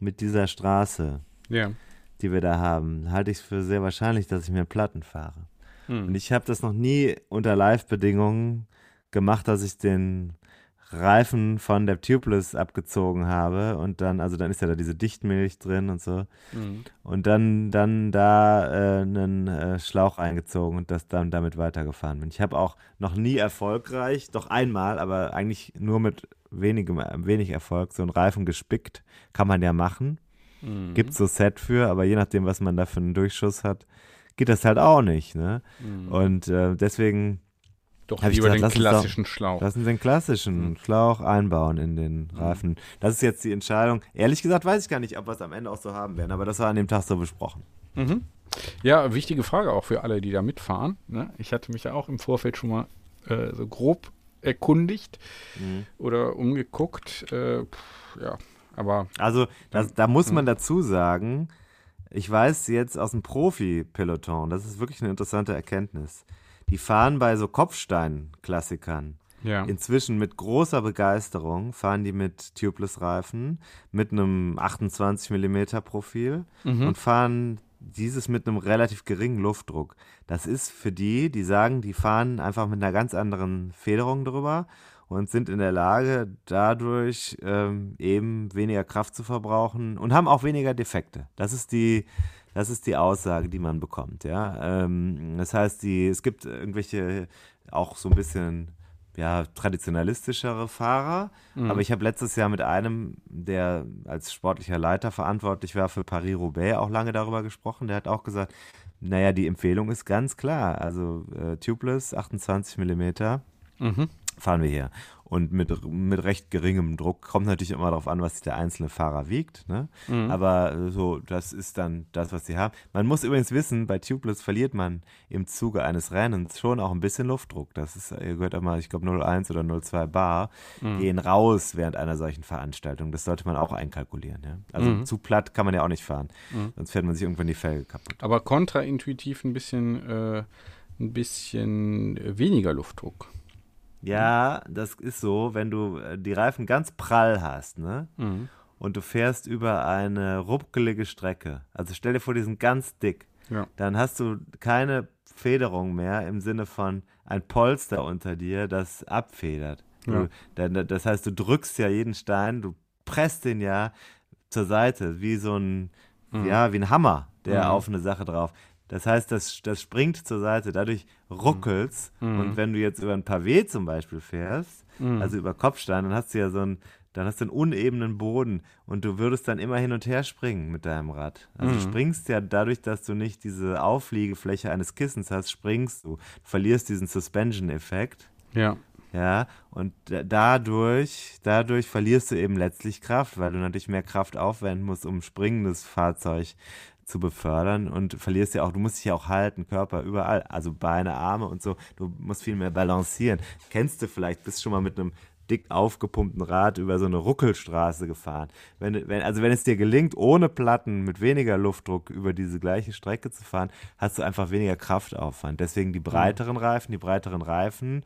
[SPEAKER 2] mit dieser Straße,
[SPEAKER 1] Ja.
[SPEAKER 2] die wir da haben, halte ich es für sehr wahrscheinlich, dass ich mir Platten fahre.
[SPEAKER 1] Mhm.
[SPEAKER 2] Und ich habe das noch nie unter Live-Bedingungen gemacht, dass ich den Reifen von der Tubeless abgezogen habe und dann, also dann ist ja da diese Dichtmilch drin und so.
[SPEAKER 1] Mhm.
[SPEAKER 2] Und dann, dann da äh, einen äh, Schlauch eingezogen und das dann damit weitergefahren bin. Ich habe auch noch nie erfolgreich, doch einmal, aber eigentlich nur mit wenigem, wenig Erfolg, so einen Reifen gespickt. Kann man ja machen.
[SPEAKER 1] Mhm.
[SPEAKER 2] Gibt so Set für, aber je nachdem, was man da für einen Durchschuss hat, geht das halt auch nicht. Ne?
[SPEAKER 1] Mhm.
[SPEAKER 2] Und äh, deswegen
[SPEAKER 1] Doch lieber
[SPEAKER 2] gesagt,
[SPEAKER 1] den
[SPEAKER 2] lass uns doch-
[SPEAKER 1] klassischen Schlauch.
[SPEAKER 2] lassen Sie den klassischen Schlauch einbauen in den Reifen. Das ist jetzt die Entscheidung. Ehrlich gesagt weiß ich gar nicht, ob wir es am Ende auch so haben werden, aber das war an dem Tag so besprochen.
[SPEAKER 1] Mhm. Ja, wichtige Frage auch für alle, die da mitfahren. Ne? Ich hatte mich ja auch im Vorfeld schon mal äh, so grob erkundigt oder umgeguckt. Äh, pff, ja, aber
[SPEAKER 2] Also das, da muss man dazu sagen, ich weiß jetzt aus dem Profi-Peloton, das ist wirklich eine interessante Erkenntnis. Die fahren bei so Kopfstein-Klassikern
[SPEAKER 1] ja.
[SPEAKER 2] inzwischen mit großer Begeisterung, fahren die mit Tubeless-Reifen, mit einem 28 mm Profil
[SPEAKER 1] Mhm.
[SPEAKER 2] und fahren dieses mit einem relativ geringen Luftdruck. Das ist für die, die sagen, die fahren einfach mit einer ganz anderen Federung drüber und sind in der Lage, dadurch ähm, eben weniger Kraft zu verbrauchen und haben auch weniger Defekte. Das ist die, das ist die Aussage, die man bekommt. Ja? Ähm, das heißt, die, es gibt irgendwelche auch so ein bisschen ja, traditionalistischere Fahrer. Aber ich habe letztes Jahr mit einem, der als sportlicher Leiter verantwortlich war für Paris-Roubaix, auch lange darüber gesprochen. Der hat auch gesagt, naja, die Empfehlung ist ganz klar. Also äh, Tubeless, 28 Millimeter,
[SPEAKER 1] Mhm.
[SPEAKER 2] Fahren wir hier. Und mit, mit recht geringem Druck kommt natürlich immer darauf an, was der einzelne Fahrer wiegt. Ne?
[SPEAKER 1] Mhm.
[SPEAKER 2] Aber äh, so, das ist dann das, was sie haben. Man muss übrigens wissen, bei Tubeless verliert man im Zuge eines Rennens schon auch ein bisschen Luftdruck. Das ist, ihr gehört immer, ich glaube 0,1 oder 0,2 Bar,
[SPEAKER 1] Mhm.
[SPEAKER 2] gehen raus während einer solchen Veranstaltung. Das sollte man auch einkalkulieren. Ja? Also
[SPEAKER 1] Mhm.
[SPEAKER 2] zu platt kann man ja auch nicht fahren.
[SPEAKER 1] Mhm.
[SPEAKER 2] Sonst fährt man sich irgendwann die Felge kaputt.
[SPEAKER 1] Aber kontraintuitiv ein bisschen, äh, ein bisschen weniger Luftdruck.
[SPEAKER 2] Ja, das ist so, wenn du äh, die Reifen ganz prall hast, ne?
[SPEAKER 1] Mhm.
[SPEAKER 2] und du fährst über eine ruckelige Strecke, also stell dir vor, die sind ganz dick,
[SPEAKER 1] Ja.
[SPEAKER 2] dann hast du keine Federung mehr im Sinne von ein Polster unter dir, das abfedert. Du,
[SPEAKER 1] Ja.
[SPEAKER 2] das heißt, du drückst ja jeden Stein, du presst den ja zur Seite, wie so ein, ja, wie ein Hammer, der
[SPEAKER 1] Mhm.
[SPEAKER 2] auf eine Sache drauf. Das heißt, das, das springt zur Seite, dadurch ruckelt's.
[SPEAKER 1] Mhm.
[SPEAKER 2] Und wenn du jetzt über ein Pavé zum Beispiel fährst,
[SPEAKER 1] Mhm.
[SPEAKER 2] also über Kopfstein, dann hast du ja so einen, dann hast du einen unebenen Boden und du würdest dann immer hin und her springen mit deinem Rad. Also du
[SPEAKER 1] Mhm.
[SPEAKER 2] springst ja dadurch, dass du nicht diese Aufliegefläche eines Kissens hast, springst du. Du verlierst diesen Suspension-Effekt.
[SPEAKER 1] Ja.
[SPEAKER 2] Ja, und da- dadurch, dadurch verlierst du eben letztlich Kraft, weil du natürlich mehr Kraft aufwenden musst, um ein springendes Fahrzeug zu befördern und verlierst ja auch, du musst dich ja auch halten, Körper überall, also Beine, Arme und so, du musst viel mehr balancieren. Kennst du vielleicht, bist schon mal mit einem dick aufgepumpten Rad über so eine Ruckelstraße gefahren. Wenn, wenn, also wenn es dir gelingt, ohne Platten mit weniger Luftdruck über diese gleiche Strecke zu fahren, hast du einfach weniger Kraftaufwand. Deswegen die breiteren Reifen, die breiteren Reifen,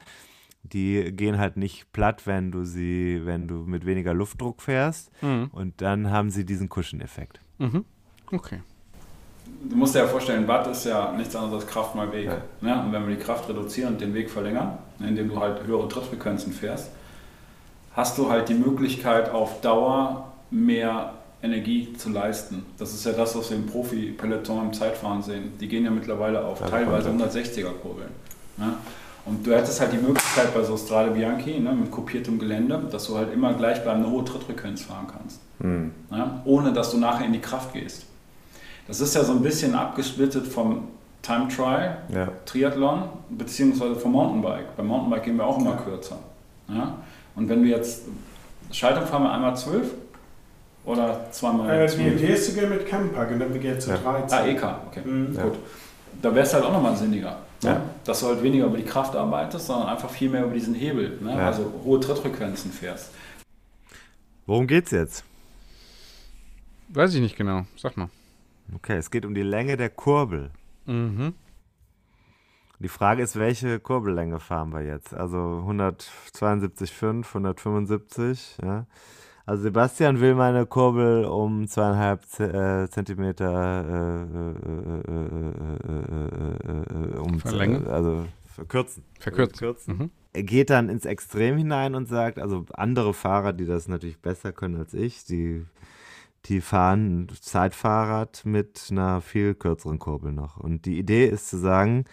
[SPEAKER 2] die gehen halt nicht platt, wenn du sie, wenn du mit weniger Luftdruck fährst.
[SPEAKER 1] Mhm.
[SPEAKER 2] Und dann haben sie diesen Cushion-Effekt.
[SPEAKER 1] Mhm. Okay.
[SPEAKER 3] Du musst dir ja vorstellen, Watt ist ja nichts anderes als Kraft mal Weg. Ne? Und wenn wir die Kraft reduzieren und den Weg verlängern, ne, indem du halt höhere Trittfrequenzen fährst, hast du halt die Möglichkeit auf Dauer mehr Energie zu leisten. Das ist ja das, was wir im Profi-Peloton im Zeitfahren sehen. Die gehen ja mittlerweile auf
[SPEAKER 5] Ja,
[SPEAKER 3] teilweise
[SPEAKER 5] Contact.
[SPEAKER 3] 160er Kurbeln. Ne? Und du hättest halt die Möglichkeit bei so Strade Bianchi ne, mit kopiertem Gelände, dass du halt immer gleichbleibende hohe Trittfrequenz fahren kannst.
[SPEAKER 5] Hm.
[SPEAKER 3] Ja, ohne dass du nachher in die Kraft gehst. Das ist ja so ein bisschen abgesplittet vom Time Trial,
[SPEAKER 5] Ja.
[SPEAKER 3] Triathlon, beziehungsweise vom Mountainbike. Beim Mountainbike gehen wir auch immer kürzer. Ja? Und wenn du jetzt, Schaltung fahren wir einmal 12 oder zweimal
[SPEAKER 7] Äh, die
[SPEAKER 3] 12?
[SPEAKER 7] Idee ist zu gehen mit Campack und dann wir gehen zu
[SPEAKER 5] Ja.
[SPEAKER 7] 13.
[SPEAKER 3] Ah, EK, okay.
[SPEAKER 7] Mhm.
[SPEAKER 5] Ja.
[SPEAKER 3] Gut. Da wärst du halt auch nochmal sinniger. Ne?
[SPEAKER 5] Ja.
[SPEAKER 3] Dass du halt weniger über die Kraft arbeitest, sondern einfach viel mehr über diesen Hebel. Ne?
[SPEAKER 5] Ja.
[SPEAKER 3] Also hohe Trittfrequenzen fährst.
[SPEAKER 2] Worum geht's jetzt?
[SPEAKER 1] Weiß ich nicht genau. Sag mal.
[SPEAKER 2] Okay, es geht um die Länge der Kurbel.
[SPEAKER 1] Mhm.
[SPEAKER 2] Die Frage ist, welche Kurbellänge fahren wir jetzt? Also 172,5, 175, ja. Also Sebastian will meine Kurbel um zweieinhalb Zentimeter äh, äh, äh, äh, äh, äh, um
[SPEAKER 1] Verlängern?
[SPEAKER 2] also verkürzen.
[SPEAKER 1] Verkürzen. Mhm.
[SPEAKER 2] Er geht dann ins Extrem hinein und sagt, also andere Fahrer, die das natürlich besser können als ich, die, die fahren Zeitfahrrad mit einer viel kürzeren Kurbel noch. Und die Idee ist zu sagen,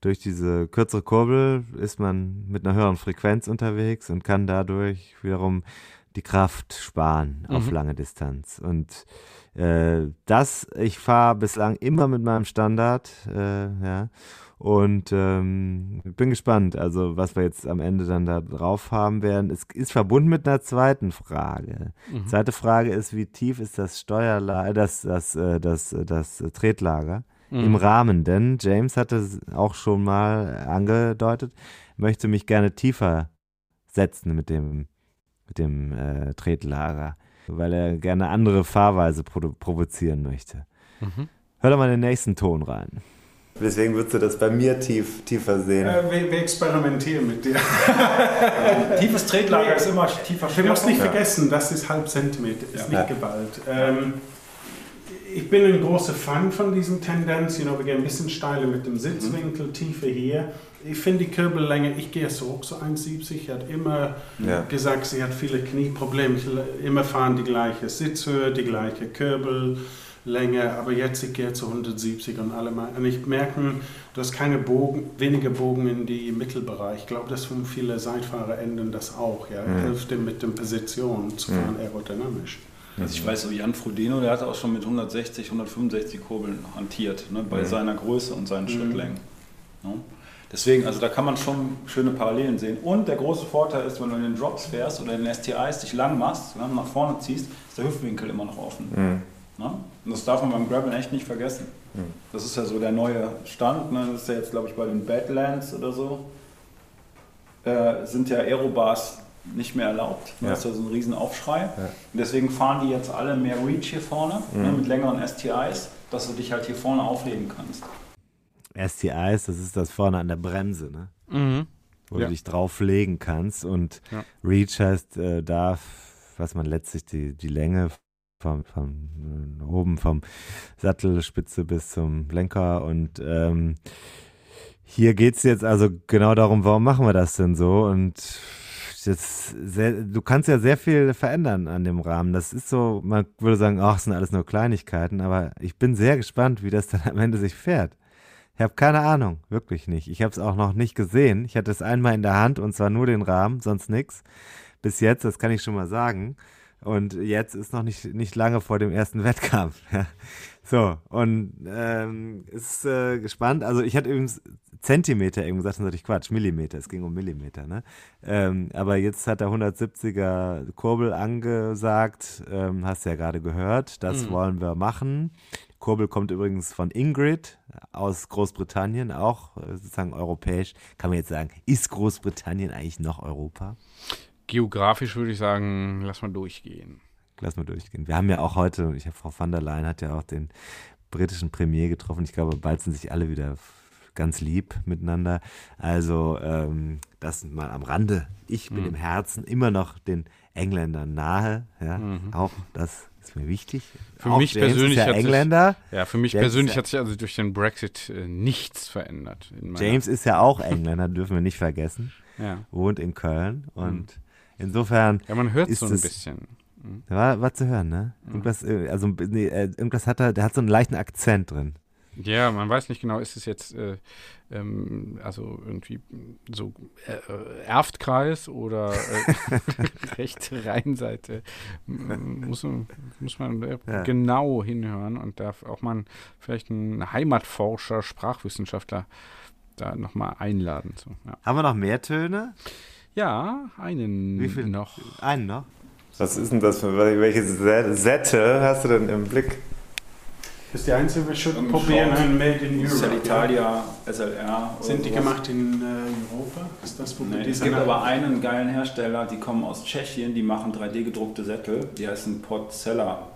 [SPEAKER 2] durch diese kürzere Kurbel ist man mit einer höheren Frequenz unterwegs und kann dadurch wiederum die Kraft sparen auf
[SPEAKER 1] Mhm.
[SPEAKER 2] lange Distanz. Und äh, das, ich fahre bislang immer mit meinem Standard, äh, ja. Und ähm, bin gespannt, also was wir jetzt am Ende dann da drauf haben werden. Es ist verbunden mit einer zweiten Frage.
[SPEAKER 1] Mhm.
[SPEAKER 2] Zweite Frage ist, wie tief ist das Steuerlager, das, das, das, äh, das äh, Tretlager
[SPEAKER 1] Mhm.
[SPEAKER 2] im Rahmen? Denn James hatte es auch schon mal angedeutet, möchte mich gerne tiefer setzen mit dem, mit dem äh, Tretlager, weil er gerne andere Fahrweise provozieren möchte.
[SPEAKER 1] Mhm.
[SPEAKER 2] Hör doch mal den nächsten Ton rein.
[SPEAKER 5] Deswegen würdest du das bei mir tief, tiefer sehen.
[SPEAKER 7] Äh, wir, wir experimentieren mit dir.
[SPEAKER 3] Tiefes Tretlager ist immer tiefer
[SPEAKER 7] Du musst nicht
[SPEAKER 3] Schwerpunkt.
[SPEAKER 7] vergessen, das ist halb Zentimeter, ist
[SPEAKER 5] Ja.
[SPEAKER 7] nicht Gewalt. Ähm, ich bin ein großer Fan von diesen Tendenz. You know, wir gehen ein bisschen steiler mit dem Sitzwinkel, Tiefe hier. Ich finde die Kürbellänge, ich gehe so hoch, so 1,70. Sie hat immer
[SPEAKER 5] Ja.
[SPEAKER 7] gesagt, sie hat viele Knieprobleme. Ich immer fahren die gleiche Sitzhöhe, die gleiche Kürbellänge, aber jetzt ich gehe zu 170 und alle mal. Und ich merke, du hast keine Bogen, wenige Bogen in die Mittelbereich. Ich glaube, dass viele Seitfahrer ändern das auch. Ja,
[SPEAKER 5] Mhm.
[SPEAKER 7] hilft dem mit den Positionen zu fahren aerodynamisch.
[SPEAKER 3] Also ich weiß so, Jan Frodeno, der hat auch schon mit 160, 165 Kurbeln hantiert, ne, bei
[SPEAKER 5] Mhm.
[SPEAKER 3] seiner Größe und seinen
[SPEAKER 7] Mhm.
[SPEAKER 3] Schrittlängen. Ja. Deswegen, also da kann man schon schöne Parallelen sehen. Und der große Vorteil ist, wenn du in den Drops fährst oder in den STIs dich lang machst, ne, nach vorne ziehst, ist der Hüftwinkel immer noch offen.
[SPEAKER 5] Mhm.
[SPEAKER 3] Ne? Und das darf man beim Gravel echt nicht vergessen.
[SPEAKER 5] Mhm.
[SPEAKER 3] Das ist ja so der neue Stand. Ne? Das ist ja jetzt, glaube ich, bei den Badlands oder so. Äh, sind ja Aerobars nicht mehr erlaubt.
[SPEAKER 5] Ja.
[SPEAKER 3] Das ist ja so ein riesen Aufschrei.
[SPEAKER 5] Ja.
[SPEAKER 3] Und deswegen fahren die jetzt alle mehr Reach hier vorne, ne, mit längeren STIs, dass du dich halt hier vorne aufheben kannst.
[SPEAKER 2] STIs, das ist das vorne an der Bremse, ne?
[SPEAKER 1] Mhm.
[SPEAKER 2] wo
[SPEAKER 1] Ja.
[SPEAKER 2] du dich drauflegen kannst. Und
[SPEAKER 1] Ja.
[SPEAKER 2] Reach heißt, äh, da, was man letztlich die, die Länge vom, vom äh, oben vom Sattelspitze bis zum Lenker und ähm, hier geht es jetzt also genau darum, warum machen wir das denn so? Und das sehr, du kannst ja sehr viel verändern an dem Rahmen. Das ist so, man würde sagen, ach, das sind alles nur Kleinigkeiten, aber ich bin sehr gespannt, wie das dann am Ende sich fährt. Ich habe keine Ahnung, wirklich nicht. Ich habe es auch noch nicht gesehen. Ich hatte es einmal in der Hand und zwar nur den Rahmen, sonst nichts. Bis jetzt, das kann ich schon mal sagen. Und jetzt ist noch nicht, nicht lange vor dem ersten Wettkampf. Ja. So, und ähm, ist äh, gespannt. Also ich hatte übrigens Zentimeter eben gesagt, ist natürlich Quatsch, Millimeter, es ging um Millimeter, ne? Ähm, aber jetzt hat der 170er Kurbel angesagt, ähm, hast du ja gerade gehört, das
[SPEAKER 1] Mhm.
[SPEAKER 2] wollen wir machen. Kurbel kommt übrigens von Ingrid aus Großbritannien, auch äh, sozusagen europäisch. Kann man jetzt sagen, ist Großbritannien eigentlich noch Europa?
[SPEAKER 1] Geografisch würde ich sagen, lass mal durchgehen.
[SPEAKER 2] Lass mal durchgehen. Wir haben ja auch heute, ich habe Frau van der Leyen hat ja auch den britischen Premier getroffen. Ich glaube, bald sind sich alle wieder ganz lieb miteinander. Also ähm, das mal am Rande. Ich bin
[SPEAKER 1] Mhm.
[SPEAKER 2] im Herzen immer noch den Engländern nahe. Ja,
[SPEAKER 1] Mhm.
[SPEAKER 2] auch das ist mir wichtig.
[SPEAKER 1] Für
[SPEAKER 2] auch
[SPEAKER 1] mich persönlich hat sich-
[SPEAKER 2] Engländer.
[SPEAKER 1] Ja, für mich
[SPEAKER 2] James
[SPEAKER 1] persönlich
[SPEAKER 2] ja-
[SPEAKER 1] hat sich also durch den Brexit äh, nichts verändert.
[SPEAKER 2] James ist ja auch Engländer, dürfen wir nicht vergessen.
[SPEAKER 1] Ja.
[SPEAKER 2] Wohnt in Köln und insofern
[SPEAKER 1] Ja, man hört
[SPEAKER 2] ist
[SPEAKER 1] so ein
[SPEAKER 2] es-
[SPEAKER 1] bisschen.
[SPEAKER 2] war, war zu hören, ne? Irgendwas, äh, also nee, äh, irgendwas hat er, der hat so einen leichten Akzent drin.
[SPEAKER 1] Ja, man weiß nicht genau, ist es jetzt äh, ähm, also irgendwie so äh, Erftkreis oder äh, rechte Rheinseite. Muss, man- muss man äh,
[SPEAKER 2] Ja.
[SPEAKER 1] genau hinhören und darf auch mal vielleicht einen Heimatforscher, Sprachwissenschaftler da nochmal einladen. So, ja.
[SPEAKER 2] Haben wir noch mehr Töne?
[SPEAKER 1] Ja, einen
[SPEAKER 2] Wie viel?
[SPEAKER 1] noch.
[SPEAKER 2] Einen noch?
[SPEAKER 5] Was ist denn das für welche Se- Sätze hast du denn im Blick?
[SPEAKER 7] Das ist die einzige, wir schon probieren, ein Made in Europe.
[SPEAKER 6] Italia, SLR. oder
[SPEAKER 7] Sind die
[SPEAKER 6] sowas.
[SPEAKER 7] gemacht in äh, Europa? Ist das, wo
[SPEAKER 6] Nee, es gibt aber einen geilen Hersteller, die kommen aus Tschechien, die machen 3D-gedruckte Sättel, die heißen Portzeller.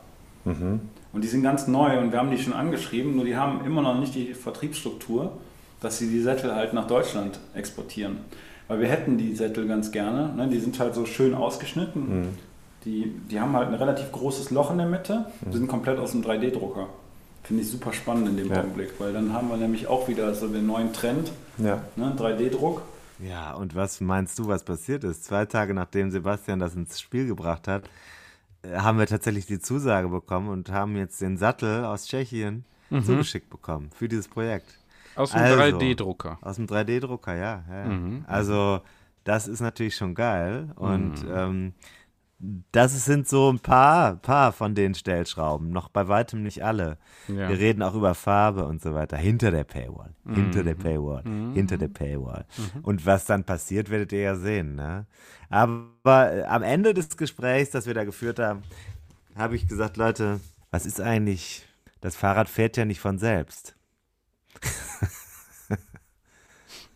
[SPEAKER 5] Mhm.
[SPEAKER 6] Und die sind ganz neu und wir haben die schon angeschrieben, nur die haben immer noch nicht die Vertriebsstruktur, dass sie die Sättel halt nach Deutschland exportieren. Weil wir hätten die Sättel ganz gerne, ne? die sind halt so schön ausgeschnitten.
[SPEAKER 5] Mhm.
[SPEAKER 6] Die, die haben halt ein relativ großes Loch in der Mitte, die sind komplett aus dem 3D-Drucker. Finde ich super spannend in dem
[SPEAKER 5] Ja.
[SPEAKER 6] Augenblick, weil dann haben wir nämlich auch wieder so den neuen Trend,
[SPEAKER 5] Ja.
[SPEAKER 6] ne? 3D-Druck.
[SPEAKER 2] Ja, und was meinst du, was passiert ist? Zwei Tage nachdem Sebastian das ins Spiel gebracht hat, äh, haben wir tatsächlich die Zusage bekommen und haben jetzt den Sattel aus Tschechien zugeschickt bekommen für dieses Projekt.
[SPEAKER 1] Aus dem
[SPEAKER 2] Also.
[SPEAKER 1] 3D-Drucker.
[SPEAKER 2] Aus dem 3D-Drucker, ja. ja.
[SPEAKER 1] Mhm.
[SPEAKER 2] Also, das ist natürlich schon geil. Und ähm, das sind so ein paar, paar von den Stellschrauben. Noch bei weitem nicht alle.
[SPEAKER 1] Ja.
[SPEAKER 2] Wir reden auch über Farbe und so weiter. Hinter der Paywall. Hinter der Paywall. Hinter der Paywall. Und was dann passiert, werdet ihr ja sehen. Ne? Aber äh, am Ende des Gesprächs, das wir da geführt haben, habe ich gesagt, Leute, was ist eigentlich, das Fahrrad fährt ja nicht von selbst.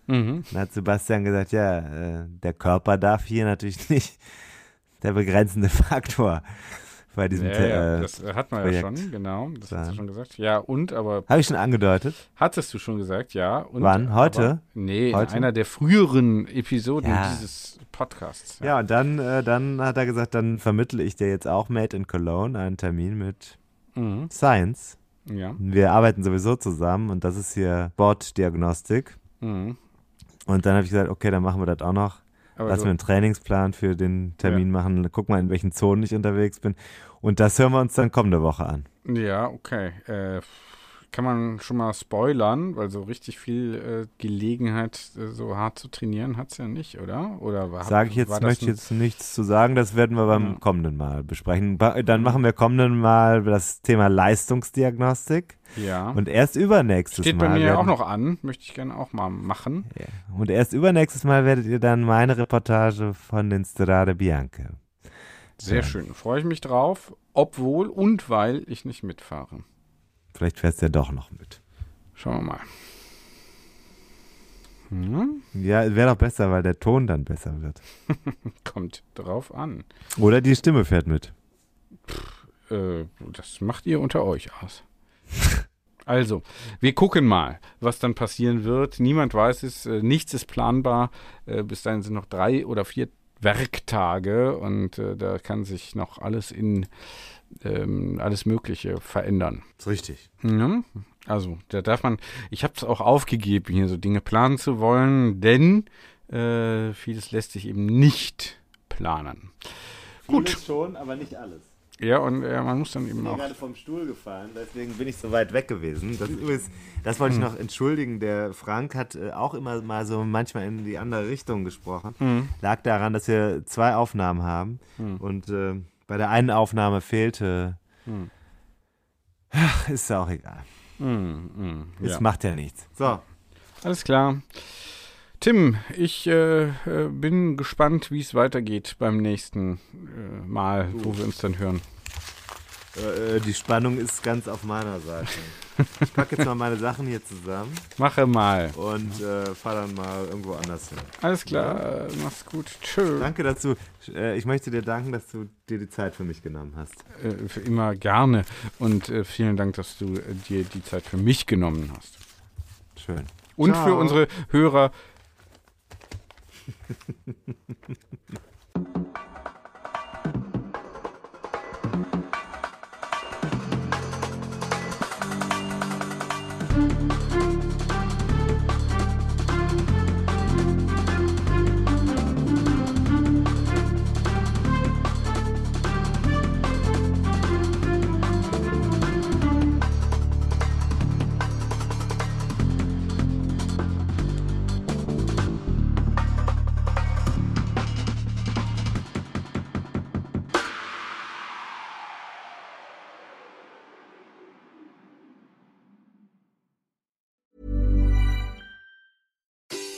[SPEAKER 1] Mhm.
[SPEAKER 2] Dann hat Sebastian gesagt, ja, äh, der Körper darf hier natürlich nicht der begrenzende Faktor bei diesem
[SPEAKER 1] Ja, ja,
[SPEAKER 2] äh,
[SPEAKER 1] das hat man
[SPEAKER 2] Projekt
[SPEAKER 1] ja schon, genau. Das hast du schon gesagt. Ja, und, aber
[SPEAKER 2] Habe ich schon angedeutet?
[SPEAKER 1] hattest du schon gesagt, ja. Und,
[SPEAKER 2] Wann? Heute?
[SPEAKER 1] Aber, nee,
[SPEAKER 2] Heute?
[SPEAKER 1] in einer der früheren Episoden
[SPEAKER 2] Ja.
[SPEAKER 1] dieses Podcasts.
[SPEAKER 2] Ja, und dann, äh, dann hat er gesagt, dann vermittle ich dir jetzt auch Made in Cologne einen Termin mit
[SPEAKER 1] Mhm.
[SPEAKER 2] Science.
[SPEAKER 1] Ja.
[SPEAKER 2] Wir arbeiten sowieso zusammen und das ist hier Borddiagnostik.
[SPEAKER 1] Mhm.
[SPEAKER 2] Und dann habe ich gesagt, okay, dann machen wir das auch noch.
[SPEAKER 1] Aber
[SPEAKER 2] Lass mir einen Trainingsplan für den Termin machen. Guck mal, in welchen Zonen ich unterwegs bin. Und das hören wir uns dann kommende Woche an.
[SPEAKER 1] ja, okay. Äh, kann man schon mal spoilern, weil so richtig viel äh, Gelegenheit, äh, so hart zu trainieren, hat es ja nicht, oder? Oder war,
[SPEAKER 2] Sage ich jetzt, möchte jetzt nichts zu sagen, das werden wir beim
[SPEAKER 1] Ja.
[SPEAKER 2] kommenden Mal besprechen. Dann machen wir kommenden Mal das Thema Leistungsdiagnostik
[SPEAKER 1] Ja.
[SPEAKER 2] und erst übernächstes
[SPEAKER 1] Steht
[SPEAKER 2] Mal.
[SPEAKER 1] bei mir
[SPEAKER 2] werden,
[SPEAKER 1] auch noch an, möchte ich gerne auch mal machen.
[SPEAKER 2] Ja. Und erst übernächstes Mal werdet ihr dann meine Reportage von den Strade Bianche.
[SPEAKER 1] Sehr
[SPEAKER 2] Ja.
[SPEAKER 1] schön. Freue ich mich drauf, obwohl und weil ich nicht mitfahre.
[SPEAKER 2] Vielleicht fährst du ja doch noch mit.
[SPEAKER 1] Schauen wir mal. Hm?
[SPEAKER 2] Ja, wäre doch besser, weil der Ton dann besser wird.
[SPEAKER 1] Kommt drauf an.
[SPEAKER 2] Oder die Stimme fährt mit.
[SPEAKER 1] Äh, das macht ihr unter euch aus. Also, wir gucken mal, was dann passieren wird. Niemand weiß es, äh, nichts ist planbar. Äh, bis dahin sind noch drei oder vier Werktage und äh, da kann sich noch alles in ähm, alles Mögliche verändern.
[SPEAKER 2] ist richtig.
[SPEAKER 1] Ja, also, da darf man, ich habe es auch aufgegeben, hier so Dinge planen zu wollen, denn äh, vieles lässt sich eben nicht planen. Gut.
[SPEAKER 2] schon, aber nicht alles.
[SPEAKER 1] Ja, und äh, man muss dann eben
[SPEAKER 2] mir
[SPEAKER 1] auch.
[SPEAKER 2] gerade vom Stuhl gefallen, deswegen bin ich so weit weg gewesen. Das, übrigens, das wollte ich noch entschuldigen. Der Frank hat äh, auch immer mal so manchmal in die andere Richtung gesprochen.
[SPEAKER 1] Mhm.
[SPEAKER 2] Lag daran, dass wir zwei Aufnahmen haben
[SPEAKER 1] Mhm.
[SPEAKER 2] und äh, bei der einen Aufnahme fehlte.
[SPEAKER 1] Mhm.
[SPEAKER 2] Ach, ist ja auch egal.
[SPEAKER 1] Mhm, mhm,
[SPEAKER 2] Es
[SPEAKER 1] ja.
[SPEAKER 2] macht ja nichts. So,
[SPEAKER 1] Alles klar. Tim, ich äh, äh, bin gespannt, wie es weitergeht beim nächsten äh, Mal, wo wir uns dann hören.
[SPEAKER 2] äh, die Spannung ist ganz auf meiner Seite. Ich packe jetzt mal meine Sachen hier zusammen
[SPEAKER 1] Mache mal.
[SPEAKER 2] und äh, fahre dann mal irgendwo anders hin.
[SPEAKER 1] Alles klar, äh, mach's gut. Tschö.
[SPEAKER 2] Danke dazu. Äh, ich möchte dir danken, dass du dir die Zeit für mich genommen hast.
[SPEAKER 1] Äh, für immer gerne. Und äh, vielen Dank, dass du äh, dir die Zeit für mich genommen hast.
[SPEAKER 2] Schön.
[SPEAKER 1] Und
[SPEAKER 2] Ciao.
[SPEAKER 1] für unsere Hörer.